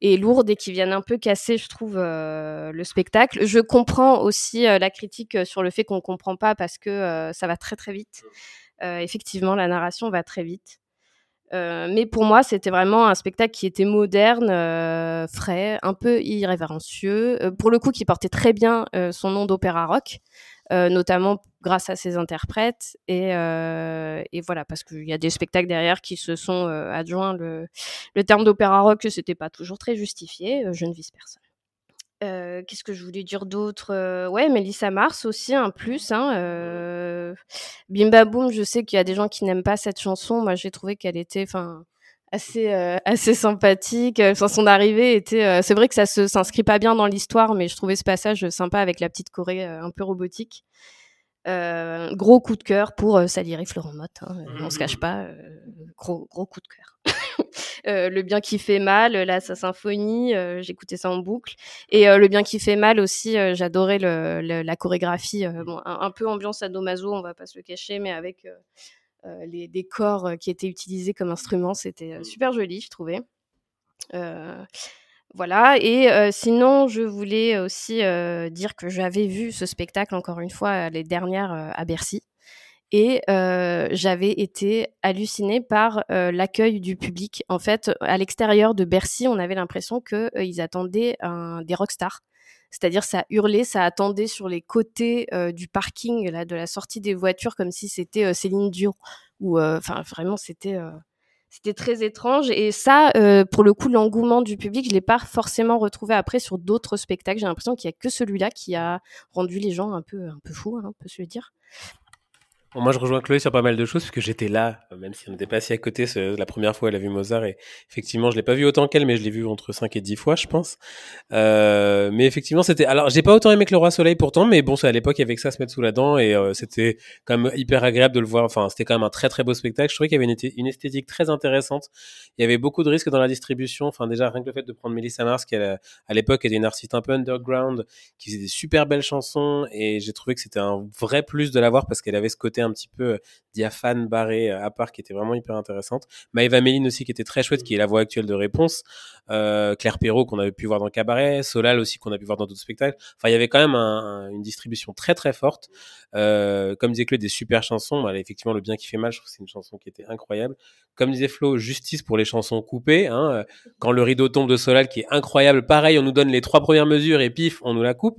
et lourdes et qui viennent un peu casser, je trouve, le spectacle. Je comprends aussi la critique sur le fait qu'on comprend pas parce que ça va très très vite. Effectivement, la narration va très vite. Mais pour moi, c'était vraiment un spectacle qui était moderne, frais, un peu irrévérencieux. Pour le coup, qui portait très bien son nom d'opéra rock, notamment grâce à ses interprètes. Et, euh, et voilà, parce qu'il y a des spectacles derrière qui se sont euh, adjoints le, le terme d'opéra rock, c'était pas toujours très justifié. Euh, je ne vise personne. Euh, Qu'est-ce que je voulais dire d'autre Ouais, Mélissa Mars aussi, un plus. Hein. Bimba Boom, je sais qu'il y a des gens qui n'aiment pas cette chanson. Moi, j'ai trouvé qu'elle était, enfin, assez, assez sympathique. Enfin, son arrivée était. euh, C'est vrai que ça se s'inscrit pas bien dans l'histoire, mais je trouvais ce passage sympa avec la petite Corée un peu robotique. Euh, gros coup de cœur pour euh, Salieri Florent Motte. Hein, on se cache pas. euh, gros, gros coup de cœur. Euh, le bien qui fait mal, là, sa symphonie, euh, j'écoutais ça en boucle. Et euh, le bien qui fait mal aussi, euh, j'adorais le, le- la chorégraphie, euh, bon, un, un peu ambiance Sadomaso, on va pas se le cacher, mais avec euh, euh, les décors euh, qui étaient utilisés comme instruments, c'était euh, super joli, je trouvais. Euh, voilà, et euh, sinon, je voulais aussi euh, dire que j'avais vu ce spectacle, encore une fois, les dernières euh, à Bercy. Et euh, j'avais été hallucinée par euh, l'accueil du public. En fait, à l'extérieur de Bercy, on avait l'impression qu'ils attendaient un, des rockstars. C'est-à-dire, ça hurlait, ça attendait sur les côtés euh, du parking, là, de la sortie des voitures, comme si c'était euh, Céline Dion. Ou, euh, enfin, vraiment, c'était euh, c'était très étrange. Et ça, euh, pour le coup, l'engouement du public, je l'ai pas forcément retrouvé après sur d'autres spectacles. J'ai l'impression qu'il y a que celui-là qui a rendu les gens un peu un peu fous, hein, on peut se le dire. Moi, je rejoins Chloé sur pas mal de choses, puisque j'étais là, euh, même si on n'était pas assis à côté, c'est la première fois elle a vu Mozart, et effectivement, je l'ai pas vu autant qu'elle, mais je l'ai vu entre 5 et 10 fois, je pense. Euh, mais effectivement, c'était... Alors, j'ai pas autant aimé que Le Roi Soleil, pourtant, mais bon, c'est à l'époque, il y avait que ça à se mettre sous la dent, et euh, c'était quand même hyper agréable de le voir. Enfin, c'était quand même un très très beau spectacle. Je trouvais qu'il y avait une, une esthétique très intéressante. Il y avait beaucoup de risques dans la distribution. Enfin, déjà, rien que le fait de prendre Melissa Mars, qui à l'époque était une artiste un peu underground, qui faisait des super belles chansons, et j'ai trouvé que c'était un vrai plus de la voir, parce qu'elle avait ce côté un petit peu diaphane, barré, euh, à part, qui était vraiment hyper intéressante. Maëva Méline aussi, qui était très chouette, qui est la voix actuelle de Réponse. Euh, Claire Perrault, qu'on avait pu voir dans Cabaret. Solal aussi, qu'on a pu voir dans d'autres spectacles. Enfin, il y avait quand même un- un- une distribution très, très forte. Euh, comme disait Claude, des super chansons. Bah, effectivement, Le bien qui fait mal, je trouve que c'est une chanson qui était incroyable. Comme disait Flo, justice pour les chansons coupées. Hein. Euh, Quand le rideau tombe de Solal, qui est incroyable. Pareil, on nous donne les trois premières mesures et pif, on nous la coupe.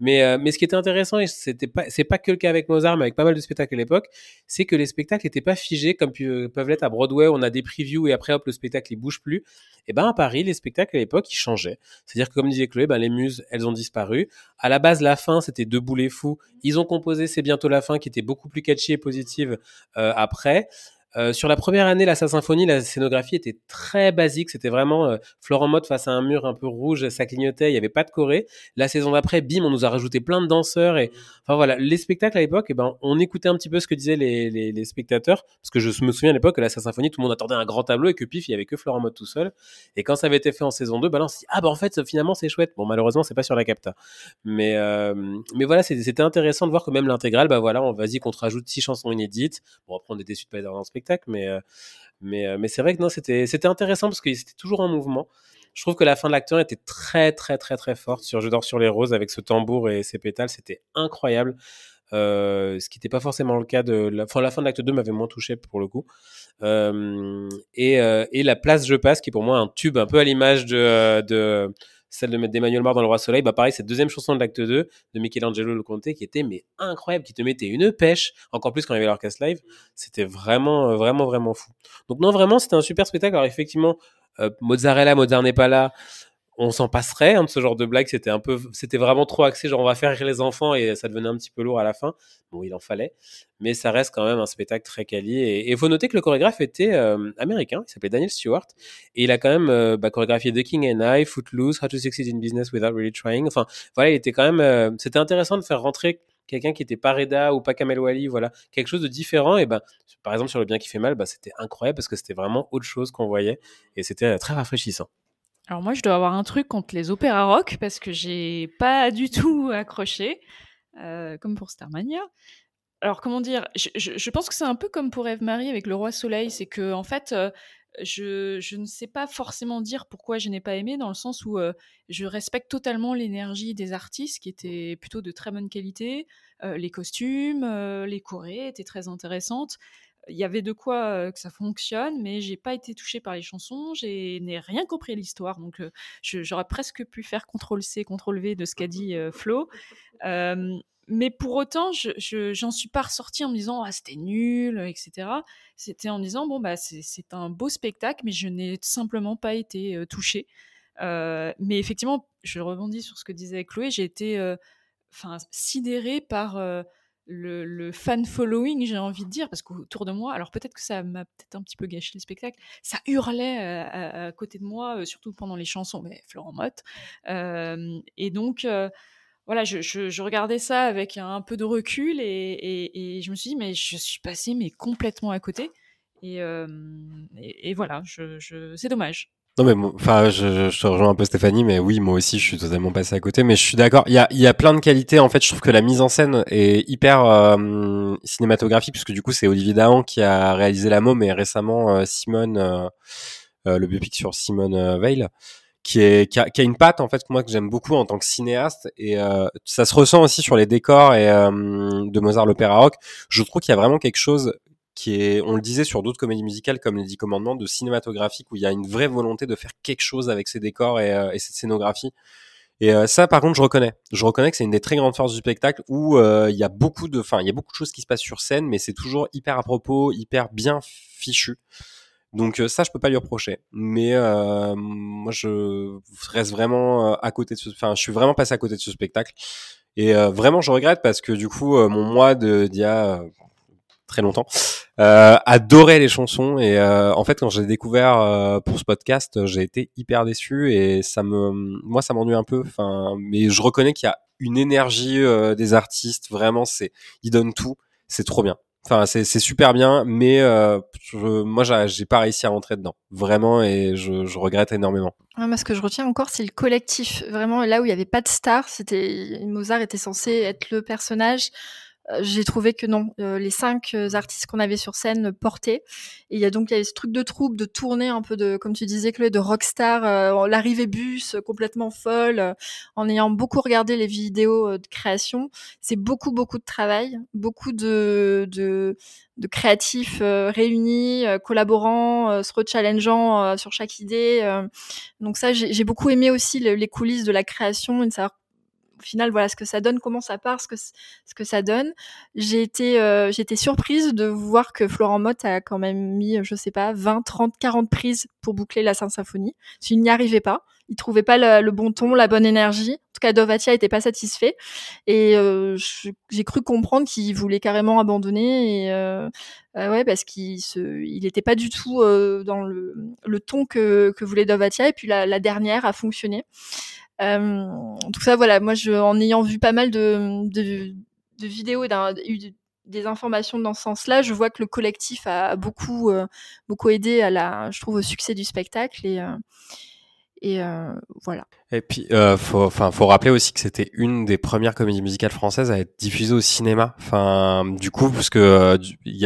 Mais, euh, mais ce qui était intéressant, et c'était pas, c'est pas que le cas avec Mozart, mais avec pas mal de spectacles l'époque, c'est que les spectacles n'étaient pas figés comme pu- peuvent l'être à Broadway. On a des previews et après, hop, le spectacle, il bouge plus. Et ben, à Paris, les spectacles à l'époque, ils changeaient. C'est-à-dire que, comme disait Chloé, ben, les muses, elles ont disparu. À la base, la fin, c'était Debout les fous. Ils ont composé C'est bientôt la fin, qui était beaucoup plus catchy et positive euh, après. Euh, sur la première année, la Sa Symphonie, la scénographie était très basique. C'était vraiment euh, Florent Mode face à un mur un peu rouge, ça clignotait, il n'y avait pas de choré. La saison d'après, bim, on nous a rajouté plein de danseurs. Et enfin voilà, les spectacles à l'époque, eh ben, on écoutait un petit peu ce que disaient les, les, les spectateurs. Parce que je me souviens à l'époque que la Sa Symphonie, tout le monde attendait un grand tableau et que pif, il y avait que Florent Mode tout seul. Et quand ça avait été fait en saison 2, bah là, on s'est dit, ah bah en fait, finalement, c'est chouette. Bon, malheureusement, c'est pas sur la capta. Mais, euh, voilà, c'était intéressant de voir que même l'intégrale, bah voilà, on vas-y qu'on te rajoute six chansons inédites. Bon, après, on est déçu de pas être dans le euh, euh, mais c'est vrai que non, c'était intéressant parce que c'était toujours en mouvement. Je trouve que la fin de l'acteur était très, très, très, très forte sur Je dors sur les roses avec ce tambour et ses pétales. C'était incroyable. Euh, ce qui n'était pas forcément le cas de la, fin de l'acte 2 m'avait moins touché pour le coup. Et, la place Je passe, qui pour moi un tube un peu à l'image de celle de d'Emmanuel Mort dans Le Roi Soleil, bah pareil, cette deuxième chanson de l'acte 2 de Michelangelo Le Conte qui était mais incroyable, qui te mettait une pêche, encore plus quand il y avait l'orchestre live, c'était vraiment, euh, vraiment, vraiment fou. Donc non, vraiment, c'était un super spectacle. Alors effectivement, euh, Mozzarella, Mozart n'est pas là, on s'en passerait hein, de ce genre de blague. C'était un peu, c'était vraiment trop axé, genre on va faire rire les enfants et ça devenait un petit peu lourd à la fin. Bon, il en fallait, mais ça reste quand même un spectacle très quali. Et il faut noter que le chorégraphe était euh, américain, il s'appelait Daniel Stewart, et il a quand même euh, bah, chorégraphié The King and I, Footloose, How to Succeed in Business Without Really Trying. Enfin, voilà, il était quand même, euh, c'était intéressant de faire rentrer quelqu'un qui était pas Reda ou pas Kamel Wally, voilà, quelque chose de différent. Et ben, par exemple sur le bien qui fait mal, bah, c'était incroyable parce que c'était vraiment autre chose qu'on voyait et c'était très rafraîchissant. Alors moi, je dois avoir un truc contre les opéras rock parce que j'ai pas du tout accroché, euh, comme pour Starmania. Alors comment dire je, pense que c'est un peu comme pour Eve Marie avec Le Roi Soleil, c'est que en fait, euh, je, ne sais pas forcément dire pourquoi je n'ai pas aimé, dans le sens où euh, je respecte totalement l'énergie des artistes qui étaient plutôt de très bonne qualité, les costumes, les chorés étaient très intéressantes. Il y avait de quoi que ça fonctionne, mais j'ai pas été touchée par les chansons, j'ai n'ai rien compris à l'histoire, donc j'aurais presque pu faire CTRL C, CTRL V de ce qu'a dit Flo. Mais pour autant, je, je- j'en suis pas ressortie en me disant ah c'était nul, etc. C'était en me disant bon bah c'est, un beau spectacle, mais je n'ai simplement pas été touchée. Mais effectivement, je rebondis sur ce que disait Chloé, j'ai été enfin sidérée par le, fan following, j'ai envie de dire, parce qu'autour de moi, alors peut-être que ça m'a peut-être un petit peu gâché le spectacle, ça hurlait euh, à, côté de moi, euh, surtout pendant les chansons, mais Florent Motte. Euh, et donc, voilà, je, regardais ça avec un peu de recul et, je me suis dit, mais je suis passée mais complètement à côté. Et, voilà, c'est dommage. Non mais enfin, je, je te rejoins un peu Stéphanie, mais oui, moi aussi, je suis totalement passé à côté. Mais je suis d'accord. Il y a, y a plein de qualités. En fait, je trouve que la mise en scène est hyper euh, cinématographique, puisque du coup, c'est Olivier Dahan qui a réalisé La Môme et récemment euh, Simone, euh, euh, le biopic sur Simone euh, Veil, qui est qui a, qui a une patte en fait moi que j'aime beaucoup en tant que cinéaste. Et euh, ça se ressent aussi sur les décors et de Mozart l'opéra rock. Je trouve qu'il y a vraiment quelque chose qui est, on le disait sur d'autres comédies musicales comme les Dix Commandements, de cinématographique où il y a une vraie volonté de faire quelque chose avec ces décors et, euh, et cette scénographie. Et euh, ça, par contre, je reconnais. Je reconnais que c'est une des très grandes forces du spectacle où euh, il y a beaucoup de, enfin, il y a beaucoup de choses qui se passent sur scène, mais c'est toujours hyper à propos, hyper bien fichu. Donc euh, ça, je peux pas lui reprocher. Mais euh, moi, je reste vraiment euh, à côté de ce, enfin, je suis vraiment passé à côté de ce spectacle. Et euh, vraiment, je regrette parce que du coup, mon moi de d'il y a très longtemps euh, adorait les chansons et euh, en fait quand j'ai découvert euh, pour ce podcast j'ai été hyper déçu et ça me moi ça m'ennuie un peu. Enfin mais je reconnais qu'il y a une énergie euh, des artistes vraiment c'est ils donnent tout. C'est trop bien. Enfin c'est super bien mais euh, je, moi j'ai pas réussi à rentrer dedans. Vraiment et je, je regrette énormément. Ouais, moi, ce que je retiens encore, c'est le collectif. Vraiment, là où il n'y avait pas de star, c'était Mozart était censé être le personnage. Euh, J'ai trouvé que non, euh, les cinq euh, artistes qu'on avait sur scène portaient. Et il y a donc il y avait ce truc de troupe, de tournée un peu de, comme tu disais, Chloé, de rockstar, l'arrivée bus complètement folle. en ayant beaucoup regardé les vidéos de création, c'est beaucoup beaucoup de travail, beaucoup de de, de créatifs réunis, collaborant, euh, se rechallengeant sur chaque idée. donc ça, j'ai j'ai beaucoup aimé aussi le- les coulisses de la création et de savoir au final voilà ce que ça donne, comment ça part, ce que ce que ça donne. J'ai été euh, j'ai été surprise de voir que Florent Mott a quand même mis je sais pas 20, 30, 40 prises pour boucler la Sainte Symphonie. Il n'y arrivait pas, il trouvait pas le, bon ton, la bonne énergie. En tout cas, Dovatia était pas satisfait et euh, j'ai cru comprendre qu'il voulait carrément abandonner et euh, ouais parce qu'il se il était pas du tout dans le, ton que, que voulait Dovatia et puis la dernière a fonctionné. Euh, tout ça, voilà, moi, je, en ayant vu pas mal de, de, de vidéos et eu des informations dans ce sens-là, je vois que le collectif a beaucoup, euh, beaucoup aidé à la, je trouve, au succès du spectacle et, euh, et euh, voilà. Et puis, euh, faut, enfin, faut rappeler aussi que c'était une des premières comédies musicales françaises à être diffusée au cinéma. Enfin, du coup, parce que euh,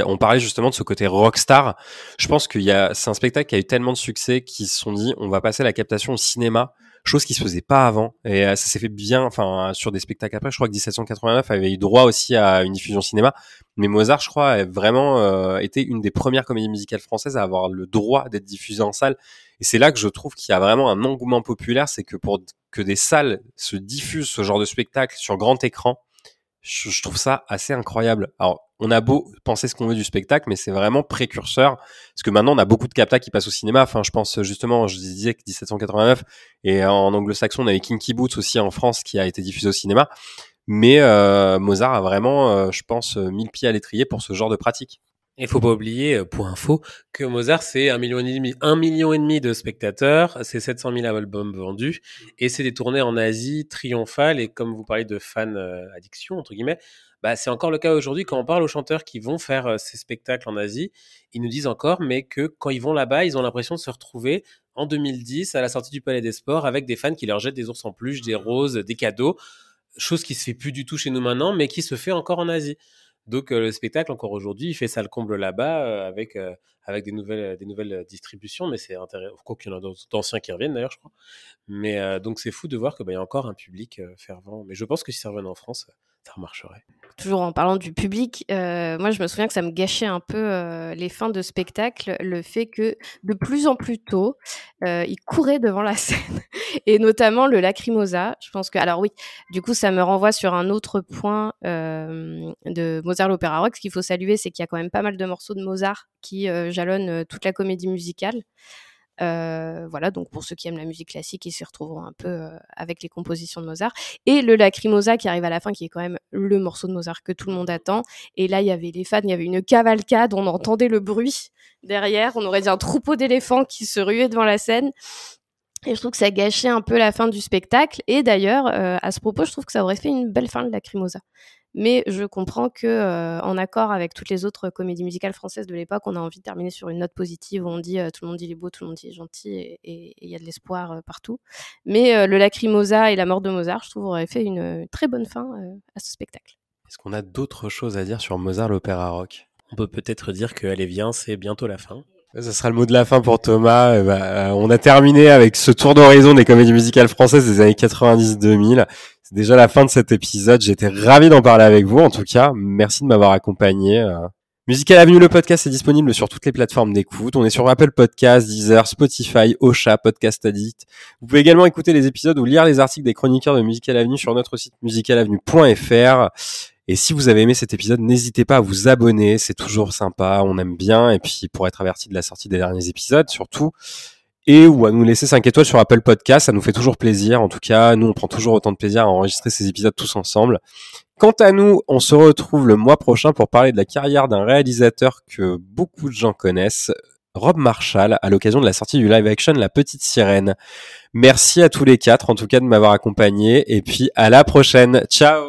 on parlait justement de ce côté rockstar. Je pense qu'il y a, c'est un spectacle qui a eu tellement de succès qu'ils se sont dit, on va passer la captation au cinéma, chose qui se faisait pas avant. Et euh, ça s'est fait bien, enfin, sur des spectacles après. Je crois que 1789 avait eu droit aussi à une diffusion cinéma. Mais Mozart, je crois, a vraiment euh, été une des premières comédies musicales françaises à avoir le droit d'être diffusée en salle. Et c'est là que je trouve qu'il y a vraiment un engouement populaire, c'est que pour que des salles se diffusent ce genre de spectacle sur grand écran, je, je trouve ça assez incroyable. Alors, on a beau penser ce qu'on veut du spectacle, mais c'est vraiment précurseur, parce que maintenant on a beaucoup de captas qui passent au cinéma. Enfin, je pense justement, je disais que 1789 et en anglo-saxon on avait Kinky Boots aussi en France qui a été diffusé au cinéma. Mais euh, Mozart a vraiment, euh, je pense, euh, mis le pied à l'étrier pour ce genre de pratique. Il faut pas oublier, pour info, que Mozart, c'est un million et demi, un million et demi de spectateurs, c'est 700 000 albums vendus, et c'est des tournées en Asie triomphales, et comme vous parlez de fan addiction, entre guillemets, bah, c'est encore le cas aujourd'hui quand on parle aux chanteurs qui vont faire euh, ces spectacles en Asie, ils nous disent encore, mais que quand ils vont là-bas, ils ont l'impression de se retrouver en 2010 à la sortie du Palais des Sports avec des fans qui leur jettent des ours en peluche, des roses, des cadeaux, chose qui se fait plus du tout chez nous maintenant, mais qui se fait encore en Asie. Donc euh, le spectacle encore aujourd'hui, il fait ça le comble là-bas euh, avec avec des nouvelles des nouvelles distributions, mais c'est intéressant. Quoi qu'il y en a d'anciens qui reviennent d'ailleurs, je crois. Mais donc c'est fou de voir que bah, y a encore un public fervent. Mais je pense que si ça revenait en France, ça remarcherait. toujours en parlant du public, euh, moi je me souviens que ça me gâchait un peu euh, les fins de spectacle, le fait que de plus en plus tôt, euh, ils couraient devant la scène, et notamment le Lacrimosa. Je pense que, alors oui, du coup ça me renvoie sur un autre point de Mozart l'Opéra Rock. Ce qu'il faut saluer, c'est qu'il y a quand même pas mal de morceaux de Mozart qui jalonnent toute la comédie musicale. Euh, voilà, donc pour ceux qui aiment la musique classique, ils s'y retrouveront un peu euh, avec les compositions de Mozart. Et le Lacrimosa qui arrive à la fin, qui est quand même le morceau de Mozart que tout le monde attend. Et là, il y avait les fans, il y avait une cavalcade, on entendait le bruit derrière, on aurait dit un troupeau d'éléphants qui se ruaient devant la scène. Et je trouve que ça gâchait un peu la fin du spectacle. Et d'ailleurs, euh, à ce propos, je trouve que ça aurait fait une belle fin de Lacrimosa. Mais je comprends que, euh, en accord avec toutes les autres comédies musicales françaises de l'époque, on a envie de terminer sur une note positive où on dit euh, tout le monde dit il est beau, tout le monde dit il est gentil, et il y a de l'espoir euh, partout. Mais euh, le Lacrimosa et la mort de Mozart, je trouve, auraient fait une très bonne fin euh, à ce spectacle. Est-ce qu'on a d'autres choses à dire sur Mozart l'opéra rock? On peut peut-être dire que Allez viens, c'est bientôt la fin. Ce sera le mot de la fin pour Thomas. Euh, bah, euh, on a terminé avec ce tour d'horizon des comédies musicales françaises des années 90-2000. C'est déjà la fin de cet épisode. J'étais ravi d'en parler avec vous. En tout cas, merci de m'avoir accompagné. euh. Musical Avenue, le podcast est disponible sur toutes les plateformes d'écoute. On est sur Apple Podcasts, Deezer, Spotify, Ocha, Podcast Addict. Vous pouvez également écouter les épisodes ou lire les articles des chroniqueurs de Musical Avenue sur notre site musicalavenue.fr. Et si vous avez aimé cet épisode, n'hésitez pas à vous abonner, c'est toujours sympa, on aime bien, et puis pour être averti de la sortie des derniers épisodes surtout, et ou à nous laisser 5 étoiles sur Apple Podcast, ça nous fait toujours plaisir, en tout cas, nous on prend toujours autant de plaisir à enregistrer ces épisodes tous ensemble. Quant à nous, on se retrouve le mois prochain pour parler de la carrière d'un réalisateur que beaucoup de gens connaissent, Rob Marshall, à l'occasion de la sortie du live action La Petite Sirène. Merci à tous les quatre, en tout cas, de m'avoir accompagné, et puis à la prochaine. Ciao